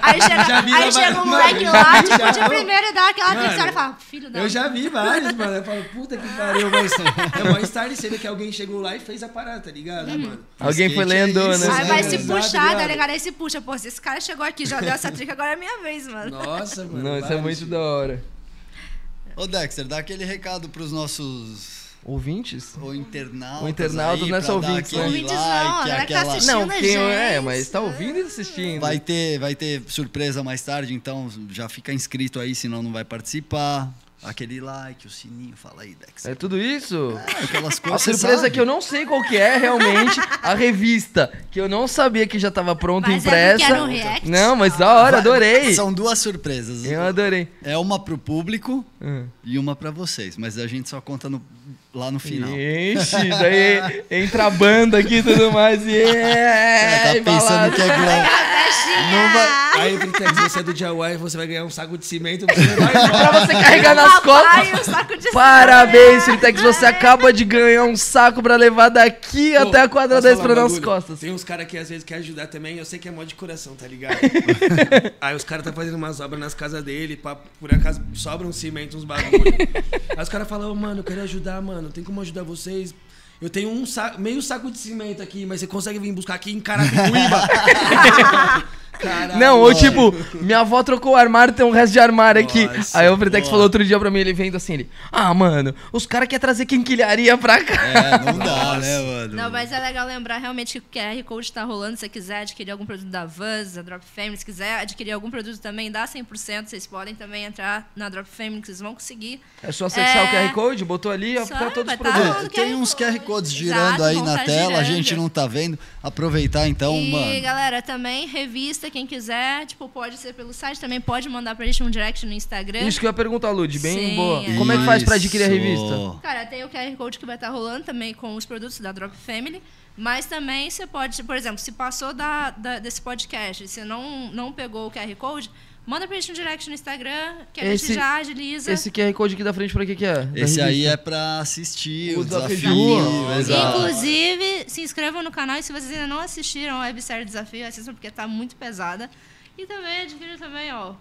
Aí chega, Já vi aí lá chega um vários- moleque Mano, lá, tipo, de e dá aquela tricada e fala, filho da Eu já vi vários, mano. Eu falo, puta que pariu, mas é mó estareceira que alguém chegou lá e fez a parada, tá ligado, Uhum. mano? Alguém foi é lendo, isso, né? Aí vai se Exato, puxar, tá ligado? Aí se puxa, pô, se esse cara chegou aqui, já deu essa trica, agora é minha vez, mano. Nossa, mano. Não, isso é muito da hora. Ô, Dexter, dá aquele recado pros nossos Ouvintes? ou internautas. O internauta aí, não é só ouvintes, né? aquele Ouvintes não, like, a tá aquela... assistindo. Não, quem é, gente. mas tá ouvindo e assistindo. Vai ter, vai ter surpresa mais tarde, então já fica inscrito aí, senão não vai participar. Aquele like, o sininho, fala aí, Dexter. É tudo isso? É, aquelas A coisas. você surpresa sabe. que eu não sei qual que é realmente, a revista, que eu não sabia que já tava pronta, Mas é impressa. um react? Não, mas da hora, adorei. São duas surpresas. Eu adorei. É uma pro público Hum. e uma pra vocês, mas a gente só conta no- lá no final. Ixi, daí entra a banda aqui e tudo mais. E É, é, tá pensando que é. Não vai... Aí, Britex, você é do Jaguar você vai ganhar um saco de cimento pra você carregar nas costas. um Parabéns, Fritex. Você acaba de ganhar um saco pra levar daqui Pô, até a quadra posso 10 falar pra nas costas. Tem uns caras que às vezes querem ajudar também, eu sei que é mó de coração, tá ligado? Aí os caras tá fazendo umas obras nas casas dele, pra, por acaso sobra um cimento, uns bagulho. Aí os caras falam, "Ô, mano, eu quero ajudar, mano, tem como ajudar vocês? Eu tenho um saco, meio saco de cimento aqui, mas você consegue vir buscar aqui em Carapicuíba? Caralho, Não, ou tipo, minha avó trocou o armário, tem um resto de armário aqui. Nossa, Aí o boa. falou outro dia pra mim, ele vendo assim, ele... Ah, mano, os caras querem trazer quinquilharia pra cá. É, não dá, né, mano? Não, mas é legal lembrar realmente que o QR Code tá rolando. Se você quiser adquirir algum produto da Vans, da Drop Family, se quiser adquirir algum produto também dá 100%, vocês podem também entrar na Drop Family, que vocês vão conseguir. É só acessar É. o QR Code, botou ali, pra todos os tá produtos. Tem uns QR Code. codes Exato, girando aí vão na tá tela, a girando. gente não tá vendo. Aproveitar então, e, mano. galera, também, revista, quem quiser, tipo, pode ser pelo site, também pode mandar pra gente um direct no Instagram. Isso que eu ia perguntar, Lud, bem Sim, boa. é. Como é que faz pra adquirir a revista? Cara, tem o QR Code que vai estar rolando também com os produtos da Drop Family. Mas também você pode, por exemplo, se passou da, da- desse podcast e você não, não pegou o QR Code, manda pra gente um direct no Instagram, que a Esse- gente já agiliza. Esse QR Code aqui da frente pra que que é? Da Esse aí é pra assistir O o, desafio de desafio. Exato. Inclusive, se inscrevam no canal e se vocês ainda não assistiram a websérie Desafio, assistam porque tá muito pesada. E também adquiram também, ó,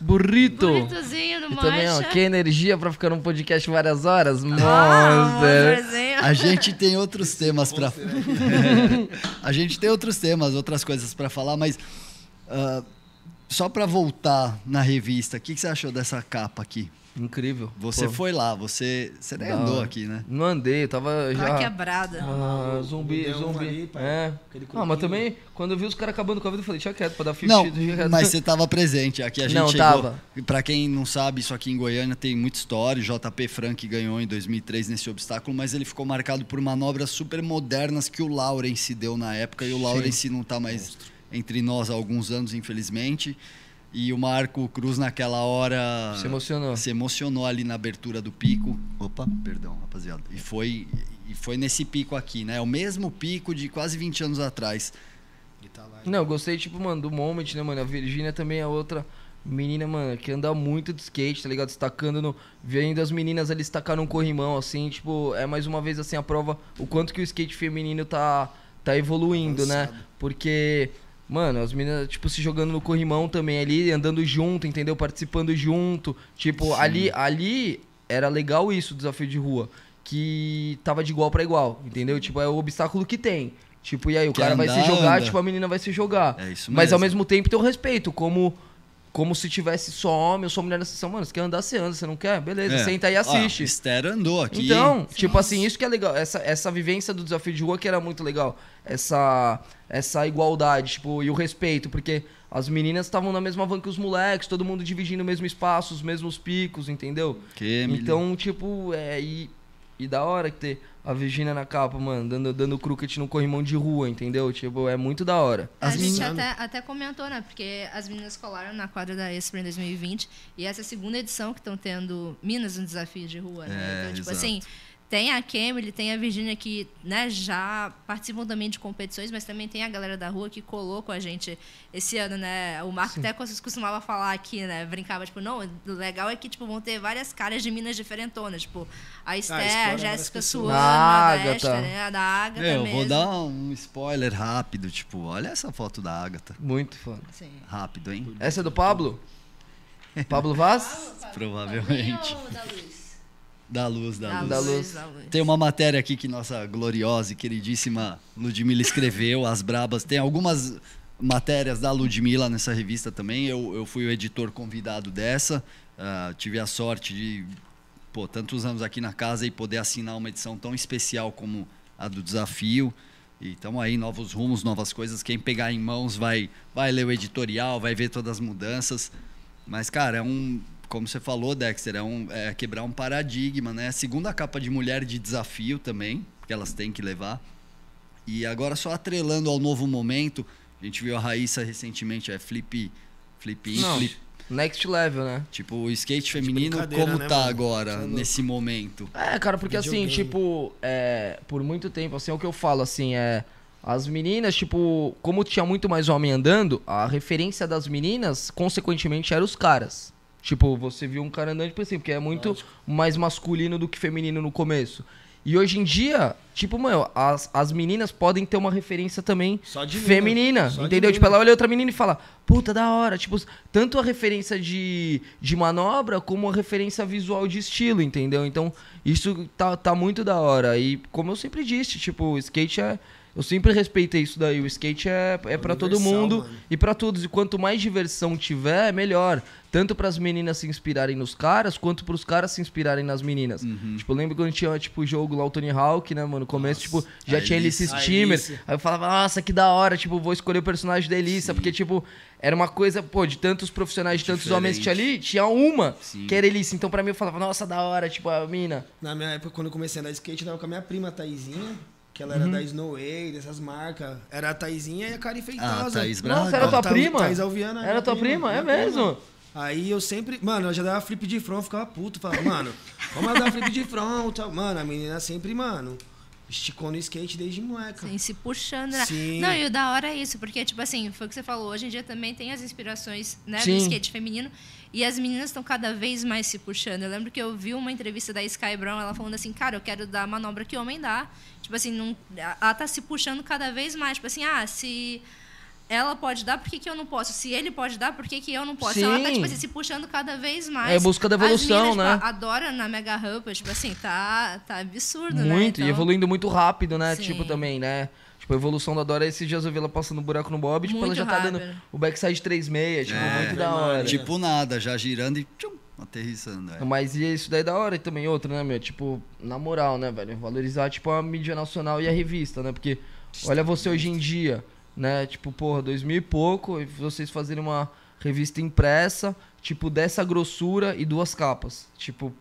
Burrito. burritozinho do E também, ó, que energia pra ficar num podcast várias horas. Ah, Monster. monsterzinho. A gente tem outros temas pra. a gente tem outros temas, outras coisas pra falar, mas ah, só pra voltar na revista, o que, que você achou dessa capa aqui? Incrível. Você Pô, foi lá, você, você nem da andou aqui, né? Não andei, eu tava já... Tá quebrada. Ah, zumbi, zumbi. ali, pai. é. Aquele Ah, mas também, quando eu vi os caras acabando com a vida, eu falei, deixa quieto, pra dar 50 Não, mas você tava presente. Aqui a gente Não, chegou. tava. Pra quem não sabe, isso aqui em Goiânia tem muita história. JP Frank ganhou em 2003 nesse obstáculo, mas ele ficou marcado por manobras super modernas que o Lawrence deu na época. E o Lawrence não tá mais entre nós há alguns anos, infelizmente. E o Marco Cruz, naquela hora. Se emocionou. Se emocionou ali na abertura do pico. Opa, perdão, rapaziada. E foi, e foi nesse pico aqui, né? O mesmo pico de quase 20 anos atrás. E tá lá. Não, eu gostei, tipo, mano, do Moment, né, mano? A Virgínia também é outra menina, mano, que anda muito de skate, tá ligado? Destacando no. Vendo as meninas ali destacar num corrimão, assim, tipo, é mais uma vez assim a prova o quanto que o skate feminino tá, tá evoluindo, né? Porque. Mano, as meninas, tipo, se jogando no corrimão também ali, andando junto, entendeu? Participando junto. Tipo, ali, ali era legal isso, o desafio de rua. Que tava de igual pra igual, entendeu? Tipo, é o obstáculo que tem. Tipo, e aí o Que cara vai se jogar, anda. tipo, a menina vai se jogar. É isso Mas ao mesmo. mesmo tempo tem o respeito, como como se tivesse só homem ou só mulher na sessão. Mano, você quer andar, você anda, você não quer? Beleza, É. senta aí e assiste. o Esther andou aqui. Então, tipo assim, isso que é legal. Essa, essa vivência do desafio de rua que era muito legal. Essa, essa igualdade, tipo, e o respeito, porque as meninas estavam na mesma van que os moleques, todo mundo dividindo o mesmo espaço, os mesmos picos, entendeu? Que? Então, tipo, é. E, e da hora que ter a Virgínia na capa, mano, dando, dando croquete no corrimão de rua, entendeu? Tipo, é muito da hora. A As gente meninas- até, até comentou, né? Porque as meninas colaram na quadra da Expo em 2020 e essa é a segunda edição que estão tendo Minas no desafio de rua, né? É, então, tipo exato. assim, tem a Kemily, tem a Virgínia que né, já participam também de competições, mas também tem a galera da rua que colou com a gente esse ano, né? O Marco até cos- costumava falar aqui, né? Brincava, tipo, não, o legal é que tipo, vão ter várias caras de Minas diferentonas, tipo, a Esther, a explora várias Jéssica. Suana, A a Agatha. Né? A da Agatha Meu, mesmo. vou dar um spoiler rápido, tipo, olha essa foto da Agatha. Muito foda. Sim. Rápido, hein? Essa é do Pablo? Pablo Vaz? Provavelmente. Da luz? Da luz, da, Da luz. Da luz, luz. da luz. Tem uma matéria aqui que nossa gloriosa e queridíssima Ludmilla escreveu, As Brabas. Tem algumas matérias da Ludmilla nessa revista também. Eu, eu fui o editor convidado dessa. Ah, tive a sorte de, pô, tantos anos aqui na casa e poder assinar uma edição tão especial como a do Desafio. E estamos aí, novos rumos, novas coisas. Quem pegar em mãos vai, vai ler o editorial, vai ver todas as mudanças. Mas, cara, é um. Como você falou, Dexter, é, um, é quebrar um paradigma, né? Segunda capa de mulher de desafio também, que elas têm que levar. E agora, só atrelando ao novo momento, a gente viu a Raíssa recentemente, é flip. Flip in, Não. flip. Next level, né? Tipo, o skate feminino, brincadeira, como né, tá mano? agora, Você é nesse momento? É, cara, porque assim, Videogame. tipo, é, por muito tempo, assim, é o que eu falo, assim, é. As meninas, tipo, como tinha muito mais homem andando, a referência das meninas, consequentemente, era os caras. Tipo, você viu um cara andando, tipo assim, porque é muito mais masculino do que feminino no começo. E hoje em dia, tipo, mano, as, as meninas podem ter uma referência também feminina, entendeu? Tipo, ela olha outra menina e fala, puta, da hora. Tipo, tanto a referência de, de manobra como a referência visual de estilo, entendeu? Então, isso tá, tá muito da hora. E como eu sempre disse, tipo, o skate é. Eu sempre respeitei isso daí. O skate é, é para todo mundo mano. e pra todos. E quanto mais diversão tiver, melhor. Tanto pras meninas se inspirarem nos caras, quanto pros caras se inspirarem nas meninas. Tipo, eu lembro quando tinha, tipo, o jogo lá, o Tony Hawk, né, mano? No começo, tipo, já a tinha Elise. Elise A Steamer. Aí eu falava, nossa, que da hora, tipo, vou escolher o personagem da Elissa, porque, tipo, era uma coisa, pô, de tantos profissionais, de tantos homens que tinha ali, tinha uma Sim. que era Elissa. Então, pra mim, eu falava, nossa, da hora, tipo, a mina. Na minha época, quando eu comecei a andar de skate, eu tava com a minha prima, a Taizinha, que ela era da Snow Way, dessas marcas. Era a Taizinha e a Karen Feitosa. Ah, Thaís Braga. Nossa, era tua prima? Thaís Alviana. Era minha tua prima? É minha mesmo? Aí eu sempre, mano, eu já dava flip de front, ficava puto, falava, mano, vamos dar flip de front, tal. mano, a menina sempre, mano, esticou no skate desde moleca. Sim, se puxando, né? Sim. Não, e o da hora é isso, porque, tipo assim, foi o que você falou, hoje em dia também tem as inspirações, né, Sim. do skate feminino, e as meninas estão cada vez mais se puxando. Eu lembro que eu vi uma entrevista da Sky Brown, ela falando assim, cara, eu quero dar a manobra que homem dá. Tipo assim, não, ela tá se puxando cada vez mais. Tipo assim, ah, se ela pode dar, por que, que eu não posso? Se ele pode dar, por que, que eu não posso? Ela tá, Sim. tipo assim, se puxando cada vez mais. É, busca da evolução, As meninas, né? Tipo, a Dora na Mega Rampa, tipo assim, tá, tá absurdo, né? Muito, e Então- evoluindo muito rápido, né? Sim. Tipo, também, né? Tipo, a evolução da Dora, esses dias eu vi ela passando buraco no Bob, tipo, ela Muito já tá dando rápido. o backside 36, tipo, É. muito da hora. Tipo nada, já girando e tchum, aterrissando. é. Mas e isso daí é da hora e também outra, né, meu? Tipo, na moral, né, velho? Valorizar, tipo, a mídia nacional e a revista, né? Porque olha você hoje em dia, né? Tipo, porra, dois mil e pouco, e vocês fazerem uma revista impressa, tipo, dessa grossura e duas capas. Tipo,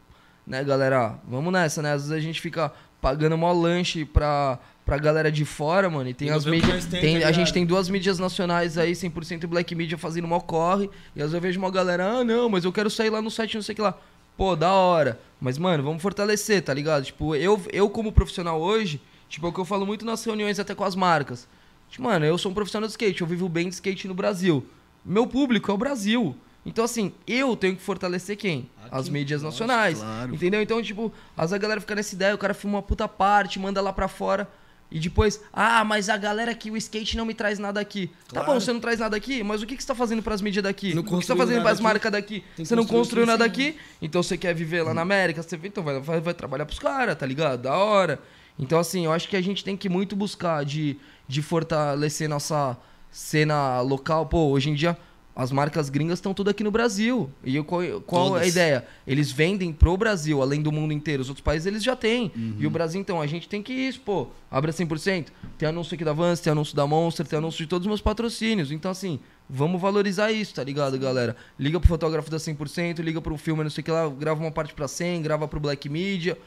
né, galera? Vamos nessa, né? Às vezes a gente fica pagando mó lanche pra, pra galera de fora, mano, e tem E as mídias. tem, Tem, tá a gente tem duas mídias nacionais aí, 100% Black Media fazendo mó corre, e às vezes eu vejo uma galera, ah, não, mas eu quero sair lá no site, não sei o que lá. Pô, da hora. Mas, mano, vamos fortalecer, tá ligado? Tipo, eu, eu como profissional hoje, tipo, é o que eu falo muito nas reuniões até com as marcas. Tipo, mano, eu sou um profissional de skate, eu vivo bem de skate no Brasil. Meu público é o Brasil. Então, assim, eu tenho que fortalecer quem? Aqui, As mídias lógico, nacionais. claro. Entendeu? Então, tipo, às vezes a galera fica nessa ideia, o cara filma uma puta parte, manda lá pra fora. E depois, ah, mas a galera aqui, o skate não me traz nada aqui. Tá Claro. bom, você não traz nada aqui, mas o que, que você tá fazendo pras mídias daqui? Não o que você tá fazendo pras aqui. marcas daqui? Que Você não construiu aqui, nada sim. aqui, então você quer viver lá na América, você então vai, vai, vai trabalhar pros caras, tá ligado? Da hora. Então, assim, eu acho que a gente tem que muito buscar de, de fortalecer nossa cena local. Pô, hoje em dia as marcas gringas estão tudo aqui no Brasil. E qual, qual é a ideia? Eles vendem pro Brasil, além do mundo inteiro. Os outros países eles já têm. Uhum. E o Brasil, então, a gente tem que ir, pô, abre 100%. Tem anúncio aqui da Vans, tem anúncio da Monster, tem anúncio de todos os meus patrocínios. Então, assim, vamos valorizar isso, tá ligado, galera? Liga pro fotógrafo da 100%, liga pro filme, não sei o que lá, grava uma parte pra 100, grava pro Black Media.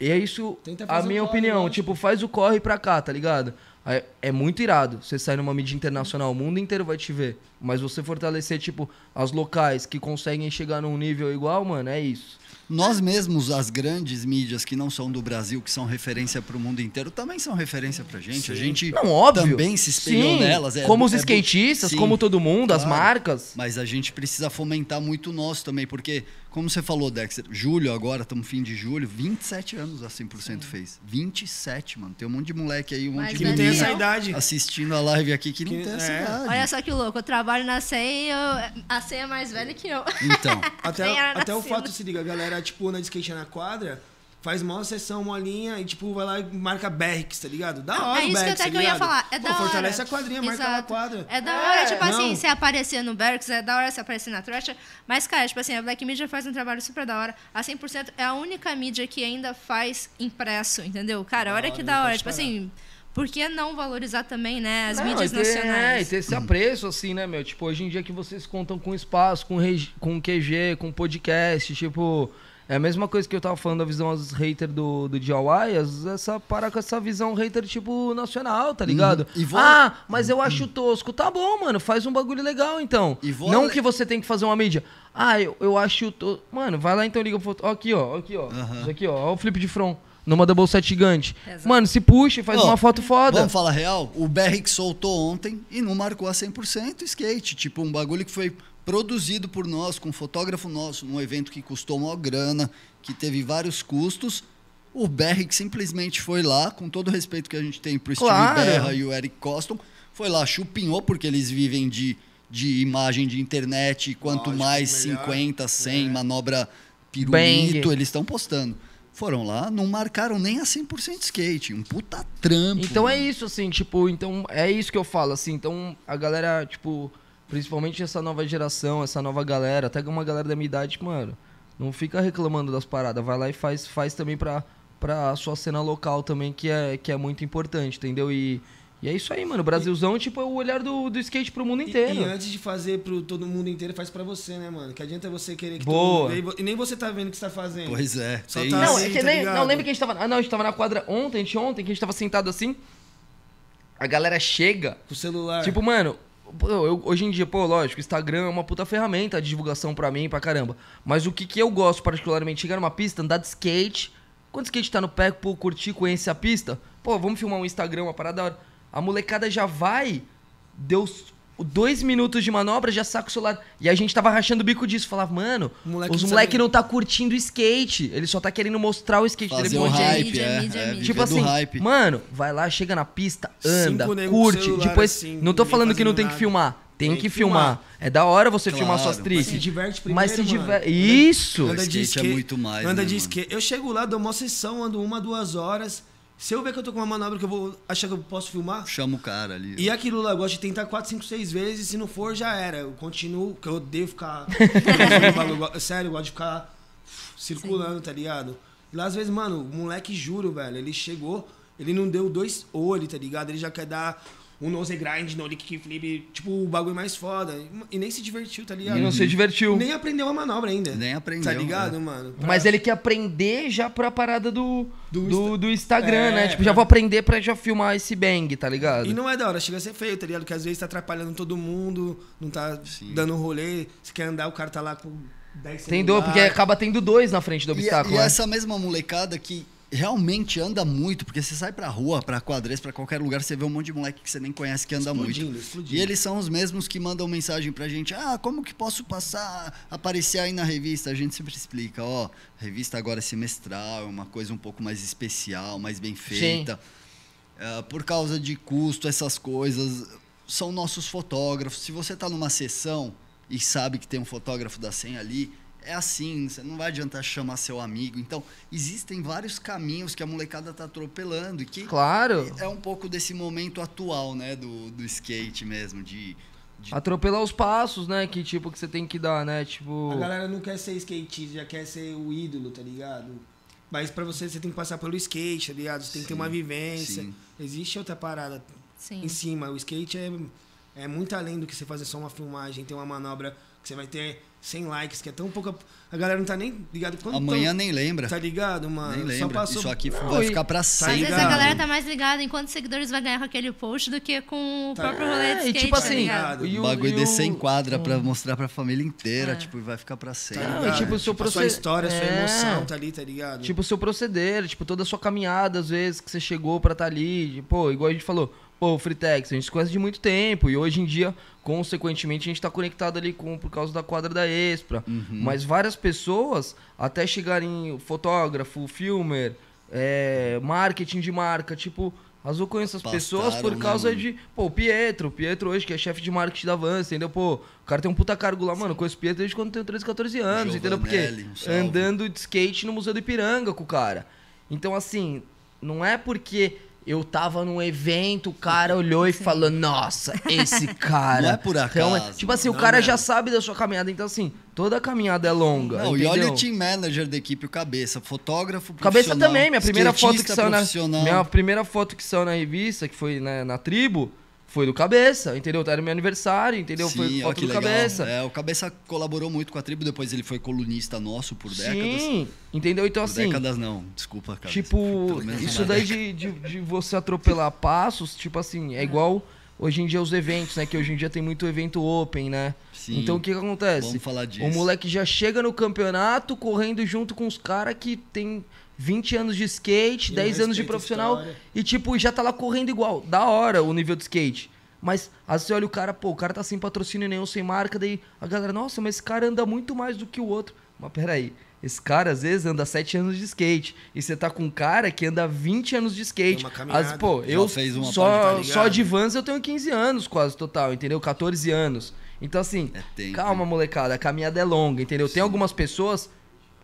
E é isso a minha corre, opinião. Tipo, faz o corre pra cá, tá ligado? É, muito irado. Você sai numa mídia internacional, o mundo inteiro vai te ver. Mas você fortalecer, tipo, as locais que conseguem chegar num nível igual, mano, é isso. Nós mesmos, as grandes mídias que não são do Brasil, que são referência para o mundo inteiro, também são referência pra gente. A gente Não, óbvio. também se espelhou Sim, nelas. é- como os é skatistas, Sim, como todo mundo, as claro. marcas. Mas a gente precisa fomentar muito o nosso também, porque, como você falou, Dexter, julho agora, estamos fim de julho, 27 anos a 100% fez. 27, mano. Tem um monte de moleque aí, um monte Mas de Que não tem velhinho. essa menino idade. assistindo a live aqui que não Que- tem essa é. idade. Olha só que louco, eu trabalho na CEI e eu- a CEI é mais velha que eu. Então, Até, até o fato, se liga, a galera, tipo, anda de skate na quadra, faz mó sessão, uma linha e, tipo, vai lá e marca Berks, tá ligado? Da Não, hora é o isso que Berks, até tá que eu ia falar. É Pô, da hora. fortalece a quadrinha, marca lá a Exato. quadra. É da hora, tipo não. assim, você aparecer no Berks, é da hora você aparecer na Thrasher. Mas, cara, tipo assim, a Black Media faz um trabalho super da hora. A 100% é a única mídia que ainda faz impresso, entendeu? Cara, olha que da hora. pode Tipo parar. assim, por que não valorizar também, né, as Não, mídias ter, É, e nacionais? ter esse apreço, assim, né, meu? Tipo, hoje em dia que vocês contam com espaço, com, regi- com QG, com podcast, tipo... É a mesma coisa que eu tava falando da visão dos haters do, do DIY, essa para com essa visão hater, tipo, nacional, tá ligado? E vou- Ah, mas eu acho tosco. Tá bom, mano, faz um bagulho legal, então. E vou Não que você tem que fazer uma mídia. Ah, eu, eu acho... To... Mano, vai lá então, liga pro foto. Ó, aqui, ó, aqui, ó. Aham. Isso aqui, ó, ó o flip de front. Numa double set gigante. Exato. Mano, se puxa e faz Ó, uma foto foda. Vamos falar real? O BR soltou ontem e não marcou a 100% skate. Tipo, um bagulho que foi produzido por nós, com um fotógrafo nosso, num evento que custou uma grana, que teve vários custos. O BR simplesmente foi lá, com todo o respeito que a gente tem pro Claro. Steve Berra e o Eric Coston, foi lá, chupinhou, porque eles vivem de, de imagem de internet, e quanto Lógico, mais melhor. 50, 100, É. manobra pirulito, Bang. eles estão postando. Foram lá, não marcaram nem a 100% skate. Um puta trampo. Então é mano. isso, assim, tipo, então é isso que eu falo, assim, então a galera, tipo, principalmente essa nova geração, essa nova galera, até uma galera da minha idade, mano, não fica reclamando das paradas, vai lá e faz, faz também pra, pra sua cena local também, que é, que é muito importante, entendeu? E, e é isso aí, mano, o Brasilzão, tipo, é o olhar do, do skate pro mundo E, inteiro. e antes de fazer pro todo mundo inteiro, faz pra você, né, mano? Que adianta você querer que Boa. todo mundo... E nem você tá vendo o que você tá fazendo. Pois é. Só tá Não, isso. é assim, que tá nem, não, lembra que a gente tava. Ah, não, a gente tava na quadra ontem, ontem, que a gente tava sentado assim. A galera chega, Com o celular. Tipo, mano, eu- hoje em dia, pô, lógico, Instagram é uma puta ferramenta de divulgação pra mim, pra caramba. Mas o que, que eu gosto particularmente, chegar numa pista, andar de skate. Quando o skate tá no pé, pô, curtir, conhecer a pista, pô, vamos filmar um Instagram, uma parada da hora. A molecada já vai, deu s- dois minutos de manobra, já saca o celular. E a gente tava rachando o bico disso. Falava, mano, moleque os não moleque sabe- não tá curtindo o skate. Ele só tá querendo mostrar o skate dele Fazer hype, mídia, é. mídia, é mídia. viver Tipo assim, hype. mano, vai lá, chega na pista, anda, curte. Depois, assim, não tô ninguém falando que não fazendo tem que nada. filmar. Tem, Tem que que filmar. filmar. É da hora você Claro, filmar suas mas tricks. se diverte primeiro, Mas se diverte. Isso! O Anda de skate é muito mais, Anda né, de skate. Eu chego lá, dou uma sessão, ando uma, duas horas. Se eu ver que eu tô com uma manobra que eu vou achar que eu posso filmar, Chama o cara ali. e aquilo lá, eu gosto de tentar 4, 5, 6 vezes. Se não for, já era. Eu continuo, que eu odeio ficar. Sério, eu gosto de ficar circulando, tá ligado? Lá, às vezes, mano, o moleque, juro, velho, ele chegou, ele não deu dois olhos, tá ligado? Ele já quer dar um nose grind, no kickflip, tipo, o bagulho mais foda. E nem se divertiu, tá ligado? E não se divertiu. Nem aprendeu a manobra ainda. Nem aprendeu, Tá ligado, é. mano? Pra- Mas ele quer aprender já pra parada do, do, Do do, Insta- Instagram, É, né? Tipo, pra- já vou aprender pra já filmar esse bang, tá ligado? E não é da hora, chega a ser feio, tá ligado? Porque às vezes tá atrapalhando todo mundo, não tá Sim. dando rolê. Se quer andar, o cara tá lá com 10 Tem dor, porque acaba tendo dois na frente do E, obstáculo, e né? essa mesma molecada que realmente anda muito, porque você sai pra rua, pra quadrez, pra qualquer lugar, você vê um monte de moleque que você nem conhece que anda Explodindo, muito. explodindo. E eles são os mesmos que mandam mensagem pra gente: ah, como que posso passar, aparecer aí na revista? A gente sempre explica: ó, revista agora é semestral, é uma coisa um pouco mais especial, mais bem feita. Ah, por causa de custo, essas coisas, são nossos fotógrafos. Se você tá numa sessão e sabe que tem um fotógrafo da senha ali, é assim, você não vai adiantar chamar seu amigo. Então, existem vários caminhos que a molecada tá atropelando e que Claro. é um pouco desse momento atual, né, do, do skate mesmo, de, de Atropelar os passos, né? Que tipo que você tem que dar, né? Tipo. A galera não quer ser skatista, já quer ser o ídolo, tá ligado? Mas pra você, você tem que passar pelo skate, tá ligado? Você tem que ter Sim, uma vivência. sim. Existe outra parada Sim. em cima. O skate é, é muito além do que você fazer só uma filmagem, tem uma manobra que você vai ter 100 likes, que é tão pouca. A galera não tá nem ligado quanto. amanhã tão- nem lembra. Tá ligado, mano? nem Só lembra. passou. Isso aqui Não, vai ficar pra Às sempre. vezes a galera tá mais ligada em quantos seguidores vai ganhar com aquele post do que com o Tá. próprio rolê de É, e skate, tipo tá assim, ligado? e O o- bagulho e o- descer em quadra pra mostrar pra família inteira, É. tipo, e vai ficar pra sempre. Tá Não, ligado? e tipo, o seu a sua proced- história, a sua É. emoção tá ali, tá ligado? Tipo, o seu proceder, tipo, toda a sua caminhada, às vezes, que você chegou pra estar ali. Pô, igual a gente falou, pô, o Freetex, a gente se conhece de muito tempo. E hoje em dia, consequentemente, a gente tá conectado ali com, por causa da quadra da Expra. Uhum. Mas várias pessoas, até chegarem fotógrafo, filmer, é, marketing de marca, tipo. Às vezes eu conheço as pessoas Pastaram, por causa de. Pô, o Pietro. O Pietro hoje, que é chefe de marketing da Vans, entendeu? Pô, o cara tem um puta cargo lá, mano. Eu conheço o Pietro desde quando eu tenho 13, 14 anos, entendeu? Porque Giovanelli, um andando de skate no Museu do Ipiranga com o cara. Então, assim, não é porque eu tava num evento, o cara olhou e falou, nossa, esse cara. Não é por acaso, realmente- Tipo assim, o cara mesmo. já sabe da sua caminhada. Então, assim, toda a caminhada é longa. Não, e olha o team manager da equipe, o Cabeça, fotógrafo Cabeça também, minha primeira foto que saiu na minha primeira foto que saiu na revista, que foi na, na tribo, foi do Cabeça, entendeu? Era meu aniversário, entendeu? Sim, foi foto do legal. Cabeça. É, o Cabeça colaborou muito com a tribo, depois ele foi colunista nosso por décadas. Sim, entendeu? Então Por assim, décadas não, desculpa, Cabeça. Tipo, isso daí de, de, de você atropelar passos, tipo assim, é igual hoje em dia os eventos, né? Que hoje em dia tem muito evento open, né? Sim. Então o que, que acontece? Vamos falar disso. O moleque já chega no campeonato correndo junto com os caras que tem 20 anos de skate, E 10 não anos de profissional história. e tipo, já tá lá correndo igual. Da hora o nível de skate. Mas às vezes você olha o cara, pô, o cara tá sem patrocínio nenhum, sem marca, daí a galera, nossa, mas esse cara anda muito mais do que o outro. Mas peraí, esse cara às vezes anda 7 anos de skate. E você tá com um cara que anda 20 anos de skate. Tem uma caminhada. As, pô, Já eu fez uma só, parte, tá só de Vans eu tenho 15 anos quase total, entendeu? 14 anos. Então assim, É tempo, calma, hein? molecada, a caminhada é longa, entendeu? Tem algumas pessoas,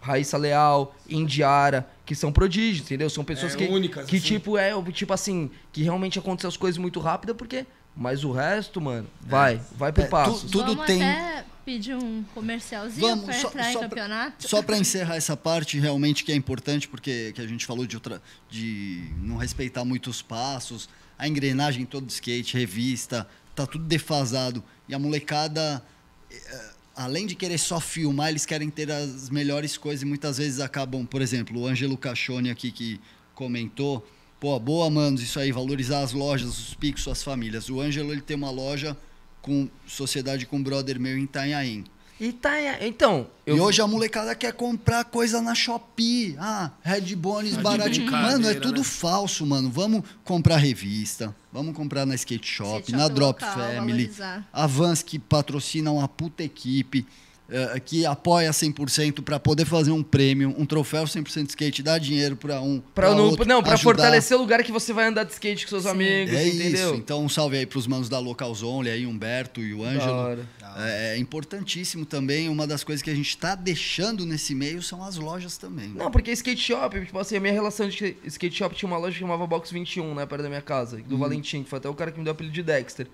Raíssa Leal, Indiara, que são prodígios, entendeu? São pessoas É, que, únicas, que assim. tipo, é, tipo assim, que realmente acontecem as coisas muito rápido, porque. Mas o resto, mano, vai, vai por É, tu- passos. tudo Vamos tem- até pedir um comercialzinho Vamos, pra só- entrar em só pra- campeonato. Só para encerrar essa parte realmente que é importante, porque que a gente falou de, outra, de não respeitar muitos passos, a engrenagem toda do skate, revista, tá tudo defasado. E a molecada, eh, além de querer só filmar, eles querem ter as melhores coisas e muitas vezes acabam, por exemplo, o Ângelo Cachone aqui que comentou, pô, boa, manos, isso aí, valorizar as lojas, os picos, suas famílias. O Ângelo, ele tem uma loja com sociedade com um brother meu em Itanhaém. E tá. Então, eu. E hoje a molecada quer comprar coisa na Shopee. Ah, Red Bones Tá baratinho. Mano, é brincadeira, tudo né? falso, mano. Vamos comprar revista. Vamos comprar na Skate Shop, Skate na shop Drop local, Family. valorizar. A Vans que patrocina uma puta equipe. Eh, que apoia 100% para poder fazer um prêmio, um troféu 100% skate, dar dinheiro para um. Pra não, outro, não, pra ajudar. fortalecer o lugar que você vai andar de skate com seus amigos, É entendeu? isso. Então, um salve aí pros manos da Local Zone, aí, Humberto e o Ângelo. É, é importantíssimo também. Uma das coisas que a gente está deixando nesse meio são as lojas também. Não, porque skate shop, tipo assim, a minha relação de skate shop tinha uma loja que chamava Box 21, né, perto da minha casa, do Valentim, que foi até o cara que me deu o apelido de Dexter.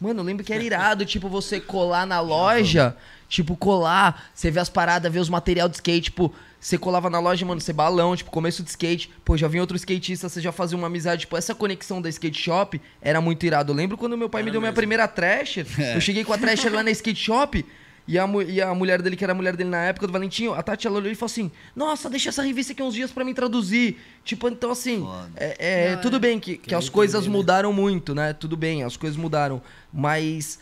Mano, eu lembro que era irado, tipo, você colar na loja, tipo, colar, você vê as paradas, vê os material de skate, tipo, você colava na loja, mano, você balão, tipo, começo de skate, pô, já vinha outro skatista, você já fazia uma amizade, tipo, essa conexão da skate shop era muito irado. Eu lembro quando meu pai me Era deu minha mesmo. primeira Thrasher, É. eu cheguei com a Thrasher lá na skate shop, e a, e a mulher dele, que era a mulher dele na época do Valentinho, a Tati ela olhou e falou assim: Nossa, deixa essa revista aqui uns dias pra mim traduzir. Tipo, então assim, é, é, hora. tudo bem que, que as entender, coisas né? mudaram muito, né? Tudo bem, as coisas mudaram. Mas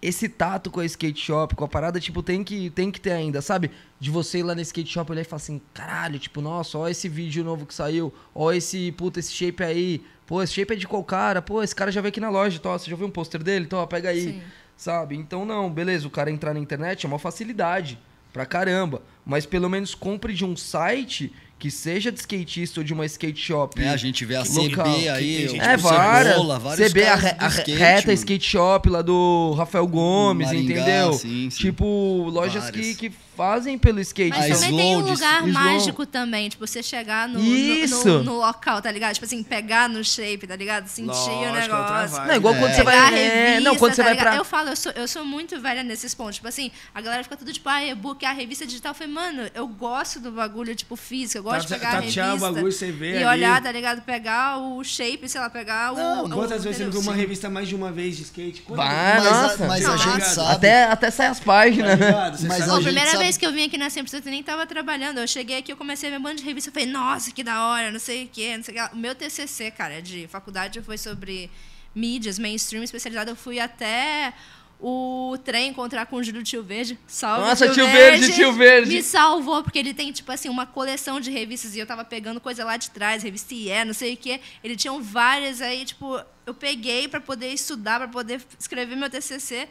esse tato com a skate shop, com a parada, tipo, tem que, tem que ter ainda, sabe? De você ir lá no skate shop olhar e falar assim, caralho, tipo, nossa, ó esse vídeo novo que saiu, ó esse, puta, esse shape aí, pô, esse shape é de qual cara? Pô, esse cara já veio aqui na loja, tô, você já viu um pôster dele? Tô, pega aí, Sim. Sabe? Então, não, beleza, o cara entrar na internet é uma facilidade pra caramba, mas pelo menos compre de um site que seja de skatista ou de uma skate shop. É, a gente vê a Local. CB aí, Que É, várias. Cebola, vários CB, a, re- a skate, Reta mano. Skate Shop lá do Rafael Gomes, Maringá, entendeu? sim, sim. Tipo, lojas que, Várias. que fazem pelo skate. Mas então- também tem um Slow, lugar Slow. mágico também, tipo, você chegar no, no- Isso! No, no local, tá ligado? Tipo assim, pegar no shape, tá ligado? Sentir Lógico, o é outra negócio. vibe. Não, igual É. quando você vai. Pegar a é, revista, não, quando você tá vai ligado? pra. Eu falo, eu sou, eu sou muito velha nesses pontos. Tipo assim, a galera fica tudo tipo, ah, e-book, a revista digital. Eu falei, mano, eu gosto do bagulho, tipo, físico. Eu gosto Tá- de pegar a tatear o revista. bagulho, você vê E ali. olhar, tá ligado? Pegar o shape, sei lá, pegar o. Não, o- Quantas vezes você viu uma revista mais de uma vez de skate? Vezes? mas, nossa. a, mas a gente sabe. Até, até sai as páginas. Tá? Você Mas a gente primeira sabe- vez que eu vim aqui na 100% eu nem tava trabalhando. Eu cheguei aqui, eu comecei a ver um monte de revista. Eu falei, nossa, que da hora, não sei o quê, não sei o lá. O meu TCC, cara, de faculdade foi sobre mídias, mainstream, especializado. Eu fui até o trem encontrar com o Júlio Tio Verde. Salve, Nossa, Tio Verde, Tio Verde. Me salvou, porque ele tem, tipo assim, uma coleção de revistas. E eu tava pegando coisa lá de trás, revista IE, não sei o quê. Ele tinha várias aí, tipo, eu peguei pra poder estudar, pra poder escrever meu TCC.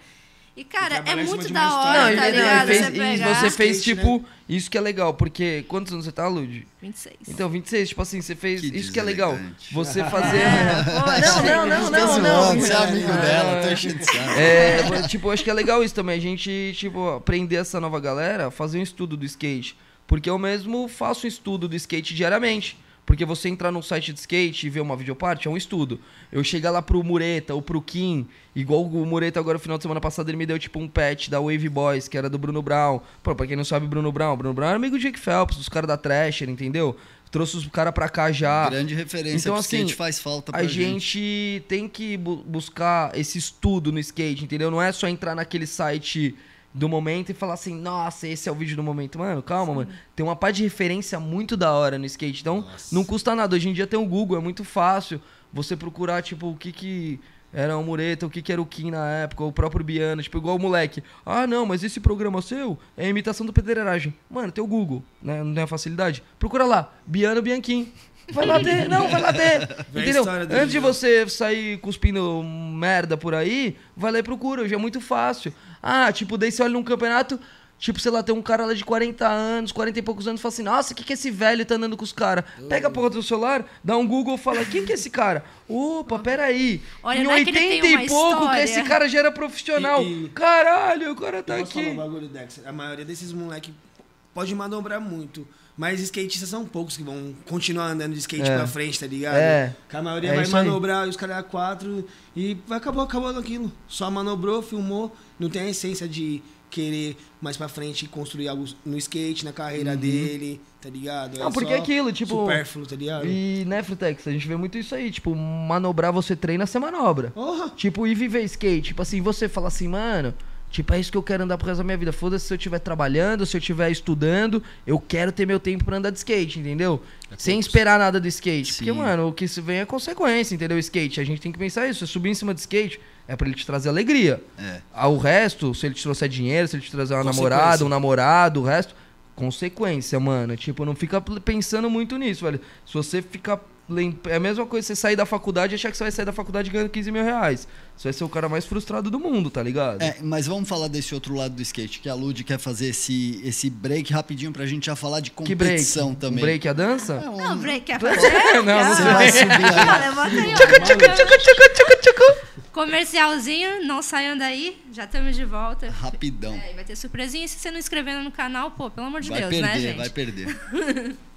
E, cara, é muito da hora. Não, e, tá não, e ligado? fez- Você pegar... você fez, Skate, tipo, isso que é legal, porque. Quantos anos você tá, Lud? 26. Então, 26, tipo assim, você fez. Que isso que é legal. Você fazer. É, poxa. não, não, não, Tá não, não. Você é amigo Não, dela, tô enchendo de saco. É, tipo, eu acho que é legal isso também. A gente, tipo, aprender essa nova galera, fazer um estudo do skate. Porque eu mesmo faço um estudo do skate diariamente. Porque você entrar num site de skate e ver uma videoparte é um estudo. Eu chegar lá pro Mureta ou pro Kim, igual o Mureta agora no final de semana passado, ele me deu tipo um patch da Wave Boys, que era do Bruno Brown. Pô, pra quem não sabe, Bruno Brown, Bruno Brown era amigo do Jake Phelps, dos caras da Thrasher, entendeu? Trouxe os caras pra cá já. Grande referência. Então, assim, skate faz falta pra a gente. gente tem que bu- buscar esse estudo no skate, entendeu? Não é só entrar naquele site do momento e falar assim, nossa, esse é o vídeo do momento. Mano, calma, mano. Tem uma parte de referência muito da hora no skate. Então, não custa nada. Hoje em dia tem o Google, é muito fácil você procurar, tipo, o que que era o Mureta, o que que era o Kim na época, o próprio Biano, tipo, igual o moleque. Ah, não, mas esse programa seu é imitação do pedreiragem. Mano, tem o Google, né? Não tem a facilidade. Procura lá, Biano Bianchim. Vai lá ter, não, vai lá a Entendeu? Antes de você sair cuspindo merda por aí, vai lá e procura, hoje é muito fácil. Ah, tipo, daí você olha num campeonato, tipo, sei lá, tem um cara lá de 40 anos, 40 e poucos anos, e fala assim, nossa, o que, que esse velho tá andando com os caras? Pega a porra do celular, dá um Google e fala, quem que é esse cara? Opa, peraí. Olha, em não é que ele 80 tem e pouco que história. esse cara já era profissional. E- e- Caralho, o cara tá Eu posso falar um aqui. bagulho, Dex? A maioria desses moleque pode manobrar muito. Mas skatistas são poucos que vão continuar andando de skate É. pra frente, tá ligado? É. Que a maioria É vai aí. manobrar e os caras quatro e vai acabar acabando aquilo. Só manobrou, filmou, não tem a essência de querer mais pra frente construir algo no skate, na carreira dele, tá ligado? Uhum. Não, porque é aquilo, tipo, Supérfluo, tá ligado? E, né, Frutex, a gente vê muito isso aí. Tipo, manobrar você treina, você manobra. Porra! Tipo, e viver skate. Tipo assim, você fala assim, mano, tipo, é isso que eu quero andar pro resto da minha vida. Foda-se se eu estiver trabalhando, se eu estiver estudando, eu quero ter meu tempo pra andar de skate, entendeu? Sem esperar nada do skate. Porque, Sim. mano, o que se vem é consequência, entendeu? O skate. A gente tem que pensar isso. Você subir em cima de skate é pra ele te trazer alegria. É. Ah, O resto, se ele te trouxer dinheiro, se ele te trazer uma namorada, um namorado, o resto, consequência, mano. Tipo, não fica pensando muito nisso, velho. Se você ficar. É a mesma coisa você sair da faculdade e achar que você vai sair da faculdade ganhando 15 mil reais. Você vai ser o cara mais frustrado do mundo, tá ligado? É, mas vamos falar desse outro lado do skate, que a Lud quer fazer esse, esse break rapidinho pra gente já falar de que break? competição Um também. break a dança? É um- Não, break, quer fazer? Não, não Você vai subir aí. Não, aí. Tchucu, tchucu, tchucu, tchucu, tchucu, tchucu. Comercialzinho, não saiam daí, já estamos de volta. Rapidão. É, vai ter surpresinha. Se você não inscrever no canal, pô, pelo amor de vai Deus, perder, né, gente? vai perder.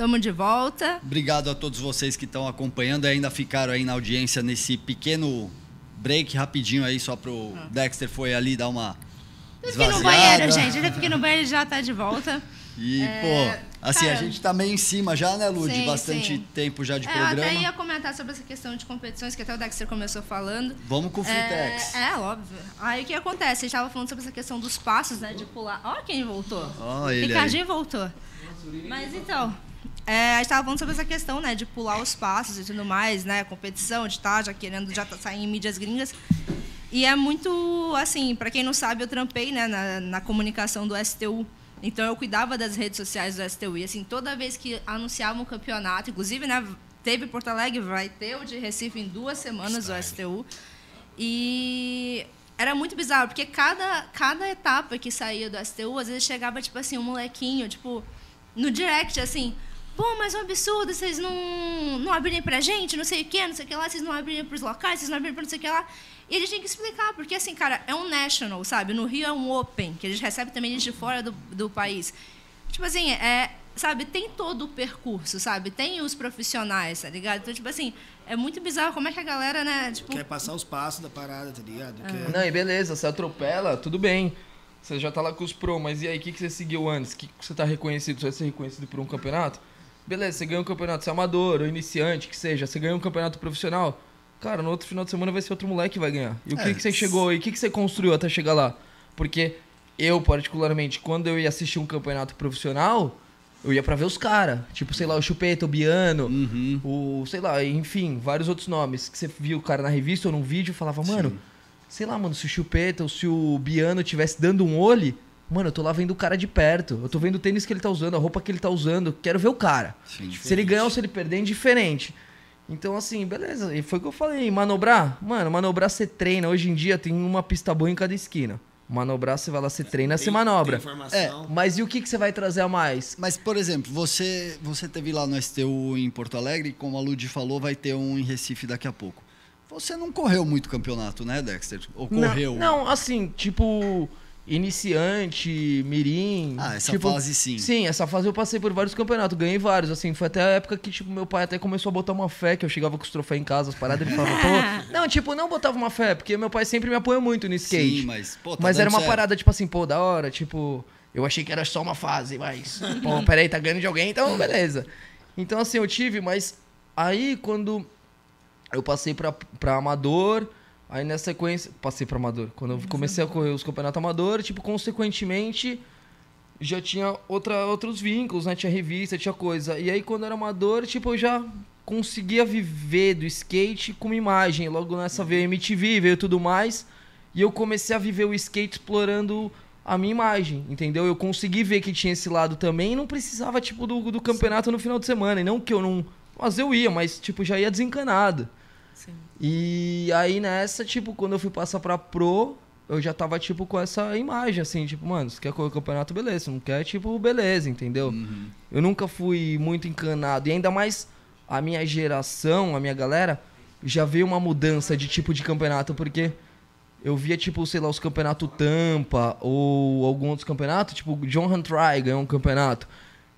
Tamo de volta. Obrigado a todos vocês que estão acompanhando e ainda ficaram aí na audiência nesse pequeno break rapidinho aí, só pro Ah. Dexter foi ali dar uma Eu fiquei no banheiro, gente. Eu fiquei no banheiro e já tá de volta. E, É, pô, assim, a cara, gente tá meio em cima já, né, Lu? de bastante sim. tempo já de É, eu até programa. ia comentar sobre essa questão de competições, que até o Dexter começou falando. Vamos com o Fritex. É, é, óbvio. Aí o que acontece? A gente tava falando sobre essa questão dos passos, né? De pular. Ó quem voltou. Ó, ele. Ricardinho voltou. Mas então, é, a gente tava falando sobre essa questão, né? De pular os passos e tudo mais, né? Competição, de estar já querendo já tá- sair em mídias gringas. E é muito, assim, para quem não sabe, eu trampei né, na, na comunicação do STU. Então eu cuidava das redes sociais do STU. E assim, toda vez que anunciava um campeonato, inclusive, né, teve Porto Alegre, vai ter o de Recife em duas semanas o STU. E era muito bizarro, porque cada, cada etapa que saía do STU, às vezes chegava, tipo assim, um molequinho, tipo, no direct, assim, pô, mas é um absurdo, vocês não, não abrirem pra gente, não sei o quê, não sei o que lá, vocês não abrirem pros locais, vocês não abrirem pra não sei o que lá. E a gente tem que explicar, porque assim, cara, é um national, sabe? No Rio é um open, que a gente recebe também gente de fora do, do país. Tipo assim, é, sabe, tem todo o percurso, sabe? Tem os profissionais, tá ligado? Então, tipo assim, é muito bizarro como é que a galera, né, tipo, Quer passar os passos da parada, tá ligado? É. Quer- Não, e beleza, você atropela, tudo bem. Você já tá lá com os pro, mas e aí, o que, que você seguiu antes? O que, que você tá reconhecido? Você vai ser reconhecido por um campeonato? Beleza, você ganhou um campeonato, você é amador ou iniciante, que seja, você ganhou um campeonato profissional. Cara, no outro final de semana vai ser outro moleque que vai ganhar. E o que, É, que você chegou e o que, que você construiu até chegar lá? Porque eu, particularmente, quando eu ia assistir um campeonato profissional, eu ia pra ver os caras. Tipo, sei lá, o Chupeta, o Biano, Uhum. o, sei lá, enfim, vários outros nomes que você viu o cara na revista ou num vídeo e falava, mano, sei lá, mano, se o Chupeta ou se o Biano tivesse dando um olho, mano, eu tô lá vendo o cara de perto. Eu tô vendo o tênis que ele tá usando, a roupa que ele tá usando, quero ver o cara. Sim. Se ele ganhar ou se ele perder, é indiferente. Então, assim, beleza. E foi o que eu falei. Manobrar? Mano, manobrar você treina. Hoje em dia tem uma pista boa em cada esquina. Manobrar, você vai lá, você treina, você manobra. tem informação. Mas e o que, que você vai trazer a mais? Mas, por exemplo, você, você teve lá no STU em Porto Alegre, como a Ludi falou, vai ter um em Recife daqui a pouco. Você não correu muito campeonato, né, Dexter? Ou correu? Não, não, assim, tipo, iniciante, mirim. Ah, essa tipo, fase sim. Sim, essa fase eu passei por vários campeonatos, ganhei vários, assim, foi até a época que, tipo, meu pai até começou a botar uma fé, que eu chegava com os troféus em casa, as paradas, ele falava, pô... Não, tipo, não botava uma fé, porque meu pai sempre me apoiou muito no skate. Sim, mas, pô, tá mas era uma certo. parada, tipo assim, pô, da hora, tipo... Eu achei que era só uma fase, mas... Pô, peraí, tá ganhando de alguém, então beleza. Então, assim, eu tive, mas... Aí, quando eu passei pra, pra amador... Aí, nessa sequência... Passei pra amador. Quando eu comecei a correr os campeonatos amador, tipo, consequentemente... Já tinha outra, outros vínculos, né? Tinha revista, tinha coisa. E aí, quando eu era amador, tipo, eu já conseguia viver do skate com imagem. Logo nessa veio MTV, veio tudo mais. E eu comecei a viver o skate explorando a minha imagem, entendeu? Eu consegui ver que tinha esse lado também e não precisava, tipo, do, do campeonato no final de semana. E não que eu não... Mas eu ia, mas, tipo, já ia desencanado. E aí nessa, tipo, quando eu fui passar pra pro, eu já tava, tipo, com essa imagem, assim, tipo, mano, se quer correr o campeonato, beleza. Se não quer, tipo, beleza, entendeu? Uhum. Eu nunca fui muito encanado. E ainda mais a minha geração, a minha galera, já veio uma mudança de tipo de campeonato, porque eu via, tipo, sei lá, os campeonatos Tampa ou algum outro campeonato, tipo, John Huntry ganhou um campeonato.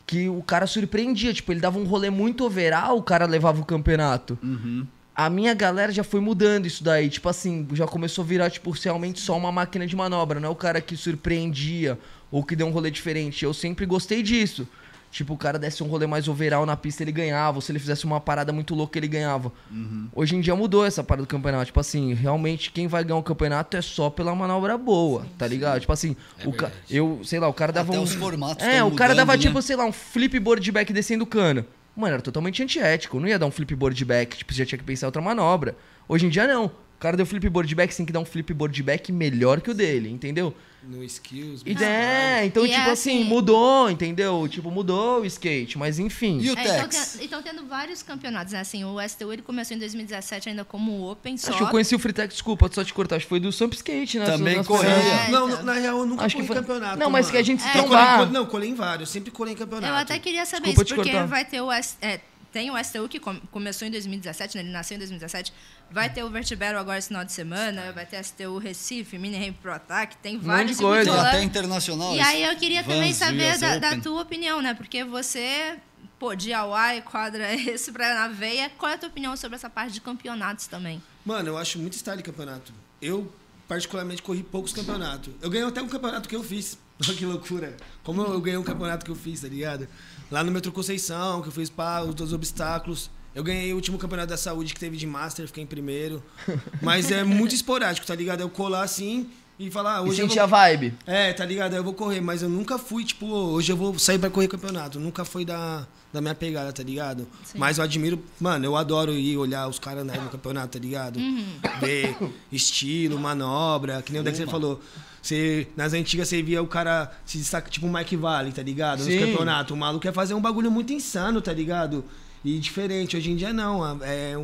Que o cara surpreendia, tipo, ele dava um rolê muito overall, o cara levava o campeonato. Uhum. A minha galera já foi mudando isso daí. Tipo assim, já começou a virar, tipo, realmente só uma máquina de manobra. Não é o cara que surpreendia ou que deu um rolê diferente. Eu sempre gostei disso. Tipo, o cara desse um rolê mais overall na pista, ele ganhava. Ou se ele fizesse uma parada muito louca, ele ganhava. Uhum. Hoje em dia mudou essa parada do campeonato. Tipo assim, realmente quem vai ganhar o campeonato é só pela manobra boa, tá ligado? Tipo assim, o ca... eu, sei lá, o cara dava Até um. os formatos É, o cara mudando, dava né? tipo, sei lá, um flipboard back descendo o cano. Mano, era totalmente antiético. Não ia dar um flipboard back, tipo, você já tinha que pensar outra manobra. Hoje em dia não. O cara deu flipboard back, você tem que dar um flipboard back melhor que o dele, entendeu? No skills. E é, então, E tipo é assim, assim- mudou, entendeu? Tipo, mudou o skate, mas enfim. E o É, então, Tex? então tendo vários campeonatos, né? Assim, o STU ele começou em 2017 ainda como Open só. Acho que eu conheci o Freetex, desculpa, só te cortar, acho que foi do Samp Skate, né? Também Nas corria. primeiras- É, Não, então. na real, eu nunca Acho que colei em foi- campeonato. Não, mas mano. que a gente se colei em trombar. co- Não, colei em vários. Sempre colei em campeonato. Eu até queria saber Desculpa isso, porque cortar. vai ter o S- é, tem o STU que com- começou em 2017, né? Ele nasceu em 2017. Vai ter o Vertibero agora esse final de semana, vai ter STU Recife, Mini Ramp Pro Attack, tem monte vários de coisa. Até internacional. E aí eu queria também Vans saber US da, da tua opinião, né? Porque você pô, DIY, quadra esse pra na veia. Qual é a tua opinião sobre essa parte de campeonatos também? Mano, eu acho muito style campeonato. Eu, particularmente, corri poucos campeonatos. Eu ganhei até um campeonato que eu fiz. Olha que loucura. Como eu ganhei um campeonato que eu fiz, tá ligado? Lá no Metro Conceição, que eu fiz pá, os dois obstáculos. Eu ganhei o último campeonato da saúde que teve de Master, fiquei em primeiro. Mas é muito esporádico, tá ligado? Eu colar assim e falar, ah, E hoje eu sentir vou... a vibe. É, tá ligado? Eu vou correr, mas eu nunca fui, tipo, hoje eu vou sair pra correr campeonato. Nunca foi da, da minha pegada, tá ligado? Sim. Mas eu admiro, mano, eu adoro ir olhar os caras né, no campeonato, tá ligado? Ver estilo, manobra, que nem o Dexter falou. Você, nas antigas você via o cara se destaca, tipo o Mike Valley, tá ligado? Nos Sim. campeonatos. O maluco ia fazer um bagulho muito insano, tá ligado? E diferente. Hoje em dia não. a- É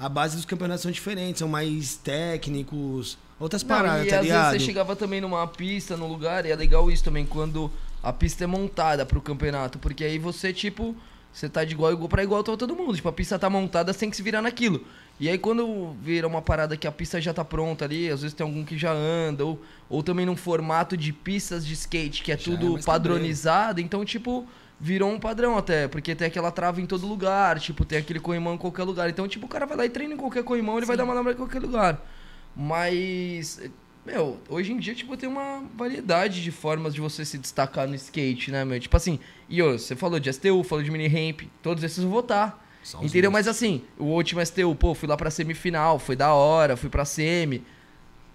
a base dos campeonatos são diferentes, são mais técnicos, outras Não, paradas, e tá às ligado? vezes você chegava também numa pista, num lugar, e é legal isso também, quando a pista é montada pro campeonato, porque aí você, tipo, você tá de igual igual pra igual todo mundo. Tipo, a pista tá montada, você tem que se virar naquilo. E aí quando vira uma parada que a pista já tá pronta ali, às vezes tem algum que já anda, ou, ou também num formato de pistas de skate, que é Já é tudo mais padronizado, então, tipo, virou um padrão até, porque tem aquela trava em todo lugar, tipo, tem aquele corrimão em qualquer lugar. Então, tipo, o cara vai lá e treina em qualquer corrimão, ele vai dar manobra em qualquer lugar. Mas, meu, hoje em dia, tipo, tem uma variedade de formas de você se destacar no skate, né, meu? Tipo assim, e ô, você falou de STU, falou de mini ramp, todos esses eu vou votar. São os Entendeu? Mas assim, o último STU, pô, fui lá pra semifinal, foi da hora, fui pra semi.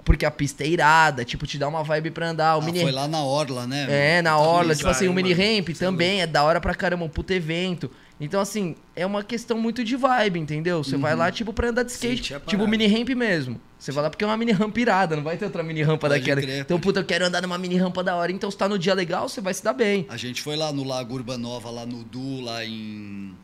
Porque a pista é irada, tipo, te dá uma vibe pra andar. O Ah, mini foi lá na Orla, né? é, na orla, tipo assim, o mini ramp também é da hora pra caramba, um puto evento. Então, assim, é uma questão muito de vibe, entendeu? Você vai lá, tipo, pra andar de skate, a tipo mini ramp mesmo. Você vai lá porque é uma mini rampa irada, não vai ter outra mini rampa Pode daquela. crer, então, puta, eu quero andar numa mini rampa da hora. Então, se tá no dia legal, você vai se dar bem. A gente foi lá no Lago Urbanova, lá no Du, lá em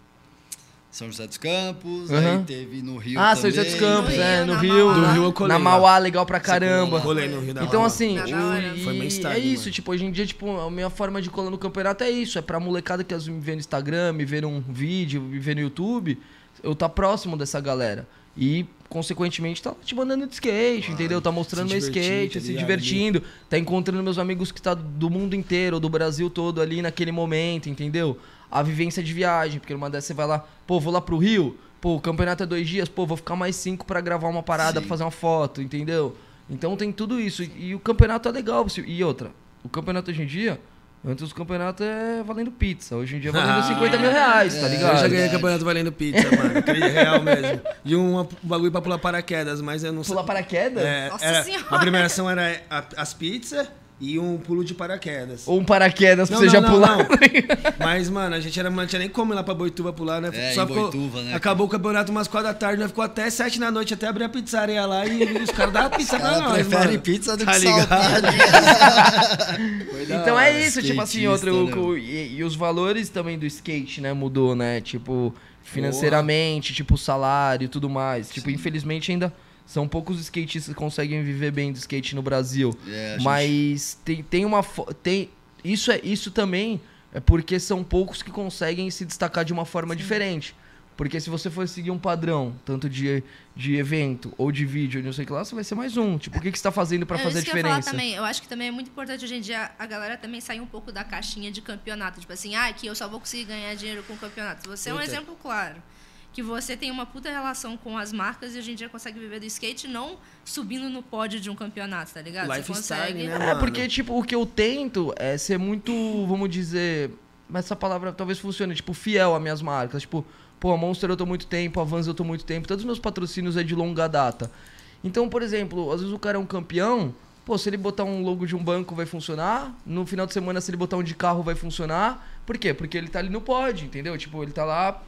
São José dos Campos. Uhum. Aí teve no Rio ah, também. São José dos Campos, No é, Rio, no Rio. Mauá. Do na- Rio eu colei Na lá. Mauá, legal pra caramba. Rolei no Rio da Então, Mauá. assim, e- Foi bem é style, isso, mano. tipo, hoje em dia, tipo, a minha forma de colar no campeonato é isso, é pra molecada que às vezes me vê no Instagram, me vê num vídeo, me vê no YouTube, eu tá próximo dessa galera. E, consequentemente, tá te mandando de skate, entendeu? Tá mostrando meu skate, tá se divertindo, tá encontrando meus amigos que tá do mundo inteiro, do Brasil todo ali naquele momento, entendeu? A vivência de viagem, porque numa dessas você vai lá, pô, vou lá pro Rio, pô, o campeonato é dois dias, pô, vou ficar mais cinco pra gravar uma parada, Sim. pra fazer uma foto, entendeu? Então tem tudo isso. E, e o campeonato é legal. você- E outra, o campeonato hoje em dia, antes o campeonato é valendo pizza. Hoje em dia é valendo Ah, 50 mil reais, tá Eu ligado? já ganhei campeonato valendo pizza, mano. Real mesmo. E um bagulho pra pular paraquedas, mas eu não sei. Pular paraquedas? É, Nossa era- Senhora. a premiação era a- as pizzas e um pulo de paraquedas. Ou um paraquedas pra Não, você não, já não, pular. não. Mas, mano, a gente era, não tinha nem como ir lá pra Boituva pular, né? É, em ficou- Boituva, né, Acabou o campeonato umas quatro da tarde, nós ficou até sete da noite, até abrir a pizzaria lá e os caras davam pizza pra nós, prefere mano. pizza do Tá que ligado? Então é isso, tipo assim, outro. né? e, e os valores também do skate, né, mudou, né? Tipo, financeiramente, tipo, salário e tudo mais. Tipo, infelizmente ainda são poucos skatistas que conseguem viver bem do skate no Brasil. É, a gente- Mas tem, tem uma. Tem, isso, é, isso também é porque são poucos que conseguem se destacar de uma forma diferente. Porque se você for seguir um padrão, tanto de, de evento ou de vídeo, não sei o que lá, você vai ser mais um. Tipo, o que, que você tá fazendo pra É, fazer a que eu diferença? também. Eu acho que também é muito importante hoje em dia a galera também sair um pouco da caixinha de campeonato. Tipo assim, ah, aqui eu só vou conseguir ganhar dinheiro com campeonato. Você é um exemplo claro. Que você tem uma puta relação com as marcas e hoje em dia consegue viver do skate não subindo no pódio de um campeonato, tá ligado? Você Lifestyle, consegue. né, É, porque, tipo, o que eu tento é ser muito, vamos dizer. Mas essa palavra talvez funcione, tipo, fiel às minhas marcas. Tipo, pô, a Monster eu tô muito tempo, a Vans eu tô muito tempo, todos os meus patrocínios é de longa data. Então, por exemplo, às vezes o cara é um campeão, pô, se ele botar um logo de um banco vai funcionar, no final de semana se ele botar um de carro vai funcionar. Por quê? Porque ele tá ali no pod, entendeu? Tipo, ele tá lá,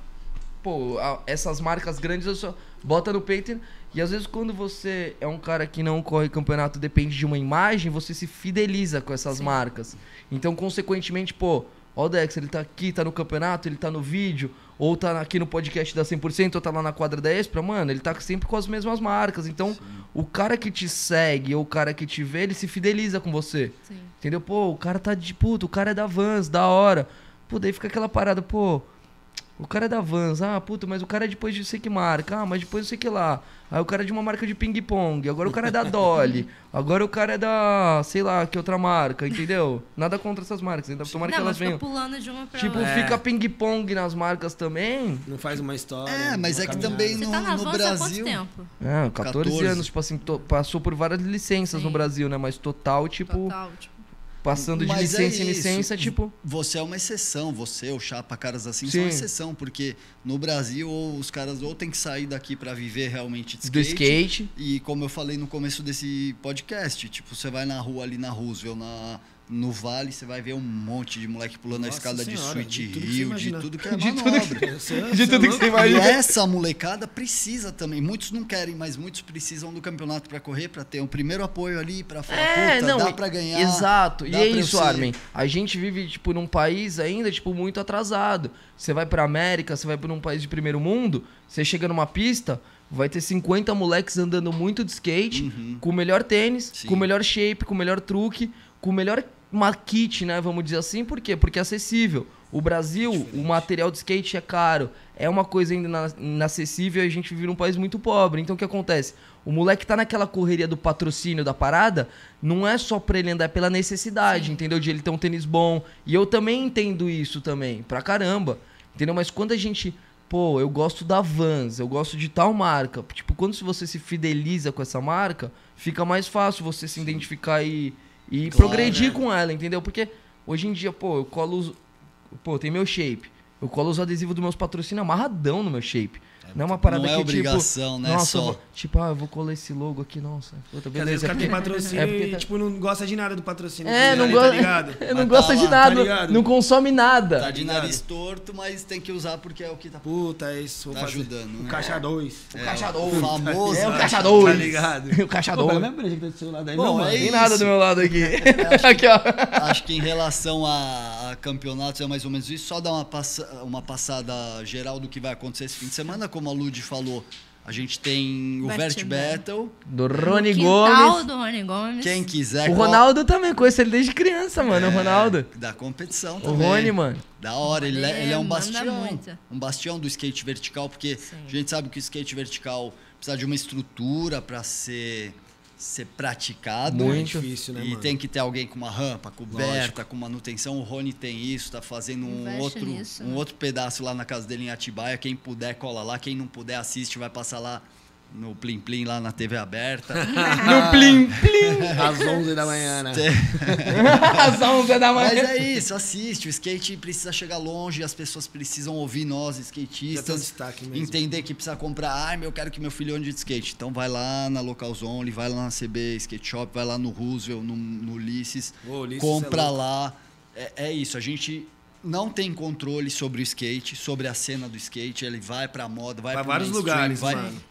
pô, essas marcas grandes eu só bota no peito. e- às vezes quando você é um cara que não corre campeonato, depende de uma imagem, você se fideliza com essas marcas. Então, consequentemente, pô, ó o Dex, ele tá aqui, tá no campeonato, ele tá no vídeo, ou tá aqui no podcast da 100%, ou tá lá na quadra da Expra, mano, ele tá sempre com as mesmas marcas. Então, o cara que te segue ou o cara que te vê, ele se fideliza com você. Sim. Entendeu? Pô, o cara tá de puto, o cara é da Vans, da hora. Pô, daí fica aquela parada, pô. O cara é da Vans, ah, puta, mas o cara é depois de sei que marca, ah, mas depois não sei que lá. Aí o cara é de uma marca de ping-pong, agora o cara é da Dolly, agora o cara é da, sei lá, que outra marca, entendeu? Nada contra essas marcas, ainda tomara que Não, elas mas fica venham. pulando de uma pra Tipo, outra. É. fica ping-pong nas marcas também. Não faz uma história. É, mas é que também Você no, tá na no Vans há Brasil. quanto tempo? É, 14, 14. anos, tipo assim, passou por várias licenças no Sim. Brasil, né? Mas total, tipo, Total, tipo. Passando de Mas é licença em isso. licença, tipo. Você é uma exceção, você, o Chapa, caras assim, Sim. são exceção, porque no Brasil ou os caras ou tem que sair daqui pra viver realmente de Do skate. E como eu falei no começo desse podcast, tipo, você vai na rua ali na Roosevelt, na, no Vale, você vai ver um monte de moleque pulando a Nossa escada de Senhora, Sweet de tudo que você Rio, de imagina. tudo que é De tudo manobra. Você- De você tudo é que você louco? E imagina. essa molecada precisa também. Muitos não querem, mas muitos precisam do campeonato pra correr, pra ter um primeiro apoio ali, pra falar, É, puta, não, dá pra ganhar. Exato. E é isso, ser- Armin. A gente vive, tipo, num país ainda, tipo, muito atrasado. Você vai pra América, você vai pra um país de primeiro mundo, você chega numa pista, vai ter 50 moleques andando muito de skate, com o melhor tênis, Uhum. Sim. com o melhor shape, com o melhor truque, com o melhor kit, né? Vamos dizer assim. Por quê? Porque é acessível. O Brasil, o material de skate é caro. É uma coisa ainda ina- inacessível e a gente vive num país muito pobre. Então o que acontece? O moleque tá naquela correria do patrocínio da parada, não é só pra ele andar, é pela necessidade, entendeu? De ele ter um tênis bom. E eu também entendo isso também, pra caramba. Entendeu? Mas quando a gente. Pô, eu gosto da Vans, eu gosto de tal marca. Tipo, quando você se fideliza com essa marca, fica mais fácil você se identificar e, e Claro, progredir né? com ela, entendeu? Porque hoje em dia, pô, eu colo os. Pô, tem meu shape. Eu colo os adesivos dos meus patrocínios amarradão no meu shape. Não é uma parada não é que, obrigação, tipo, né? Nossa, Só. vou- tipo, ah, eu vou colar esse logo aqui, nossa. Puta, Porque às vezes beleza. o cara é tem porque- patrocínio é porque e, tá- tipo, não gosta de nada do patrocínio. É, não tá gosta. ligado? não Mas gosta tá de tá nada, ligado? não consome nada. Tá de nariz torto, mas tem que usar porque é o que tá, Puta, é isso. tá ajudando, O né? caixa 2. É, caixador. O famoso. É o caixa 2. Tá ligado? O caixa Pô, 2. pega minha breja que tá do seu lado aí. Bom, não, mano. é Tem nada do meu lado aqui. aqui, ó. Acho que em relação a, a campeonatos é mais ou menos isso. Só dar uma passada geral do que vai acontecer esse fim de semana. Como a Lud falou, a gente tem o Vert Battle. Do Rony Gomes. do Rony Gomes. Quem quiser. O qual- Ronaldo também, conheço ele desde criança, mano. É, O Ronaldo. Da competição O também. Rony, mano. Da hora, ele, é- Ele é um bastião. muito. Um bastião do skate vertical, porque Sim. a gente sabe que o skate vertical precisa de uma estrutura para ser, ser praticado. Muito. É difícil, né, e mano? tem que ter alguém com uma rampa coberta, com manutenção. O Rony tem isso, tá fazendo um Investe outro, nisso, um né? outro pedaço lá na casa dele em Atibaia. Quem puder, cola lá. Quem não puder, assiste, vai passar lá no Plim Plim, lá na TV aberta. No plim, plim. Às 11 da manhã, né? Às 11 da Mas manhã. é isso, assiste. O skate precisa chegar longe, as pessoas precisam ouvir nós, um skatistas. destaque mesmo. Entender que precisa comprar arma, eu quero que meu filho ande de skate. Então vai lá na Local Zone, vai lá na CB Skate Shop, vai lá no Roosevelt, no, no Ulisses, Ô, Ulisses compra é lá. É, é isso, a gente não tem controle sobre o skate, sobre a cena do skate. Ele vai pra moda, vai Pra pro vários lugares, vai, mano.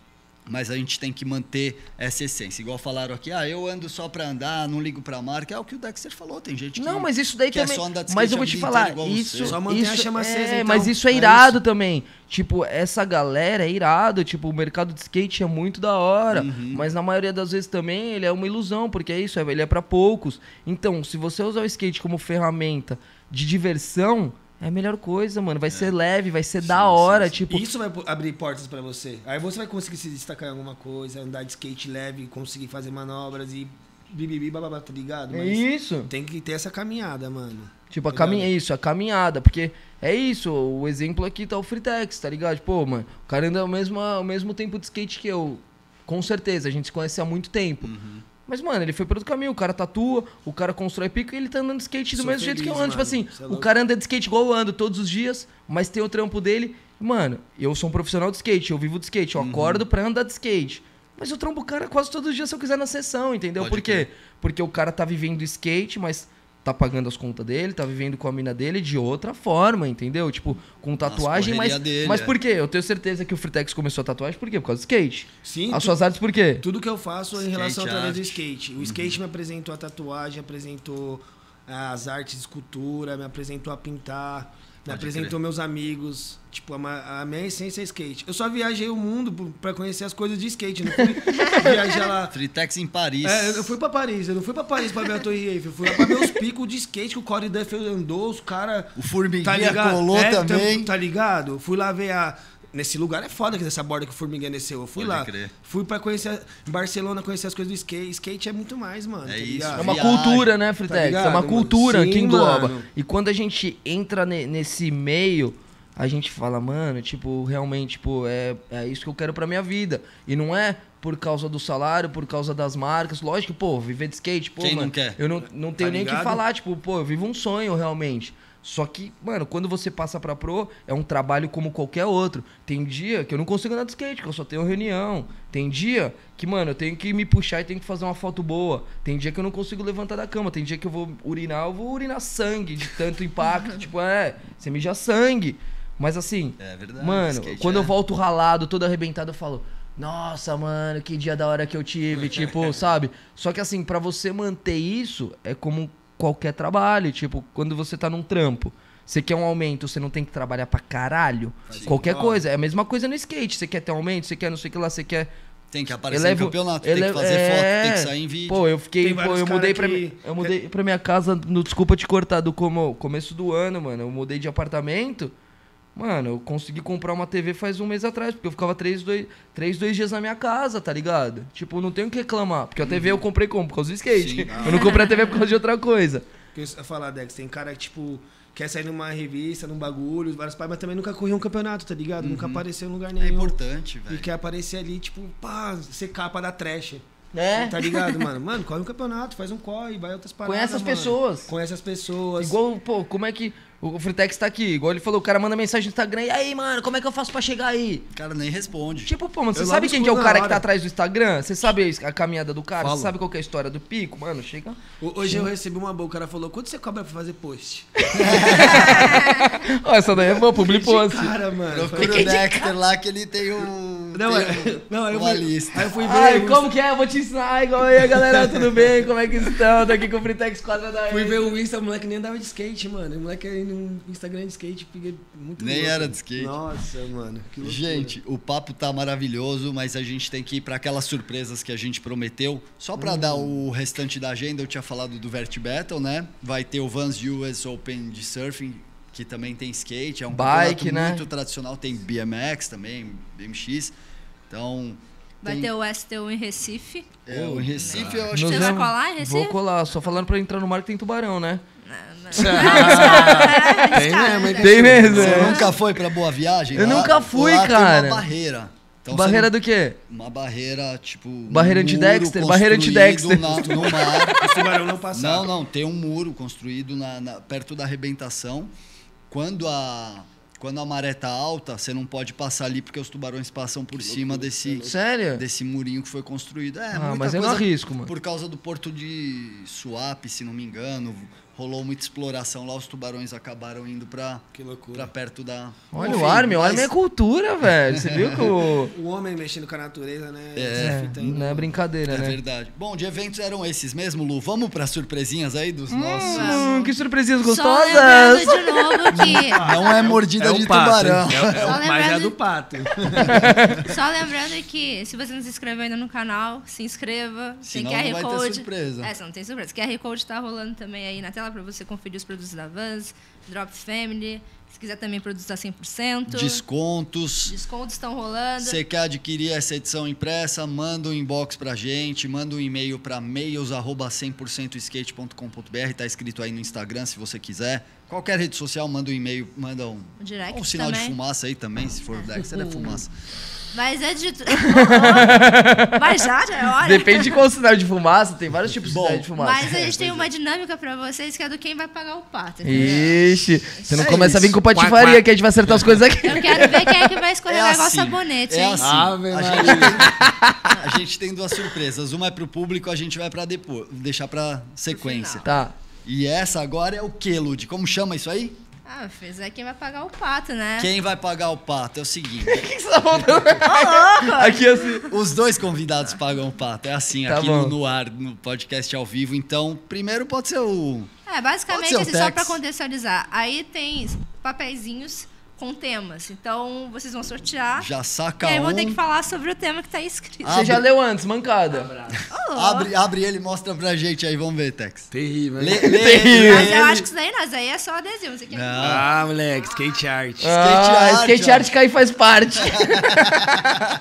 Mas a gente tem que manter essa essência. Igual falaram aqui, ah, eu ando só pra andar, não ligo pra marca. É o que o Dexter falou, tem gente que... Não, mas isso daí que é também. só andar de mas eu vou te falar, isso, você. Só mantém a isso chama é, acesa, então. mas isso é É irado isso. também. Tipo, essa galera é irado, tipo, o mercado de skate é muito da hora, Uhum. mas na maioria das vezes também ele é uma ilusão, porque é isso, é- ele é pra poucos. Então, se você usar o skate como ferramenta de diversão, é a melhor coisa, mano. Vai ser leve, vai ser da Sim, hora, sim, sim. tipo, Isso vai abrir portas pra você. Aí você vai conseguir se destacar em alguma coisa, andar de skate leve, conseguir fazer manobras e bibibi bababá, tá ligado? é Mas isso. tem que ter essa caminhada, mano. Tipo, a caminha, é isso, a caminhada, porque é isso, o exemplo aqui tá o Fritex, tá ligado? Pô, mano, o cara anda o mesmo, o mesmo tempo de skate que eu. Com certeza, a gente se conhece há muito tempo. Uhum. Mas, mano, ele foi por outro caminho, o cara tatua, o cara constrói pico e ele tá andando de skate do Sou mesmo jeito que eu feliz, ando. Tipo mano. assim, Cê é o cara anda de skate igual eu ando todos os dias, mas tem o trampo dele. Mano, eu sou um profissional de skate, eu vivo de skate, Uhum. eu acordo pra andar de skate. Mas eu trampo o cara quase todos os dias se eu quiser na sessão, entendeu? Pode Por quê? crer. Porque o cara tá vivendo skate, mas tá pagando as contas dele, tá vivendo com a mina dele de outra forma, entendeu? Tipo, com tatuagem, mas. dele, mas é. por quê? Eu tenho certeza que o Fritex começou a tatuagem por quê? Por causa do skate. Sim, As tu- suas artes por quê? tudo que eu faço é em Skate relação através do skate. O skate me apresentou a tatuagem, apresentou as artes de escultura, me apresentou a pintar. Me apresentou meus amigos. Tipo, a, a minha essência é skate. Eu só viajei o mundo pra conhecer as coisas de skate. Não fui viajar lá. Fritex em Paris. É, eu fui pra Paris, eu não fui pra Paris pra ver a Torre Eiffel, eu fui lá pra ver os picos de skate que o Corey Duff andou, os caras. O Formiguinha Tá ligado? colou É, também. Tá, tá ligado? Fui lá ver a. Nesse lugar é foda que essa borda que o Formiguinha desceu. Eu fui Pode lá. crer. Fui pra conhecer. Barcelona conhecer as coisas do skate. Skate é muito mais, mano. É tá isso? É uma Viagem, cultura, né, tá Fritex? ligado, é uma cultura Sim, que engloba. mano. E quando a gente entra ne- nesse meio, a gente fala, mano, tipo, realmente, tipo, é, é isso que eu quero pra minha vida. E não é por causa do salário, por causa das marcas. Lógico, pô, viver de skate, pô, Quem não mano, quer? eu não, não tenho nem o que falar, tipo, pô, eu vivo um sonho realmente. Só que, mano, quando você passa pra pro, é um trabalho como qualquer outro. Tem dia que eu não consigo andar de skate, que eu só tenho reunião. Tem dia que, mano, eu tenho que me puxar e tenho que fazer uma foto boa. Tem dia que eu não consigo levantar da cama. Tem dia que eu vou urinar, eu vou urinar sangue de tanto impacto. tipo, é, você mija sangue. Mas assim, É verdade. Mano, skate quando é. eu volto ralado, todo arrebentado, eu falo, nossa, mano, que dia da hora que eu tive, tipo, sabe? Só que assim, pra você manter isso, é como qualquer trabalho, tipo, quando você tá num trampo. Você quer um aumento, você não tem que trabalhar pra caralho. Qualquer coisa. É a mesma coisa no skate. Você quer ter um aumento, você quer não sei o que lá, você quer. Tem que aparecer Eleva- em campeonato, tem que fazer foto, é. tem que sair em vídeo. Pô, eu fiquei. Pô, eu mudei, pra, que- eu mudei pra minha casa. No, desculpa te cortar, do como, começo do ano, mano. Eu mudei de apartamento. Mano, eu consegui comprar uma TV faz um mês atrás, porque eu ficava três, dois, três, dois dias na minha casa, tá ligado? Tipo, não tenho o que reclamar. Porque a TV eu comprei como? Por causa do skate. Sim. Eu não comprei a TV por causa de outra coisa. Que eu ia falar, Dex, tem cara que, tipo, quer sair numa revista, num bagulho, vários pais, mas também nunca correu um campeonato, tá ligado? Nunca apareceu em lugar É nenhum. importante, E velho. quer aparecer ali, tipo, pá, ser capa da trash. É. Tá ligado, mano? Mano, corre um campeonato, faz um corre, vai outras paradas. Conhece as mano. pessoas. Conhece as pessoas. Igual, pô, como é que. O Fritex tá aqui, igual ele falou, o cara manda mensagem no Instagram, e aí, mano, como é que eu faço pra chegar aí? O cara nem responde. Tipo, pô, mano, você Eu sabe quem que é o cara que tá atrás do Instagram? Você sabe a caminhada do cara? Você sabe qual que é a história do pico? Mano, chega. O- Hoje eu recebi uma boa, o cara falou, quanto você cobra pra fazer post? Ó, essa daí é boa, publi post. Cara, mano. Procura o Dexter lá que ele tem um. Não, é, um- não, aí eu uma fui, lista. aí eu fui ver. Ai, o- como que é? Eu vou te ensinar. Igual aí, galera, tudo bem? Como é que estão? Tô aqui com o Fritex Quadra da Fui ver o Insta, o moleque nem andava de skate, mano. O moleque aí no Instagram de skate, peguei muito Nem louco. era de skate. Nossa, mano. Que loucura. Gente, o papo tá maravilhoso, mas a gente tem que ir para aquelas surpresas que a gente prometeu. Só para dar o restante da agenda, eu tinha falado do Vert Battle, né? Vai ter o Vans US Open de surfing, que também tem skate, é um Bike, né? muito tradicional, tem BMX também, BMX. Então, Vai tem- ter o STU em Recife. é, o Recife eu acho Nos Você que vai vemos- colar em Recife? Vou colar, só falando pra entrar no mar que tem tubarão, né? Tem mesmo, hein? Tem mesmo, Você é. nunca foi para Boa Viagem? Eu Lá- nunca fui, lá Tem cara. uma barreira. Então, Barreira você do quê? Uma barreira, tipo. um Barreira muro anti-Dexter, barreira anti-Dexter. na- No mar. Não, não, tem um muro construído na, na- perto da arrebentação. Quando a, quando a maré tá alta, você não pode passar ali porque os tubarões passam por cima desse, Sério? desse murinho que foi construído. É, Ah, muita mas eu arrisco, mano. Por causa do porto de Suape, se não me engano, rolou muita exploração lá, os tubarões acabaram indo pra, Que loucura. pra perto da. Olha Enfim, o Armin, o mas- Armin é cultura, velho. Você viu que o... O homem mexendo com a natureza, né? É, É, não é né? brincadeira, É né? verdade. Bom, de eventos eram esses mesmo, Lu. Vamos para surpresinhas aí dos nossos. Hum, que surpresinhas Só gostosas! de novo que. Não é mordida É de o pato. tubarão. É, é Só o, mas é do pato. Só lembrando que se você não se inscreveu ainda no canal, se inscreva. Senão tem QR não vai ter Code. surpresa. É, não tem surpresa. QR Code tá rolando também aí na tela pra você conferir os produtos da Vans, Drop Family. Se quiser também produtos a 100%. Descontos. Descontos estão rolando. Você quer adquirir essa edição impressa, manda um inbox pra gente, manda um e-mail para mails@100%skate.com.br, tá escrito aí no Instagram se você quiser. Qualquer rede social, manda um e-mail, manda um, O direct um sinal também. de fumaça aí também, se for o Dexter é fumaça. Mas é de. Mas já, já é hora. Depende de qual sinal de fumaça, tem vários tipos de Bom, sinal de fumaça. Mas a gente tem Pois uma dinâmica pra vocês que é do quem vai pagar o pato. Ixi, você não É começa a vir isso. com patifaria que a gente vai acertar as coisas aqui. Eu quero ver quem é que vai escolher É assim, o sabonete, é hein? assim. Ave a, gente tem, a gente tem duas surpresas. Uma é pro público, a gente vai para depois, deixar pra sequência. Tá. E essa agora é o que, Lud? Como chama isso aí? Ah, fez é quem vai pagar o pato, né? Quem vai pagar o pato? É o seguinte: O que você tá falando? Aqui assim. os dois convidados pagam o pato. É assim, Tá aqui no, no ar, no podcast ao vivo. Então, primeiro pode ser o. É, basicamente, Pode ser o assim, só pra contextualizar. Aí tem papeizinhos com temas. Então, vocês vão sortear. Já E saca aí um. vou ter que falar sobre o tema que tá escrito. Ah, Você já Abre- leu antes, mancada? Abre, abre ele e mostra pra gente aí, vamos ver, Tex. Terrível, Lê, lê, Terrível. Mas eu acho que isso daí não, isso aí é só adesivo. Isso aqui é Não. Ah, moleque, skate art. ah, art, skate art cai faz parte.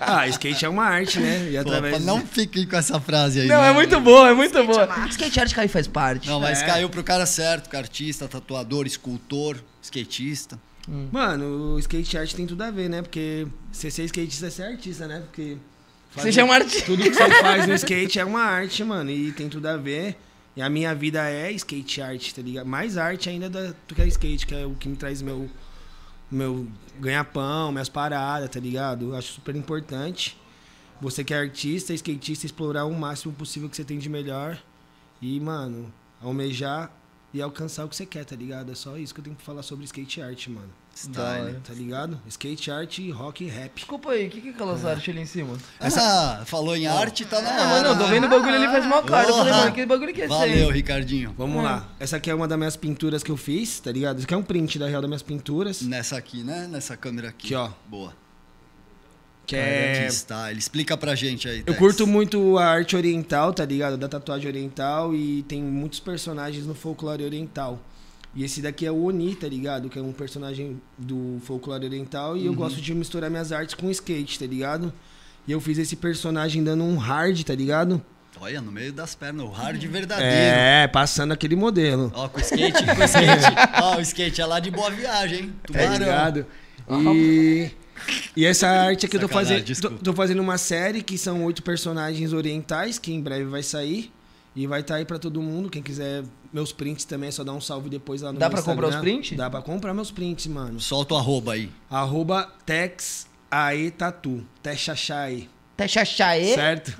Ah, skate é uma arte, né? E através não fiquem com essa frase aí. Não, né? é muito boa, é muito boa. art. Skate art cai faz parte. Não, mas É. caiu pro cara certo, que é artista, tatuador, escultor, skatista. Mano, o skate art tem tudo a ver, né? Porque você ser skatista é ser artista, né? Porque. Você já é um artista. Tudo que você faz no skate é uma arte, mano. E tem tudo a ver. E a minha vida é skate art, tá ligado? Mais arte ainda da- do que a skate, que é o que me traz meu. Meu ganha-pão, minhas paradas, tá ligado? Eu acho super importante. Você que é artista, skatista, explorar o máximo possível que você tem de melhor. E, mano, almejar e alcançar o que você quer, tá ligado? É só isso que eu tenho pra falar sobre skate art, mano. Style. Tá ligado? Skate art, rock e rap. Desculpa aí, o que, que é aquelas artes ali em cima? Essa falou em arte, tá na Ah, mano, eu tô vendo o bagulho ali faz mal cara. Eu falei, mano, que bagulho que é esse Valeu, aí? Ricardinho. Vamos lá. Essa aqui é uma das minhas pinturas que eu fiz, tá ligado? Isso aqui é um print da real das minhas pinturas. Nessa aqui, né? Nessa câmera aqui. Aqui, ó. Boa. Que Que é. style. Explica pra gente aí, Eu Tex. curto muito a arte oriental, tá ligado? Da tatuagem oriental e tem muitos personagens no folclore oriental. E esse daqui é o Oni, tá ligado? Que é um personagem do folclore oriental e eu gosto de misturar minhas artes com skate, tá ligado? E eu fiz esse personagem dando um hard, tá ligado? Olha, no meio das pernas, o hard verdadeiro. É, passando aquele modelo. Ó, com o skate, com skate. Ó, o skate é lá de Boa Viagem, hein? Tá Tubarão. ligado? E, e essa arte aqui eu tô fazendo, tô, tô fazendo uma série que são oito personagens orientais, que em breve vai sair. E vai estar aí pra todo mundo. Quem quiser meus prints também, é só dar um salve depois lá no Dá meu pra comprar Instagram. os prints? Dá pra comprar meus prints, mano. Solta o arroba aí. Arroba Tex Ae Tatu. Texaxae. Tá xaxaê? Certo?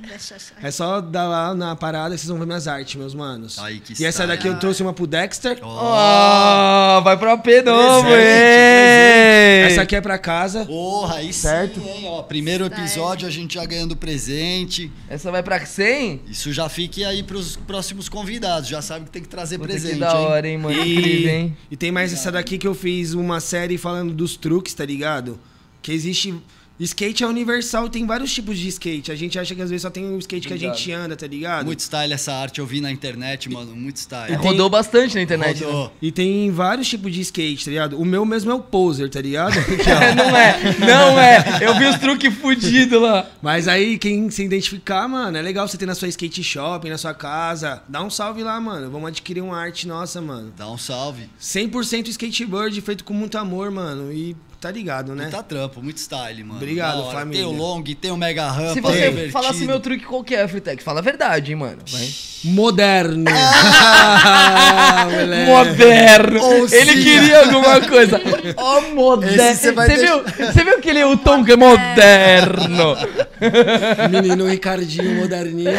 É só dar lá na parada e vocês vão ver minhas artes, meus manos. Que e essa daqui eu trouxe uma pro Dexter. Ó, vai pro AP novo, hein? Essa aqui é pra casa. Porra, aí Certo. sim, hein? Ó, primeiro episódio a gente já ganhando presente. Essa vai pra 100? Isso já fique aí pros próximos convidados. Já sabe que tem que trazer Puta, presente, que da hein? hora, hein, mano? Incrível, hein? E tem mais essa daqui que eu fiz uma série falando dos truques, tá ligado? Que existe. Skate é universal e tem vários tipos de skate. A gente acha que às vezes só tem o skate que a gente anda, tá ligado? Muito style essa arte, eu vi na internet, mano. Muito style. tem- Rodou bastante na internet, né? Rodou. E tem vários tipos de skate, tá ligado? O meu mesmo é o poser, tá ligado? Não é, não é. Eu vi os truques fudidos lá. Mas aí, quem se identificar, mano, é legal você ter na sua skate shop, na sua casa. Dá um salve lá, mano. Vamos adquirir uma arte nossa, mano. Dá um salve. 100% skateboard, feito com muito amor, mano. E tá ligado, né? Puta trampo, muito style, mano. Obrigado, hora. família. Tem o long, tem o mega rampa. Se você divertido. falasse meu truque qual que é, Fritex, fala a verdade, hein, mano. Vai. Moderno. Ah, moleque. Moderno. Ou Ele sim. queria alguma coisa. Ó, moderno. Esse você vai Você viu, você viu aquele o tom que é moderno? Menino Ricardinho moderninho.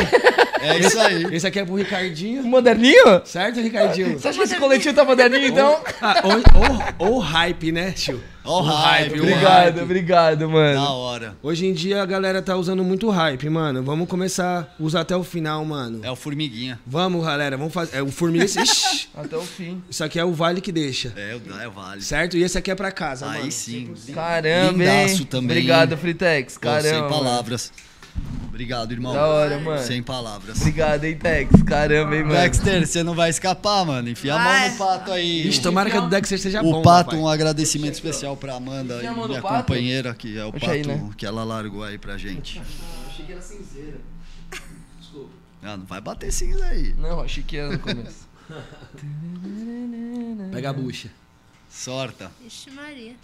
É isso aí. Esse aqui é pro Ricardinho. Moderninho? Certo, Ricardinho? Você acha que esse coletinho tá moderninho, então? Ah, ou, ou, ou hype, né, tio? Ó o hype, o Obrigado, hype. obrigado, Da mano. hora. Hoje em dia a galera tá usando muito hype, mano. Vamos começar a usar até o final, mano. É o formiguinha. Vamos, galera, vamos fazer. É o formiga. Ixi, Até o fim. Isso aqui é o vale que deixa. É, o é o vale. Certo? E esse aqui é pra casa, Aí mano. sim. Caramba, Lindaço hein? também. Obrigado, Fritex. Pô, sem Caramba. mano. Obrigado, irmão. Da hora, mano. Sem palavras. Obrigado, hein, Tex. Caramba, hein, mano. Dexter, você não vai escapar, mano. Enfia a mão no pato aí. Ixi, tomara que a do Dexter seja o bom. pato, papai. um agradecimento especial pra Amanda, e minha pato? companheira, que é o Puxa pato aí, né? que ela largou aí pra gente. Achei que era cinzeira. Desculpa. Ah, não vai bater cinza aí. Não, achei que era no começo. Pega a bucha. Sorta. Ixi, Maria.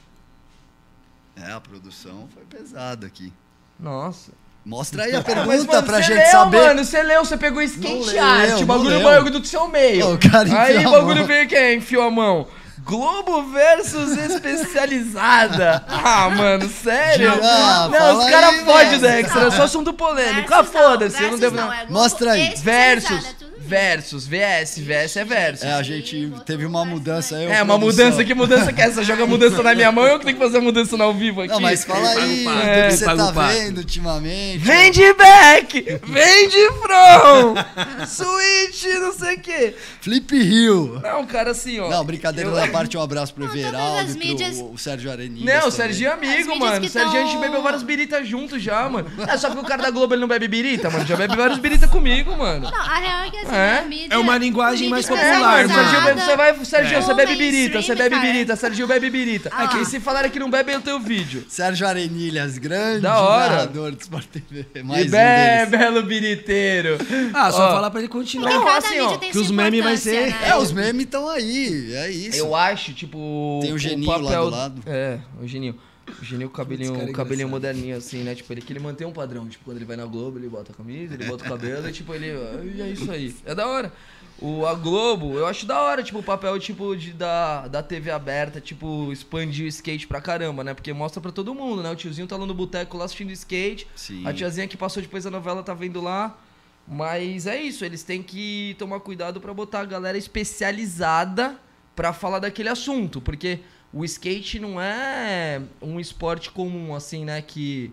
É, a produção foi pesada aqui. Nossa. Mostra aí a Ah, pergunta mas, mano, pra gente leu, saber. mano, você leu, você pegou skate art, não o bagulho leu. bagulho do seu meio. Ô, o cara Aí o bagulho veio quem? Enfiou a mão. Globo versus especializada. Ah, mano, sério? Ah, não, os caras aí, fodem, velho. Dexter. É só assunto polêmico. Ah, Versus não, foda-se, eu não devo. não, é Mostra aí. Versus. Versus, VS, VS é versus. É, a gente teve uma mudança aí. É, uma produção. mudança, que mudança que é essa? Joga mudança na minha mão, eu que tenho que fazer a mudança no ao vivo aqui. Não, mas fala aí, o que você tá vendo ultimamente. Vem de back, vem de front, switch, não sei o quê. Flip Hill. Não, cara, assim, ó. Não, brincadeira eu- da parte, um abraço pro Everaldo, as mídias- pro o Sérgio Arenilhas. Não, o. Serginho é As amigo, mídias mano. que O Serginho a gente tão- bebeu vários biritas juntos já, mano. É só que o cara da Globo ele não bebe birita, mano. Já bebe vários birita comigo, mano. Não, a real é que assim, É. a mídia... É uma linguagem mais É, popular, bebe, você vai, É. você bebe birita, você bebe cara. birita, Serginho bebe birita. Ah. E se falarem que não bebe, eu tenho vídeo. Sérgio Arenilhas, grande Da hora. narrador do Sport TV. Mais e um be deles. belo biriteiro. Ah, só Ó, falar pra ele continuar. Não, assim, ó, que os memes vai ser- né? É, os memes estão aí, é isso. Eu acho, tipo. Tem o Geninho lá papel- do lado. É, o Geninho. O Geninho, o cabelinho, é cabelinho moderninho, assim, né? Tipo, ele que ele mantém um padrão. Tipo, quando ele vai na Globo, ele bota a camisa, ele bota o cabelo, e tipo, ele. E é isso aí. É da hora. O, a Globo, eu acho da hora, tipo, o papel, tipo, de, da, da TV aberta, tipo, expandir o skate pra caramba, né? Porque mostra pra todo mundo, né? O tiozinho tá lá no boteco lá assistindo skate. Sim. A tiazinha que passou depois da novela tá vendo lá. Mas é isso, eles têm que tomar cuidado pra botar a galera especializada pra falar daquele assunto, porque o skate não é um esporte comum assim, né, que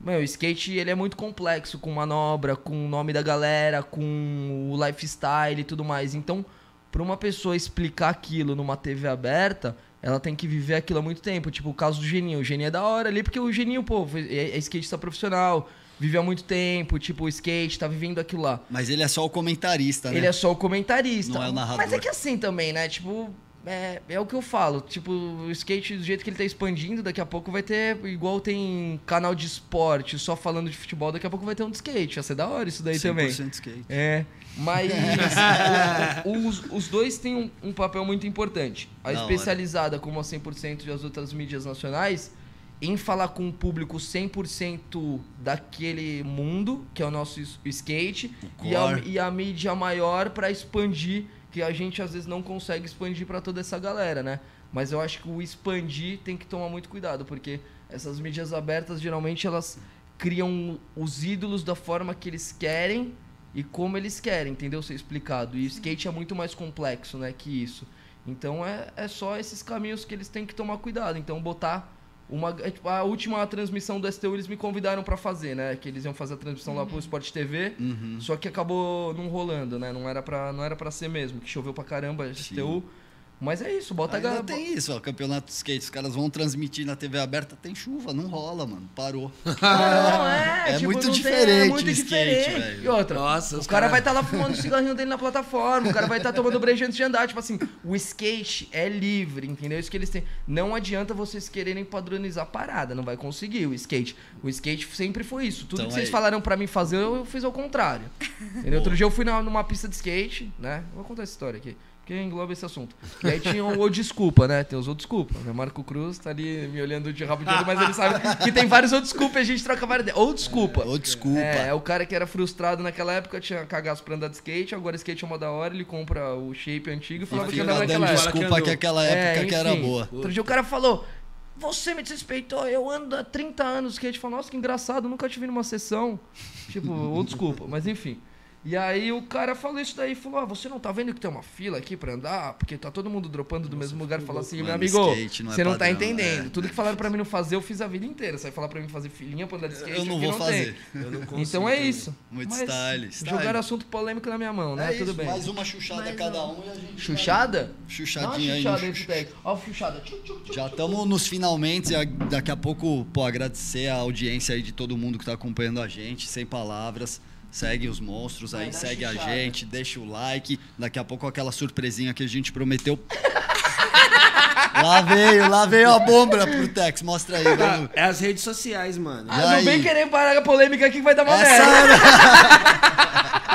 meu, o skate ele é muito complexo com manobra, com o nome da galera, com o lifestyle e tudo mais. Então, pra uma pessoa explicar aquilo numa TV aberta, ela tem que viver aquilo há muito tempo. Tipo, o caso do Geninho. O Geninho é da hora ali, porque o Geninho, pô, é, é skatista profissional, vive há muito tempo, tipo, o skate, tá vivendo aquilo lá. Mas ele é só o comentarista, né? Ele é só o comentarista. Não é o narrador. Mas é que assim também, né? Tipo, é, é o que eu falo. Tipo, o skate, do jeito que ele tá expandindo, daqui a pouco vai ter. Igual tem canal de esporte só falando de futebol, daqui a pouco vai ter um de skate. Vai ser da hora isso daí também. 100% skate. É. Mas o- os, os dois têm um, um papel muito importante. A Da especializada, como a 100% das outras mídias nacionais, em falar com o público 100% daquele mundo, que é o nosso skate, e a, e a mídia maior para expandir, que a gente às vezes não consegue expandir para toda essa galera, né? Mas eu acho que o expandir tem que tomar muito cuidado, porque essas mídias abertas geralmente elas criam os ídolos da forma que eles querem e como eles querem, entendeu? Ser explicado. E o skate é muito mais complexo, né, que isso. Então é, é só esses caminhos que eles têm que tomar cuidado. Então botar uma é, tipo, a última transmissão do STU eles me convidaram pra fazer, né? Que eles iam fazer a transmissão lá pro Sport TV. Uhum. Só que acabou não rolando, né? Não era pra, não era pra ser mesmo, que choveu pra caramba a STU. Mas é isso, bota a Ainda galera. tem isso, ó, campeonato de skate. Os caras vão transmitir na TV aberta, tem chuva, não rola, mano. Parou. Não, é, É tipo, muito não tem- diferente é muito o skate, diferente. velho. E outra, Nossa, o os cara cara- vai estar lá fumando o cigarrinho dele na plataforma, o cara vai estar tomando breja antes de andar. Tipo assim, o skate é livre, entendeu? Isso que eles têm. Não adianta vocês quererem padronizar a parada, não vai conseguir o skate. O skate sempre foi isso. Tudo Então que vocês aí. falaram pra mim fazer, eu fiz ao contrário. Entendeu? Outro dia eu fui na- numa pista de skate, né? Vou contar essa história aqui. Porque engloba esse assunto. E aí tinha o, desculpa, né? Tem os outros desculpa. O Marco Cruz tá ali me olhando de rabo de olho, mas ele sabe que tem vários outros desculpa e a gente troca várias ideias. Ou desculpa. Ô, desculpa. É, é o cara que era frustrado naquela época, tinha cagaço pra andar de skate, agora skate é uma da hora, ele compra o shape antigo e falava que Fica andava naquela época. desculpa que aquela época que era boa. Outro dia o cara falou, você me desrespeitou, eu ando há 30 anos skate. Falou, nossa, que engraçado, nunca te vi numa sessão. Tipo, ou desculpa, mas enfim. E aí o cara falou isso daí, falou, ah, você não tá vendo que tem uma fila aqui pra andar? Porque tá todo mundo dropando do mesmo lugar. Fala assim, meu amigo, skate não é você não tá padrão, entendendo. é. Tudo que falaram pra mim não fazer, eu fiz a vida inteira. Você vai falar pra mim fazer filinha pra andar de skate, Eu não vou fazer. tem. Eu não consigo Então é também. isso. Muito Mas style, style. Jogaram assunto polêmico na minha mão, né? É Tudo isso, bem. mais uma chuchada Mais cada um. um e a gente. Chuchada? Chuchadinha aí. Ó, chuchada. Já estamos nos finalmente e daqui a pouco, pô, agradecer a audiência aí de todo mundo que tá acompanhando a gente, sem palavras. Segue os monstros aí, segue a gente, deixa o like. Daqui a pouco aquela surpresinha que a gente prometeu. lá veio, lá veio a bomba pro Tex. Mostra aí, vamos. É as redes sociais, mano. Ah, não vem querer parar a polêmica aqui que vai dar uma Essa merda.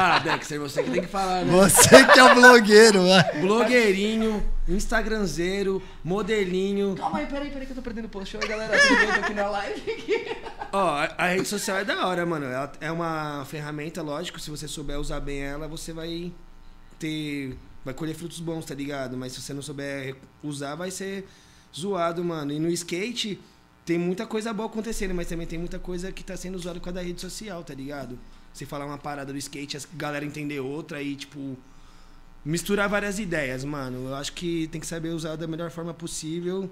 Ah, Dexter, você que tem que falar, né? Você que é o blogueiro, né? Blogueirinho, Instagramzeiro, modelinho. Calma aí, peraí, peraí que eu tô perdendo o post. Oi, galera, tudo bem? Tô aqui na live. Ó, a, rede social é da hora, mano. É uma ferramenta, lógico, se você souber usar bem ela, você vai ter. Vai colher frutos bons, tá ligado? Mas se você não souber usar, vai ser zoado, mano. E no skate tem muita coisa boa acontecendo, mas também tem muita coisa que tá sendo usada com a da rede social, tá ligado? você falar uma parada do skate, a galera entender outra e, tipo, misturar várias ideias, mano. Eu acho que tem que saber usar da melhor forma possível.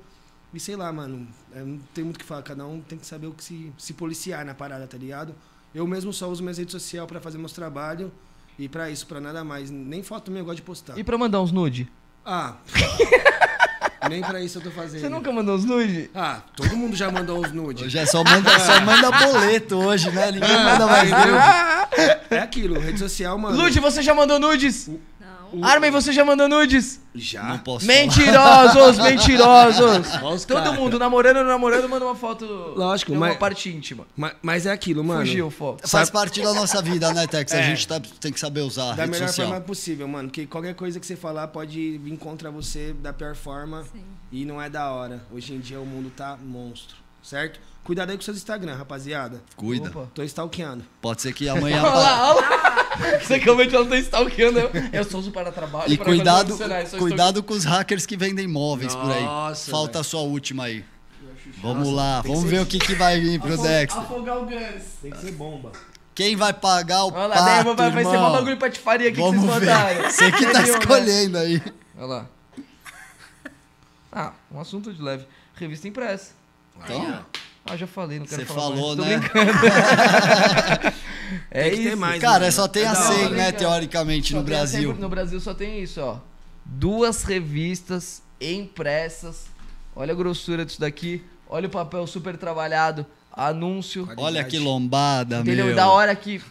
E sei lá, mano, é, não tem muito o que falar. Cada um tem que saber o que se, se policiar na parada, tá ligado? Eu mesmo só uso minhas redes sociais pra fazer meus trabalhos. E pra isso, pra nada mais. Nem foto minha eu gosto de postar. E pra mandar uns nude? Ah. nem pra isso eu tô fazendo. Você nunca mandou uns nude? Ah, todo mundo já mandou uns nudes. Hoje é só manda, só manda boleto hoje, né? Ninguém Ah, manda mais nude. É aquilo, rede social, mano. Lude, você já mandou nudes? Não. Armin, você já mandou nudes? Já. Não posso falar. Mentirosos, mentirosos. Os Todo cara. mundo namorando, namorando, manda uma foto. Lógico, uma mas- parte íntima. Ma- Mas, é aquilo, mano. Fugiu o foco. Faz parte da nossa vida, né, Tex? A É. gente tá- tem que saber usar a Da rede melhor social. forma possível, mano. Que qualquer coisa que você falar pode vir contra você da pior forma. Sim. E não é da hora. Hoje em dia o mundo tá monstro, certo? Cuidado aí com seus Instagram, rapaziada. Cuida. Opa. Tô stalkeando. Pode ser que amanhã... Olha lá, olha lá. Você realmente ela tá stalkeando. Eu, eu sou uso para trabalho. E para cuidado, cuidado com os hackers que vendem móveis por aí. Nossa, Falta a sua última aí. Vamos lá, tem vamos ver ser- o que, que vai vir pro Dexter. Afogar o Gans. Tem que ser bomba. Quem vai pagar o Olha lá, pato, vai, vai ser uma bagulho patifaria aqui Vamos que vocês ver. mandaram. Você que tá né? escolhendo aí. Olha lá. Ah, um assunto de leve. Revista impressa. Então, Ah, já falei, não quero você falar falou, mais. Tô né? brincando. é Tem que ter isso. mais. Cara, mano. só tem É a da 100, hora. né, teoricamente, Só no Brasil. no Brasil só tem isso, ó. Duas revistas impressas. Olha a grossura disso daqui. Olha o papel super trabalhado. Anúncio. Olha que lombada, Entendeu? meu. Da hora que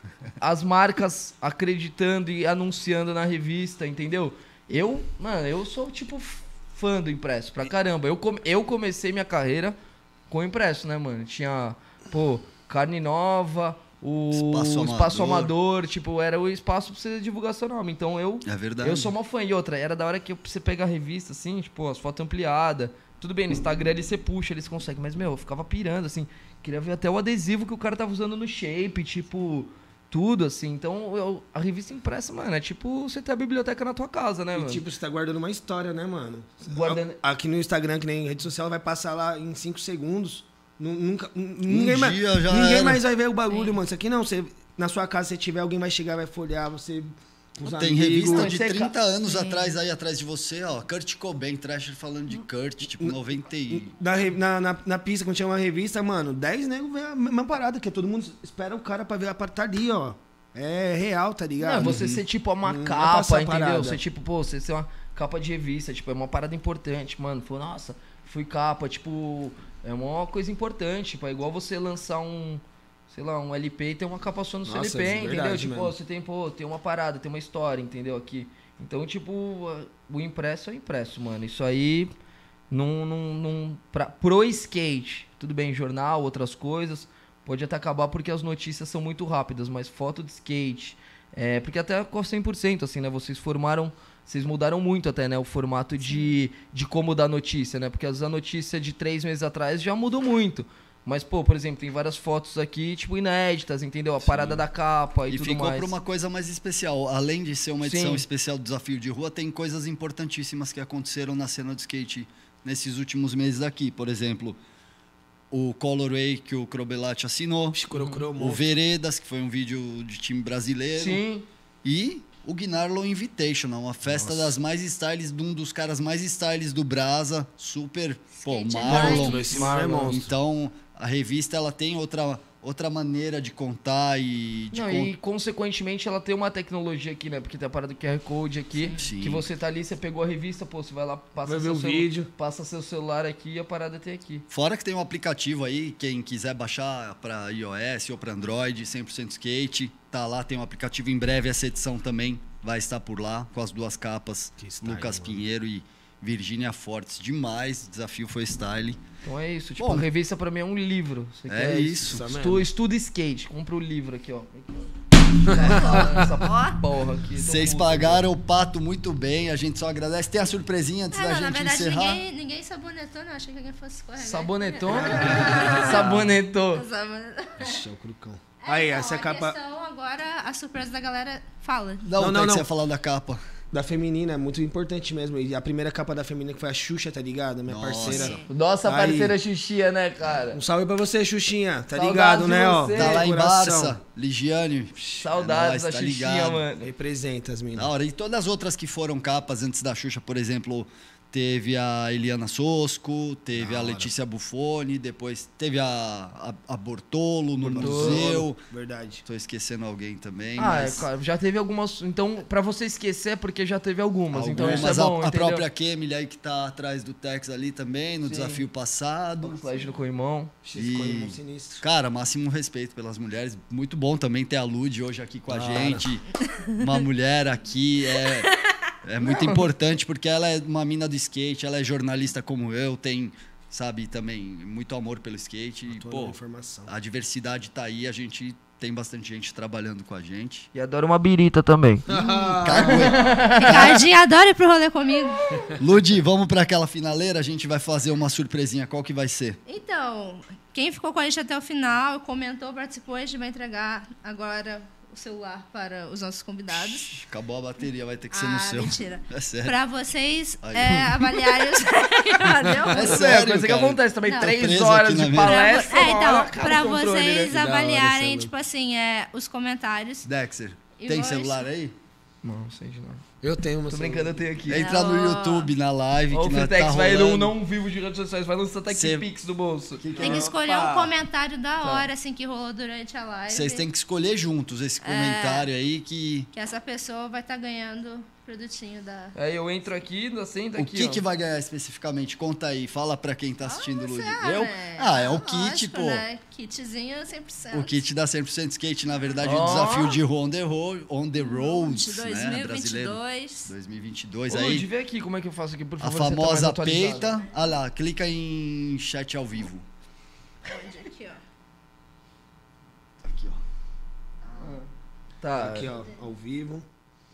as marcas acreditando e anunciando na revista, entendeu? Eu, mano, eu sou tipo fã do impresso pra caramba. Eu, come- eu comecei minha carreira com impresso, né, mano? Tinha, pô, carne nova, o Espaço espaço, Amador. amador, tipo, era o espaço pra você divulgar seu nome. Então eu É verdade. eu sou uma fã. E outra, era da hora que você pegar a revista, assim, tipo, as fotos ampliadas. Tudo bem, no Instagram ali você puxa, eles conseguem. Mas, meu, eu ficava pirando, assim. Queria ver até o adesivo que o cara tava usando no shape, tipo, tudo, assim. Então, eu- a revista impressa, mano, é tipo você ter a biblioteca na tua casa, né, E mano? tipo, você tá guardando uma história, né, mano? Guardando- Aqui no Instagram, que nem rede social, vai passar lá em 5 segundos. Nu- Nunca, n- Um ninguém mais, ninguém era. mais vai ver o bagulho, mano. Isso aqui não. Você, na sua casa, se tiver, alguém vai chegar, vai folhear, você. Os Tem amigos. revista de Você 30 ca- anos Sim. atrás aí atrás de você, ó. Kurt Cobain, Thrasher falando de Kurt, tipo, 90 e... Na, na, na, na pista, quando tinha uma revista, mano, 10 nego vê a mesma parada, que todo mundo espera o cara pra ver a parada tá ali, ó. É real, tá ligado? Não, você ser tipo uma Não vai capa, entendeu? parada. Você tipo, pô, você ser uma capa de revista, tipo, é uma parada importante, mano. Falou, nossa, fui capa, tipo, é uma coisa importante, tipo, é igual você lançar um, sei lá, um LP e ter uma capa só no seu Nossa, LP, é entendeu? verdade Tipo, pô, você tem, pô, tem uma parada, tem uma história, entendeu? Aqui. Então, tipo, o impresso é o impresso, mano. Isso aí não, não, não pra, pro skate, tudo bem, jornal, outras coisas, pode até acabar porque as notícias são muito rápidas, mas foto de skate, é, porque até com 100%, assim, né, vocês formaram, vocês mudaram muito até, né, o formato de, de como dar notícia, né, porque às vezes a notícia de três meses atrás já mudou muito. Mas, pô, por exemplo, tem várias fotos aqui, tipo, inéditas, entendeu? A parada da capa e, E tudo ficou mais. para uma coisa mais especial. Além de ser uma edição Sim. especial do Desafio de Rua, tem coisas importantíssimas que aconteceram na cena de skate nesses últimos meses aqui. Por exemplo, o Colorway que o Crobelati assinou, Crocro, o Veredas, que foi um vídeo de time brasileiro, Sim, e o Gnarlo Invitational, uma festa das mais styles de um dos caras mais styles do Brasa, super, pô, Skate Marlon. Esse mano é. Então, a revista ela tem outra outra maneira de contar e de Não, con- e consequentemente ela tem uma tecnologia aqui, né? Porque tem a parada do QR Code aqui. Sim. Que você tá ali, você pegou a revista, pô, você vai lá, passa Vai seu celu- vídeo. Passa seu celular aqui e a parada tem aqui. Fora que tem um aplicativo aí, quem quiser baixar para iOS ou para Android, 100% skate, tá lá, tem um aplicativo em breve, essa edição também vai estar por lá, com as duas capas, Que style, Lucas mano. Pinheiro e Virgínia Fortes, demais, o desafio foi style. Então é isso. Tipo, Bom, revista pra mim é um livro. Você é quer isso. Estu, estuda skate. Compra o livro aqui, ó. Aqui. Vocês pagaram o pato muito bem, a gente só agradece. Tem a surpresinha antes Ah, da não, na gente verdade, encerrar. ninguém, ninguém sabonetou, não. Achei que alguém fosse escorregar. Sabonetou? Sabonetou. Sabonetou. Ixi, é o Crucão. Aí, Então, essa a capa. questão agora, a surpresa da galera fala. Não, Não, não, não, você ia falar da capa. Da feminina, é muito importante mesmo. E a primeira capa da feminina que foi a Xuxa, tá ligado? Minha Nossa. parceira. Nossa Aí. parceira Xuxia, né, cara? Um salve pra você, Xuxinha. Tá Saudades ligado, né, ó? você. Tá lá em Coração. Barça, Ligiane. Saudades é nóis, da tá Xuxinha, ligado. mano. Representa as Da minas. hora. E todas as outras que foram capas antes da Xuxa, por exemplo, teve a Eliana Sosco, teve a. Letícia Buffoni, depois teve a, a, a Bortolo no Bortolo. museu. Verdade. Tô esquecendo alguém também. Ah, mas... é claro, já teve algumas. Então, pra você esquecer é porque já teve algumas. Então Algumas, isso é a- bom, a, própria Kemily aí que tá atrás do Tex ali também, no Sim. desafio passado. Flash no Coimão. X E- ficou irmão sinistro. Cara, máximo respeito pelas mulheres. Muito bom também ter a Lud hoje aqui com a gente. Uma mulher aqui é, é muito importante porque ela é uma mina do skate, ela é jornalista como eu, tem, sabe, também muito amor pelo skate. E, Toda pô, a informação. a diversidade tá aí, a gente tem bastante gente trabalhando com a gente. E adora uma birita também. Ricardinho adora ir pro rolê comigo. Lud, vamos para aquela finaleira, a gente vai fazer uma surpresinha. Qual que vai ser? Então, quem ficou com a gente até o final, comentou, participou, a gente vai entregar agora o celular para os nossos convidados. Acabou a bateria, vai ter que ser ah, no seu. mentira. É sério. Para vocês Aí. é, avaliarem os... É É sério, coisa que cara. acontece também. Não. Três horas de palestra. Pra é, então, hora para né? vocês hora, avaliarem, Marcelo. tipo assim, é, os comentários. Dexter, E tem voz? celular aí? Não, sei de nada. Eu tenho uma Tô brincando, eu tenho aqui. Entra no Ó. YouTube, na live, que o Fritex tá vai num não vivo de redes sociais, vai lançar Tech Cê- Pix do bolso. Que que Tem que é? escolher Opa. um comentário da hora, assim, que rolou durante a live. Vocês têm que escolher juntos esse comentário aí que... Que essa pessoa vai estar ganhando produtinho da... Aí eu entro aqui, senta O aqui, que, ó. que vai ganhar especificamente? Conta aí, fala pra quem tá assistindo o Lud. Ah, Eu? né? Ah, é o kit, Lógico, pô. Né? Kitzinho 100%. O kit da 100% Skate, na verdade, Ó. o desafio de On The, Ro on the Roads, de né, brasileiro. 2022. 2022 Ô, Lud, aí. vê aqui como é que eu faço aqui, por A favor. tá mais famosa atualizado. peita. Ah lá, clica em chat ao vivo. Onde? Aqui, ó. Aqui, ó. Tá. Aqui, ó, ao vivo.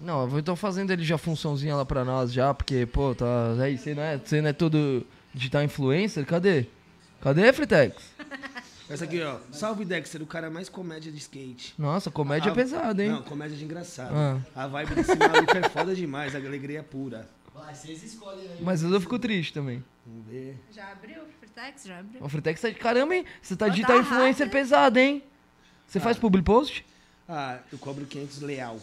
Não, eu vou então fazendo ele já funçãozinha lá pra nós já, porque, pô, tá. Aí, você não é, você não é todo digital influencer? Cadê? Cadê, Fritex? Essa aqui, ó. Salve Dexter, o cara mais comédia de skate. Nossa, comédia Ah, é pesada, hein? Não, comédia de engraçado. Ah. A vibe desse maluco é foda demais, a alegria é pura. Vai, vocês escolhem aí. Mas eu fico triste também. Vamos ver. Já abriu? Fritex? Já abriu? O Fritex tá de caramba, hein? Você tá digital tá influencer pesado, hein? Você faz public post? Ah, eu cobro 500 leal.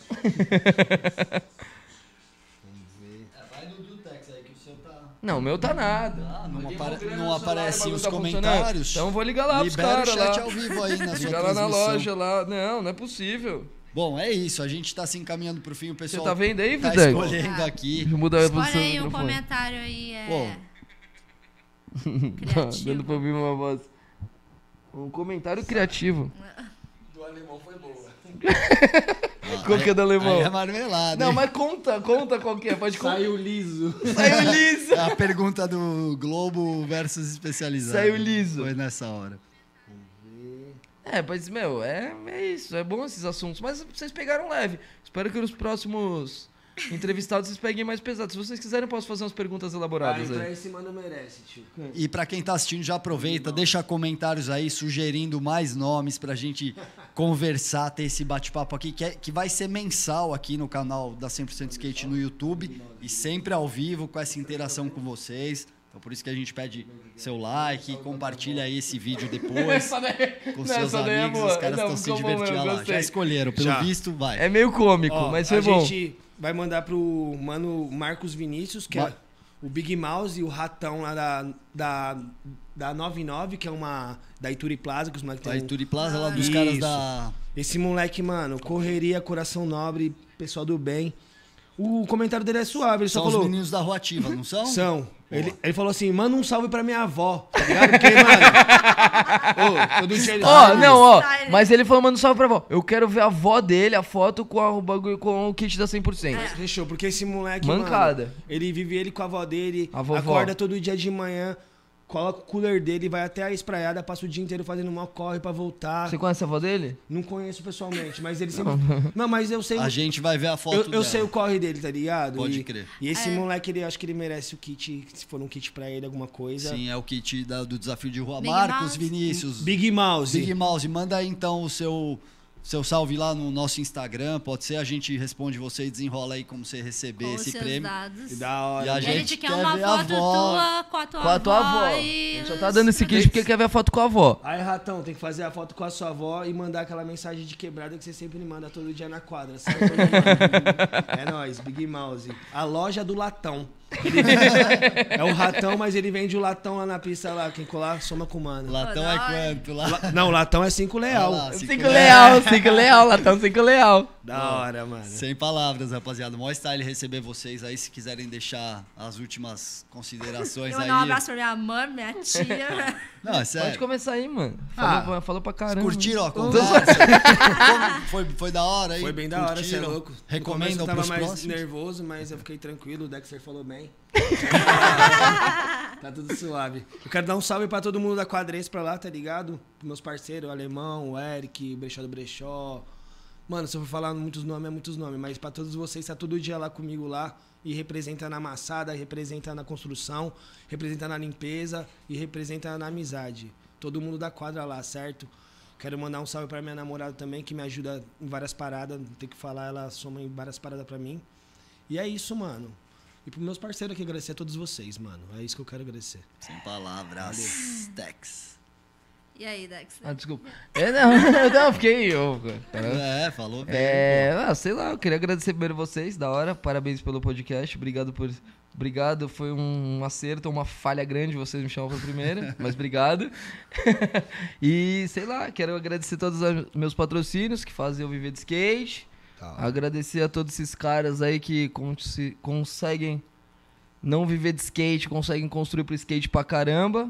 vai no Dutex aí que o seu tá. Não, o meu tá nada. Ah, não, Ninguém apare- não aparecem os tá comentários. Então vou ligar lá pros Libera o caras chat lá. ao vivo aí na sua Liga lá na loja lá. Não, não é possível. Bom, é isso. A gente tá se encaminhando pro fim. O Você pessoal tá vendo aí, tá Fritex? escolhendo aqui. Deixa eu mudar a Escolhe aí um comentário aí, é... Pô. Criativo. dando pra ouvir uma voz. Um comentário criativo. Do alemão foi boa. Qual que é do alemão? Aí é marmelada. Não, hein? mas conta, conta qual que é. Pode contar. Saiu liso. Saiu liso. É a pergunta do Globo versus especializado. Saiu liso. Foi nessa hora. É, mas, meu, é, é isso. É bom esses assuntos. Mas vocês pegaram leve. Espero que nos próximos entrevistados vocês peguem mais pesado. Se vocês quiserem, eu posso fazer umas perguntas Ah, elaboradas entrar aí. em cima não merece, tio. E pra quem tá assistindo, já aproveita, deixa comentários aí sugerindo mais nomes pra gente conversar, ter esse bate-papo aqui, que, é- que vai ser mensal aqui no canal da 100% Skate no YouTube e sempre ao vivo com essa interação com vocês. Então por isso que a gente pede seu like, compartilha aí esse vídeo depois daí- com seus é amigos, boa. os caras estão se divertindo lá. Já escolheram, pelo Já. visto, vai. É meio cômico, Ó, mas a foi bom. gente vai mandar pro mano Marcos Vinícius, que é o Big Mouse e o ratão lá da, da, da 99, que é uma da Ituri Plaza, que os moleques têm um- Ituri Plaza, lá dos Isso. caras da... Esse moleque, mano, correria, coração nobre, pessoal do bem. O comentário dele é suave, ele São só os falou. meninos da Rua Ativa, não são? São. Ele, ele falou assim, manda um salve pra minha avó, tá ligado? Porque, mano. ô, todo dia ele Ó, não, ó. Style. Mas ele falou, manda um salve pra avó. Eu quero ver a avó dele, a foto com a- o bagulho com o kit da 100%. Fechou, porque esse moleque, Mancada. mano, ele vive ele com a avó dele, A vovó. acorda todo dia de manhã, coloca o cooler dele, vai até a espraiada, passa o dia inteiro fazendo mal corre pra voltar. Você conhece a avó dele? Não conheço pessoalmente, mas ele sempre... Não, mas eu sei... A gente vai ver a foto eu, dela. eu sei o corre dele, tá ligado? Pode e, crer. E esse É. moleque, ele acho que ele merece o kit, se for um kit pra ele, alguma coisa. Sim, é o kit da- do desafio de rua. Big Marcos Mouse. Vinícius. Big Mouse. Big Mouse, manda aí então o seu seu salve lá no nosso Instagram, pode ser, a gente responde você e desenrola aí como você receber Com esse seus prêmio. dados. Que da hora. E a E a gente gente quer quer uma ver a foto avó. tua com a tua Com a tua avó. A e gente só tá dando esse queijo porque quer ver a foto com a avó. Aí, Ratão, tem que fazer a foto com a sua avó e mandar aquela mensagem de quebrada que você sempre me manda todo dia na quadra, certo? é nóis, Big Mouse. A loja do latão. É o ratão, mas ele vende o latão lá na pista lá. Quem colar, soma com o mano. Latão Ô, é quanto? La- Não, o latão é 5 leal. Olha lá, cinco Cinco leal, cinco leal, latão cinco leal. Da hora, mano. Sem palavras, rapaziada. Mó style receber vocês aí, se quiserem deixar as últimas considerações Eu aí. mandar um abraço pra minha mãe, minha tia. Não, é Pode começar aí, mano. Ah, Falou, falou pra caramba. Curtiram a conversa? Como foi, foi da hora aí? Foi bem da hora, você é louco. No começo Recomendam eu tava pros mais próximos? nervoso, mas eu fiquei tranquilo. O Dexter falou bem. tá tudo suave. Eu quero dar um salve pra todo mundo da Quadrense pra lá, tá ligado? Meus parceiros, o Alemão, o Eric, o Brechó do Brechó. Mano, se eu for falar muitos nomes, é muitos nomes. Mas pra todos vocês, tá todo dia lá comigo lá. E representa na amassada, representa na construção, representa na limpeza e representa na amizade. Todo mundo da quadra lá, certo? Quero mandar um salve pra minha namorada também, que me ajuda em várias paradas. Tem que falar, ela soma em várias paradas pra mim. E é isso, mano. E pros meus parceiros aqui, agradecer a todos vocês, mano. É isso que eu quero agradecer. Sem palavras. Dex. E aí, Dexter? Ah, desculpa. É, não, não, fiquei eu, cara. É, falou bem. É, ah, sei lá, eu queria agradecer primeiro vocês, da hora. Parabéns pelo podcast. Obrigado por. Obrigado, foi um acerto, uma falha grande, vocês me chamam pra primeira, mas obrigado. e sei lá, quero agradecer todos os meus patrocínios que fazem eu viver de skate. Agradecer a todos esses caras aí que cons- conseguem não viver de skate, conseguem construir pro skate pra caramba.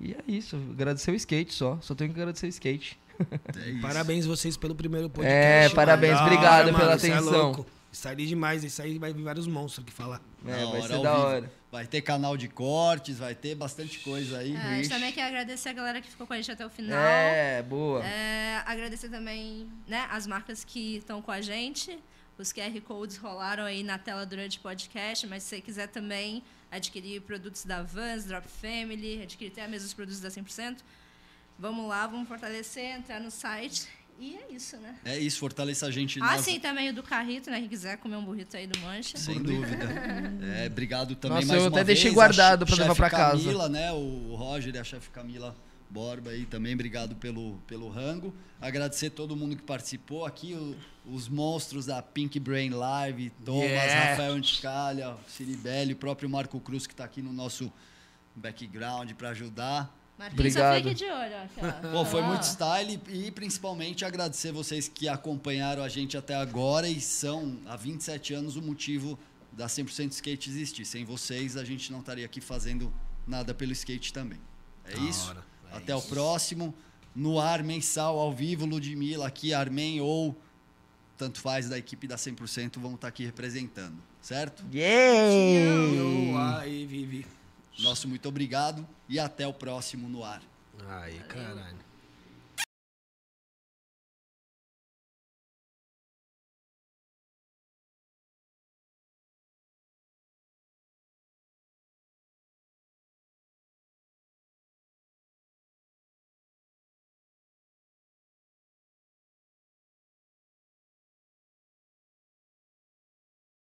E é isso, agradecer o skate só. Só tenho que agradecer o skate. É. Parabéns vocês pelo primeiro podcast. É, parabéns, obrigado pela mano, cê é atenção. louco. Isso aí demais, isso aí vai vir vários monstros aqui falar. É, Da vai hora, ser da vivo. hora. Vai ter canal de cortes, vai ter bastante coisa aí. É, a gente também quer agradecer a galera que ficou com a gente até o final. É, boa. É, agradecer também né, as marcas que estão com a gente. Os QR Codes rolaram aí na tela durante o podcast, mas se você quiser também adquirir produtos da Vans, Drop Family, adquirir até mesmo os produtos da 100%, vamos lá, vamos fortalecer, entrar no site. E é isso, né? É isso, fortaleça a gente. Ah, sim, também o do Carrito, né? Quem quiser comer um burrito aí do Mancha. Sem dúvida. É, obrigado também Nossa, mais eu até deixei vez, guardado a pra levar pra casa. Camila, né? O Roger e a chefe Camila Borba aí também, obrigado pelo, pelo rango. Agradecer todo mundo que participou aqui, o- os monstros da Pink Brain Live, Thomas, Yeah. Rafael Anticalha, Ciribelli, o próprio Marco Cruz que está aqui no nosso background para ajudar. Marquinhos, só Obrigado. fique de olho. Pô, foi muito style e principalmente agradecer vocês que acompanharam a gente até agora e são há 27 anos o motivo da 100% Skate existir. Sem vocês a gente não estaria aqui fazendo nada pelo skate também. É Da isso. hora, é até o isso. próximo. No ar mensal, ao vivo, Ludmilla aqui, Armen ou tanto faz da equipe da 100% vão estar aqui representando, certo? Yeah! Eu, aí, Vivi. Nosso muito obrigado e até o próximo no ar. Aí, caralho.